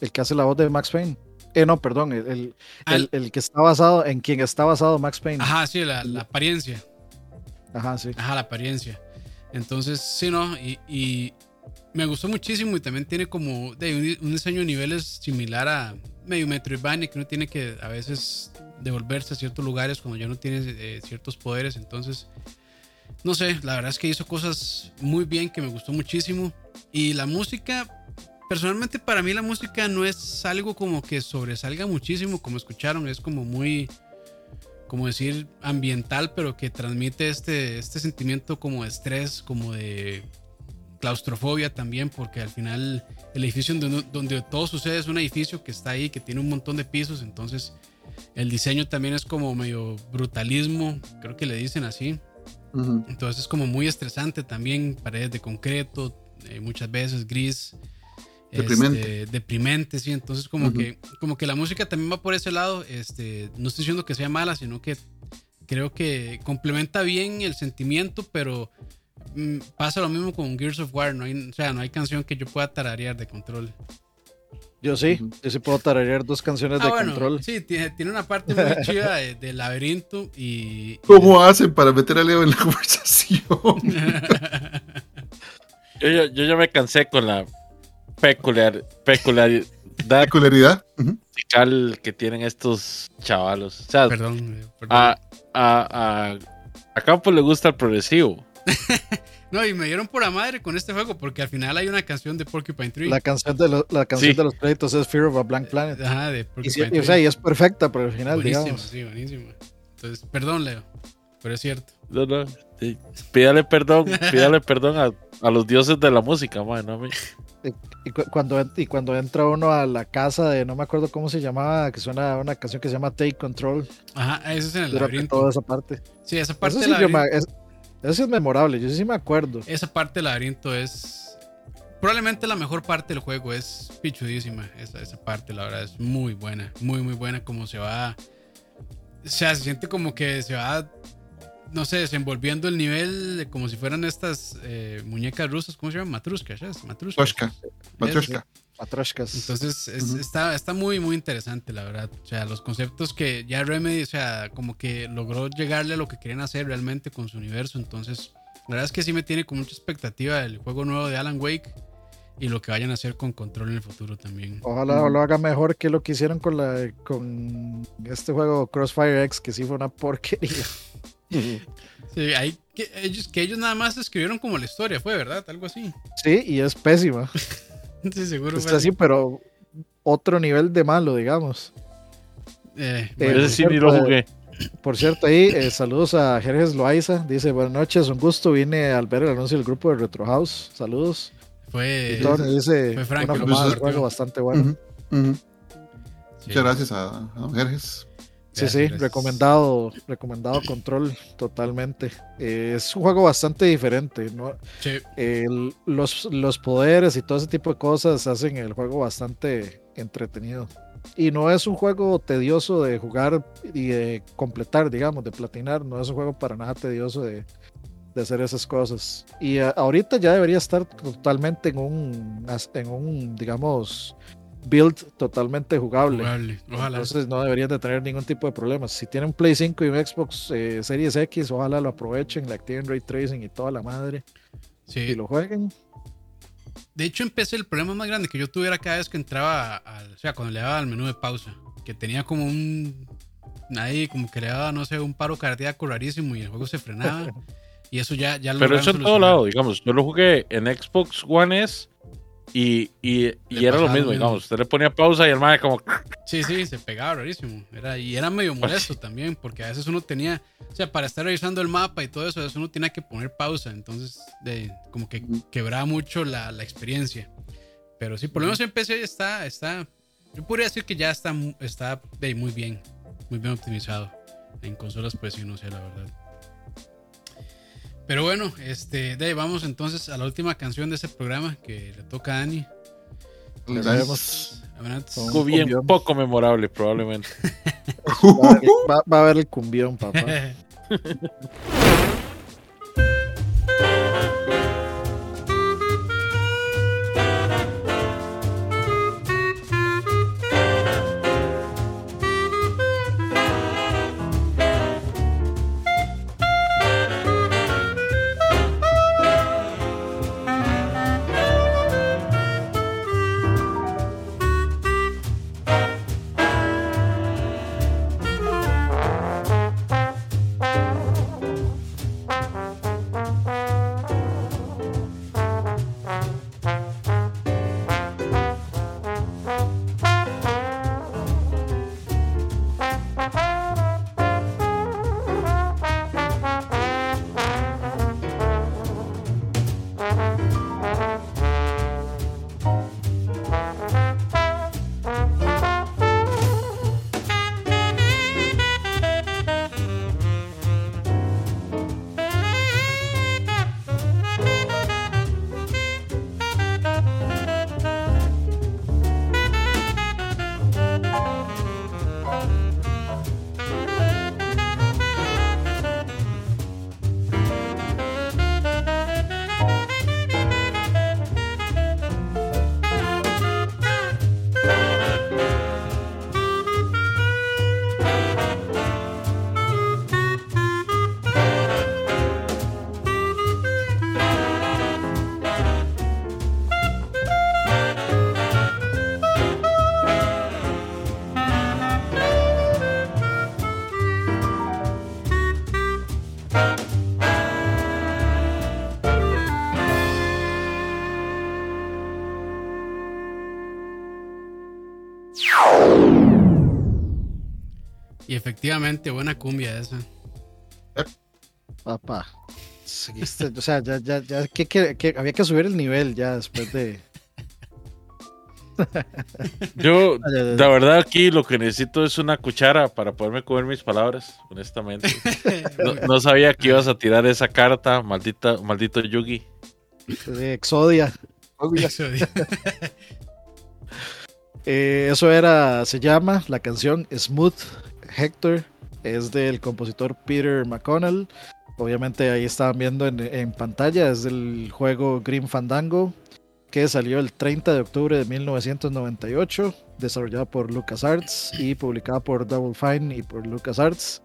El que hace la voz de Max Payne. Eh, no, perdón, el, el, Ah, el- el que está basado, en quien está basado Max Payne. Ajá, sí, la, la apariencia. Ajá, sí. Ajá, la apariencia. Entonces, sí, ¿no? Y, y me gustó muchísimo y también tiene como de, un, un diseño de niveles similar a medio Metroidvania, que uno tiene que a veces devolverse a ciertos lugares cuando ya no tiene eh, ciertos poderes. Entonces, no sé, la verdad es que hizo cosas muy bien que me gustó muchísimo. Y la música, personalmente para mí la música no es algo como que sobresalga muchísimo, como escucharon, es como muy como decir, ambiental, pero que transmite este, este sentimiento como de estrés, como de claustrofobia también, porque al final el edificio donde, donde todo sucede es un edificio que está ahí, que tiene un montón de pisos, entonces el diseño también es como medio brutalismo, creo que le dicen así. Entonces es como muy estresante también, paredes de concreto, eh, muchas veces gris. Deprimente. este, deprimente, sí. Entonces como, que, como que la música también va por ese lado. Este, no estoy diciendo que sea mala, sino que creo que complementa bien el sentimiento, pero mm, pasa lo mismo con Gears of War. No hay, o sea, no hay canción que yo pueda tararear de control. Yo sí, yo sí puedo tararear dos canciones Ah, de bueno, control. sí, tiene, tiene una parte muy chida de, de laberinto y... ¿Cómo hacen para meter a Leo en la conversación? Yo, ya- yo ya me cansé con la peculiar, Peculiaridad. Ujú. musical que tienen estos chavalos. O sea, Perdón. eh, perdón. a, a, a, a Campos le gusta el progresivo. No, y me dieron por la madre con este juego porque al final hay una canción de Porcupine Tree. La canción de, lo- la canción Sí. de los créditos es Fear of a Blank Planet. Ajá, de Y, Porcupine y, Tree. o sea, y es perfecta para el final, buenísimo, digamos. sí, buenísimo. Entonces, perdón, Leo, pero es cierto. No, no, sí. Pídale perdón, pídale perdón a, a los dioses de la música, man, no. Y, cu- cuando, y cuando entra uno a la casa de, no me acuerdo cómo se llamaba, que suena una canción que se llama Take Control, Ajá, eso es en el laberinto. toda esa parte. Sí, esa parte Eso del sí, yo laberinto. me- es, eso es memorable, yo sí me acuerdo. Esa parte del laberinto es probablemente la mejor parte del juego. Es pichudísima. Esa, esa parte, la verdad, es muy buena. Muy, muy buena. Como se va. O sea, se siente como que se va. No sé, desenvolviendo el nivel como si fueran estas eh, muñecas rusas. ¿Cómo se llaman? Matrushka, ¿ya? Matrushka. Matryoshka. Matryoshka. Matroshkas. Entonces es- está, está muy, muy interesante, la verdad. O sea, los conceptos que ya Remedy, o sea, como que logró llegarle a lo que querían hacer realmente con su universo. Entonces, la verdad es que sí me tiene con mucha expectativa el juego nuevo de Alan Wake y lo que vayan a hacer con Control en el futuro también. Ojalá lo haga mejor que lo que hicieron con la con este juego Crossfire X, que sí fue una porquería. Sí, hay que ellos, que ellos nada más escribieron como la historia, fue verdad, algo así. Sí, y es pésima. Sí, seguro. Está así, pero otro nivel de malo, digamos. Eh, Eh, bueno, Ese sí ni lo jugué. Por cierto, ahí eh, saludos a Jerjes Loaiza. Dice, buenas noches, un gusto. Vine al ver el anuncio del grupo de Retro House. Saludos. fue. Y Tony dice, fue Frank una fumada juego bastante bueno. Sí. Muchas gracias a, a don Jerjes. Sí, sí, recomendado, recomendado control totalmente. Eh, es un juego bastante diferente, ¿no? Sí, los, los poderes y todo ese tipo de cosas hacen el juego bastante entretenido. Y no es un juego tedioso de jugar y de completar, digamos, de platinar. No es un juego para nada tedioso de, de hacer esas cosas. Y eh, ahorita ya debería estar totalmente en un, en un digamos, build totalmente jugable. jugable. Ojalá. Entonces no deberían de tener ningún tipo de problemas. Si tienen Play 5 y un Xbox eh, Series X, ojalá lo aprovechen, le activen Ray Tracing y toda la madre Sí. y lo jueguen. De hecho, empecé el problema más grande que yo tuviera cada vez que entraba al. O sea, cuando le daba al menú de pausa. Que tenía como un. Ahí, como que le daba, no sé, un paro cardíaco rarísimo y el juego se frenaba. y eso ya, ya lo Pero eso en todo lado, digamos. Yo lo jugué en Xbox One S y, y, y era lo mismo, digamos. Usted le ponía pausa y el madre como... Sí, sí, se pegaba rarísimo. Era, y era medio molesto también, porque a veces uno tenía. O sea, para estar revisando el mapa y todo eso, a veces uno tenía que poner pausa. Entonces, de, como que quebraba mucho la, la experiencia. Pero sí, por lo menos en PC está, está. Yo podría decir que ya está, está de, muy bien. Muy bien optimizado. En consolas, pues sí, no sé, la verdad. Pero bueno, este, de, ahí vamos entonces a la última canción de este programa que le toca a Dani. Bien cumbión. poco memorable, probablemente. Va a, haber, va- va a haber el cumbión, papá. efectivamente, buena cumbia esa. Papá. Seguiste, o sea, ya, ya, ya, que, que- que había que subir el nivel ya después de. Yo, la verdad, aquí lo que necesito es una cuchara para poderme comer mis palabras, honestamente. No, no sabía que ibas a tirar esa carta, maldita, maldito Yugi. de Exodia. Eso, Eh, eso era, se llama la canción Smooth Hector, es del compositor Peter McConnell. Obviamente ahí estaban viendo en, pantalla, es del juego Grim Fandango, que salió el 30 de octubre de 1998, desarrollado por LucasArts y publicado por Double Fine y por LucasArts.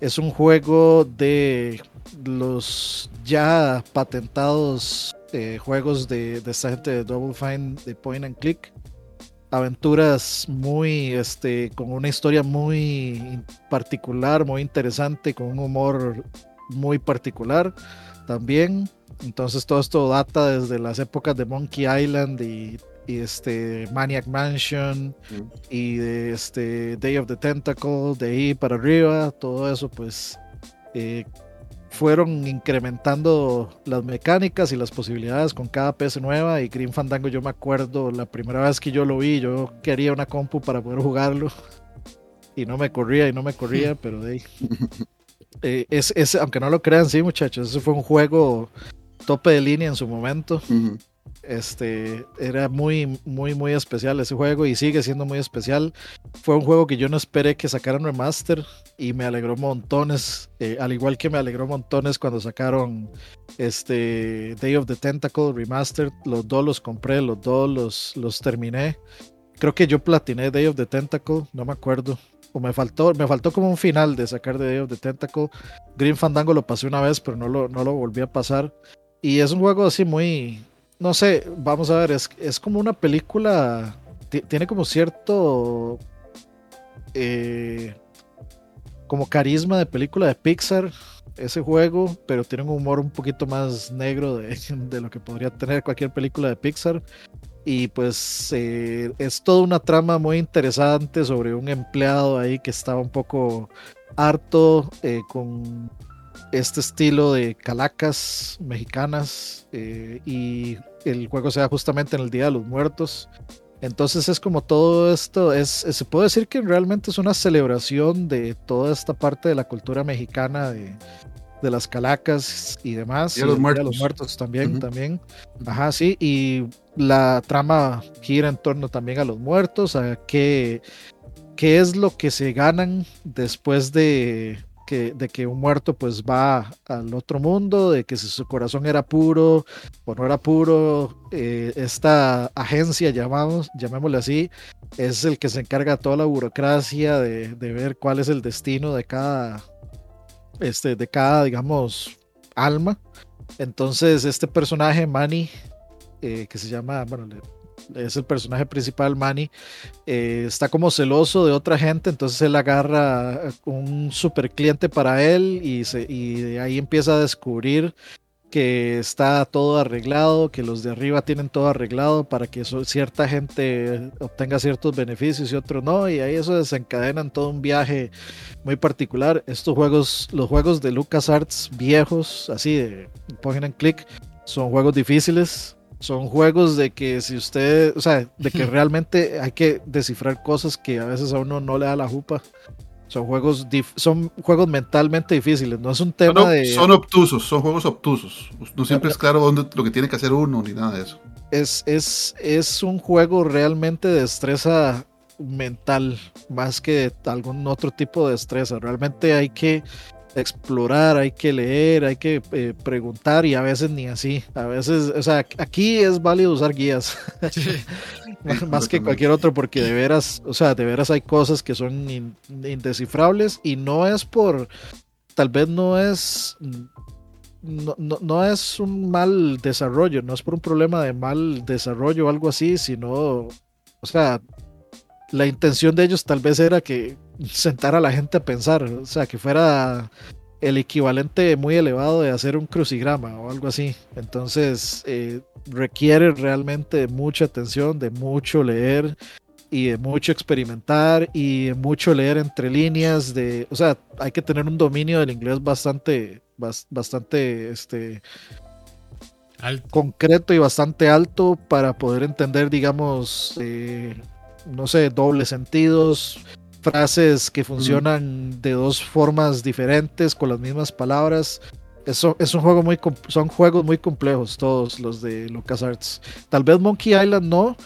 Es un juego de los ya patentados eh, juegos de, de esta gente de Double Fine de Point and Click aventuras muy, este, con una historia muy particular, muy interesante, con un humor muy particular también. Entonces todo esto data desde las épocas de Monkey Island y, y este Maniac Mansion Mm. y de este Day of the Tentacle, de ahí para arriba, todo eso pues eh, fueron incrementando las mecánicas y las posibilidades con cada PC nueva y Green Fandango yo me acuerdo la primera vez que yo lo vi, yo quería una compu para poder jugarlo y no me corría y no me corría, pero de ahí. Eh, es, es, aunque no lo crean, sí muchachos, ese fue un juego tope de línea en su momento. Ujú. Este era muy, muy, muy especial ese juego y sigue siendo muy especial. Fue un juego que yo no esperé que sacaran remaster y me alegró montones. eh, al igual que me alegró montones cuando sacaron este Day of the Tentacle Remastered. Los dos los compré, los dos los, los terminé. Creo que yo platiné Day of the Tentacle, no me acuerdo. O me faltó, me faltó como un final de sacar de Day of the Tentacle. Green Fandango lo pasé una vez, pero no lo, no lo volví a pasar. Y es un juego así muy, no sé, vamos a ver, es, es como una película, ti- tiene como cierto, eh, como carisma de película de Pixar, ese juego, pero tiene un humor un poquito más negro de, de lo que podría tener cualquier película de Pixar. Y pues eh, es toda una trama muy interesante sobre un empleado ahí que estaba un poco harto eh, con este estilo de calacas mexicanas eh, y el juego se da justamente en el Día de los Muertos. Entonces es como todo esto, es, se puede decir que realmente es una celebración de toda esta parte de la cultura mexicana, de, de las calacas y demás. Día de los el Día de Muertos. Muertos también, también. Ajá, sí, y la trama gira en torno también a los muertos, a qué, qué es lo que se ganan después de de que un muerto pues va al otro mundo, de que si su corazón era puro o no era puro, eh, esta agencia, llamamos, llamémosle así, es el que se encarga de toda la burocracia de, de ver cuál es el destino de cada, este, de cada, digamos, alma. Entonces, este personaje, Manny, eh, que se llama, es el personaje principal, Manny, eh, está como celoso de otra gente, entonces él agarra un super cliente para él y, se, ahí empieza a descubrir que está todo arreglado, que los de arriba tienen todo arreglado para que cierta gente obtenga ciertos beneficios y otros no, y ahí eso desencadena en todo un viaje muy particular. Estos juegos, los juegos de LucasArts viejos, así de point and click, son juegos difíciles. Son juegos de que si usted, o sea, de que realmente hay que descifrar cosas que a veces a uno no le da la jupa. Son juegos, dif- son juegos mentalmente difíciles. No es un tema Son, de. son obtusos, son juegos obtusos. No siempre es claro dónde, lo que tiene que hacer uno ni nada de eso. es, es, es un juego realmente de destreza mental, más que de algún otro tipo de destreza. Realmente hay que explorar, hay que leer, hay que eh, preguntar y a veces ni así. A veces, o sea, aquí es válido usar guías. Sí. más, que cualquier otro porque de veras, o sea, de veras hay cosas que son in- indescifrables y no es por, tal vez no es, no, no, no es un mal desarrollo, no es por un problema de mal desarrollo o algo así, sino, o sea, la intención de ellos tal vez era que sentara a la gente a pensar, o sea, que fuera el equivalente muy elevado de hacer un crucigrama o algo así. Entonces, eh, requiere realmente de mucha atención, de mucho leer y de mucho experimentar y de mucho leer entre líneas de, o sea, hay que tener un dominio del inglés bastante, bastante, este, concreto y bastante alto para poder entender, digamos, eh, no sé, dobles sentidos, frases que funcionan de dos formas diferentes con las mismas palabras. Eso es un juego muy son juegos muy complejos todos los de LucasArts. Tal vez Monkey Island no,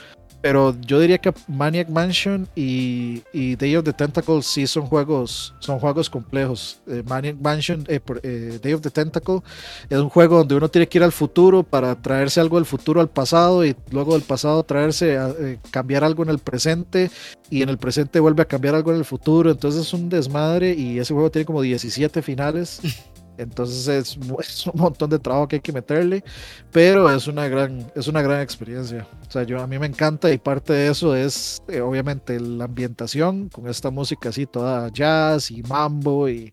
pero yo diría que Maniac Mansion y, Day of the Tentacle sí son juegos, son juegos complejos. Eh, Maniac Mansion, eh, eh, Day of the Tentacle es un juego donde uno tiene que ir al futuro para traerse algo del futuro al pasado y luego del pasado traerse a cambiar algo en el presente y en el presente vuelve a cambiar algo en el futuro. Entonces es un desmadre y ese juego tiene como 17 finales. Entonces es, un montón de trabajo que hay que meterle, pero es una gran, es una gran experiencia. O sea, yo a mí me encanta y parte de eso es eh, obviamente la ambientación con esta música así toda jazz y mambo y,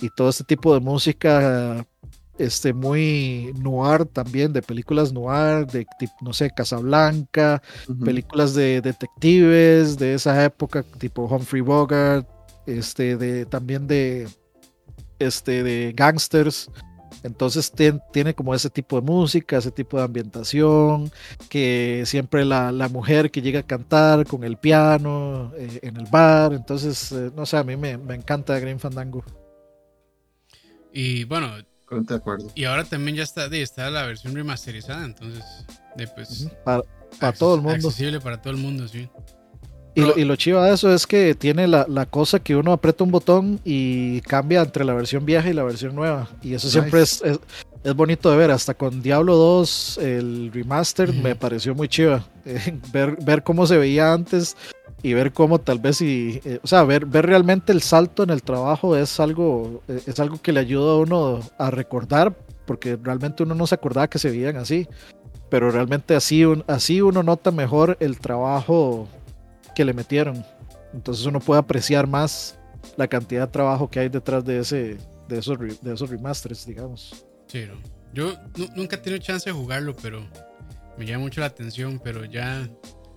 y todo este tipo de música este muy noir también de películas noir de no sé Casablanca películas de detectives de esa época tipo Humphrey Bogart este de también de este, de gangsters. Entonces tiene como ese tipo de música, ese tipo de ambientación, que siempre la, mujer que llega a cantar con el piano eh, en el bar. Entonces, eh, no sé, a mí me, encanta Green Fandango. Y bueno, de acuerdo. Y ahora también ya está, está la versión remasterizada, entonces, pues, para, para todo el mundo. Accesible para todo el mundo, sí. Y, lo, chivo de eso es que tiene la, cosa que uno aprieta un botón y cambia entre la versión vieja y la versión nueva. Y eso siempre es, es, bonito de ver. Hasta con Diablo 2, el remaster, me pareció muy chiva. Eh, ver, ver cómo se veía antes y ver cómo tal vez y eh, o sea ver, ver realmente el salto en el trabajo es algo eh, es algo que le ayuda a uno a recordar porque realmente uno no se acordaba que se veían así pero realmente así así uno nota mejor el trabajo que le metieron. Entonces uno puede apreciar más la cantidad de trabajo que hay detrás de ese de esos, de esos remasters, digamos. Sí, yo nunca he tenido chance de jugarlo, pero me llama mucho la atención, pero ya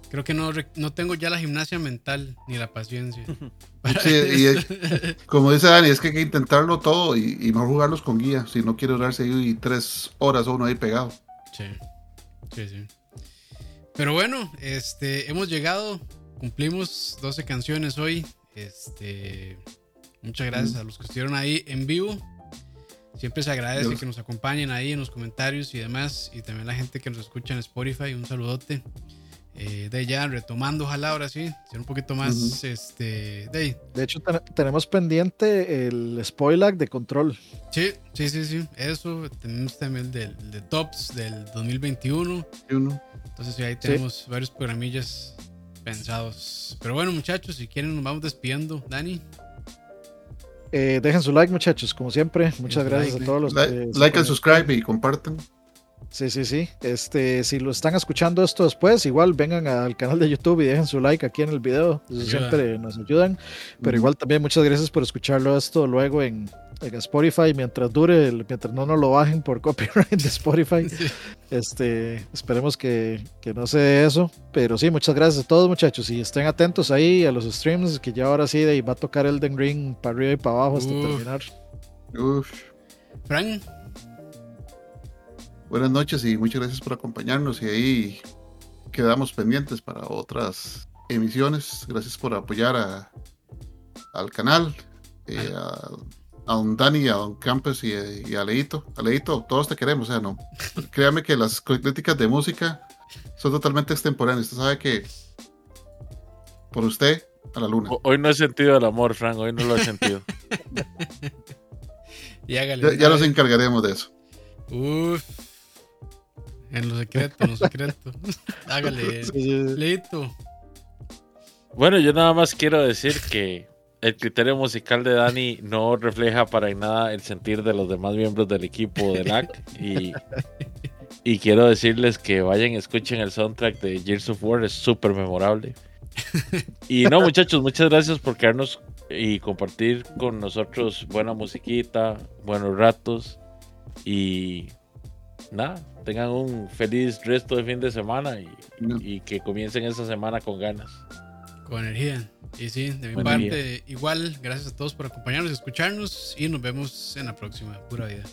creo que no, no tengo ya la gimnasia mental ni la paciencia. como dice Dani, es que hay que intentarlo todo y, y mejor jugarlos con guía, si no quiere durarse ahí tres horas uno ahí pegado. Sí, sí, sí. Pero bueno, este, hemos llegado cumplimos 12 canciones hoy. Este, muchas gracias a los que estuvieron ahí en vivo. Siempre se agradece que nos acompañen ahí en los comentarios y demás. Y también la gente que nos escucha en Spotify. Un saludote. Eh, de ya retomando, ojalá ahora sí, ser un poquito más. este, de, de hecho, tenemos pendiente el spoiler de control. Sí, sí, sí, sí. Eso. Tenemos también el de Tops del 2021. Entonces, ahí tenemos varios programillas pensados. Pero bueno, muchachos, si quieren, nos vamos despidiendo. Dani. Eh, dejen su like, muchachos, como siempre. Muchas gracias a todos los like, like and subscribe y compartan. Sí, sí, sí. Este, si lo están escuchando esto después, igual vengan al canal de YouTube y dejen su like aquí en el video. siempre nos ayudan. Pero igual también muchas gracias por escucharlo esto luego en, en Spotify mientras dure, mientras no nos lo bajen por copyright de Spotify. Este, esperemos que, que no se eso. Pero sí, muchas gracias a todos, muchachos. Y estén atentos ahí a los streams, que ya ahora sí de, va a tocar Elden Ring para arriba y para abajo hasta terminar. Uf. Frank. Buenas noches y muchas gracias por acompañarnos. Y ahí quedamos pendientes para otras emisiones. Gracias por apoyar a, al canal. Eh, a, a don Dani, a don Campos y, a Leito. A Leito, todos te queremos, o sea, no. Créame que las críticas de música son totalmente extemporáneas. Usted sabe que por usted, a la luna. Hoy no he sentido el amor, Frank, hoy no lo he sentido. ya, nos encargaremos de eso. Uf. En lo secreto, en lo secreto. Hágale, Leito. Bueno, yo nada más quiero decir que el criterio musical de Dani no refleja para nada el sentir de los demás miembros del equipo de LAC. Y, y quiero decirles que vayan y escuchen el soundtrack de Gears of War, es súper memorable. Y no, muchachos, muchas gracias por quedarnos y compartir con nosotros buena musiquita, buenos ratos. Y nada, tengan un feliz resto de fin de semana y, y que comiencen esta semana con ganas. Con energía. Y sí, de mi parte, igual, gracias a todos por acompañarnos, escucharnos y nos vemos en la próxima. Pura vida.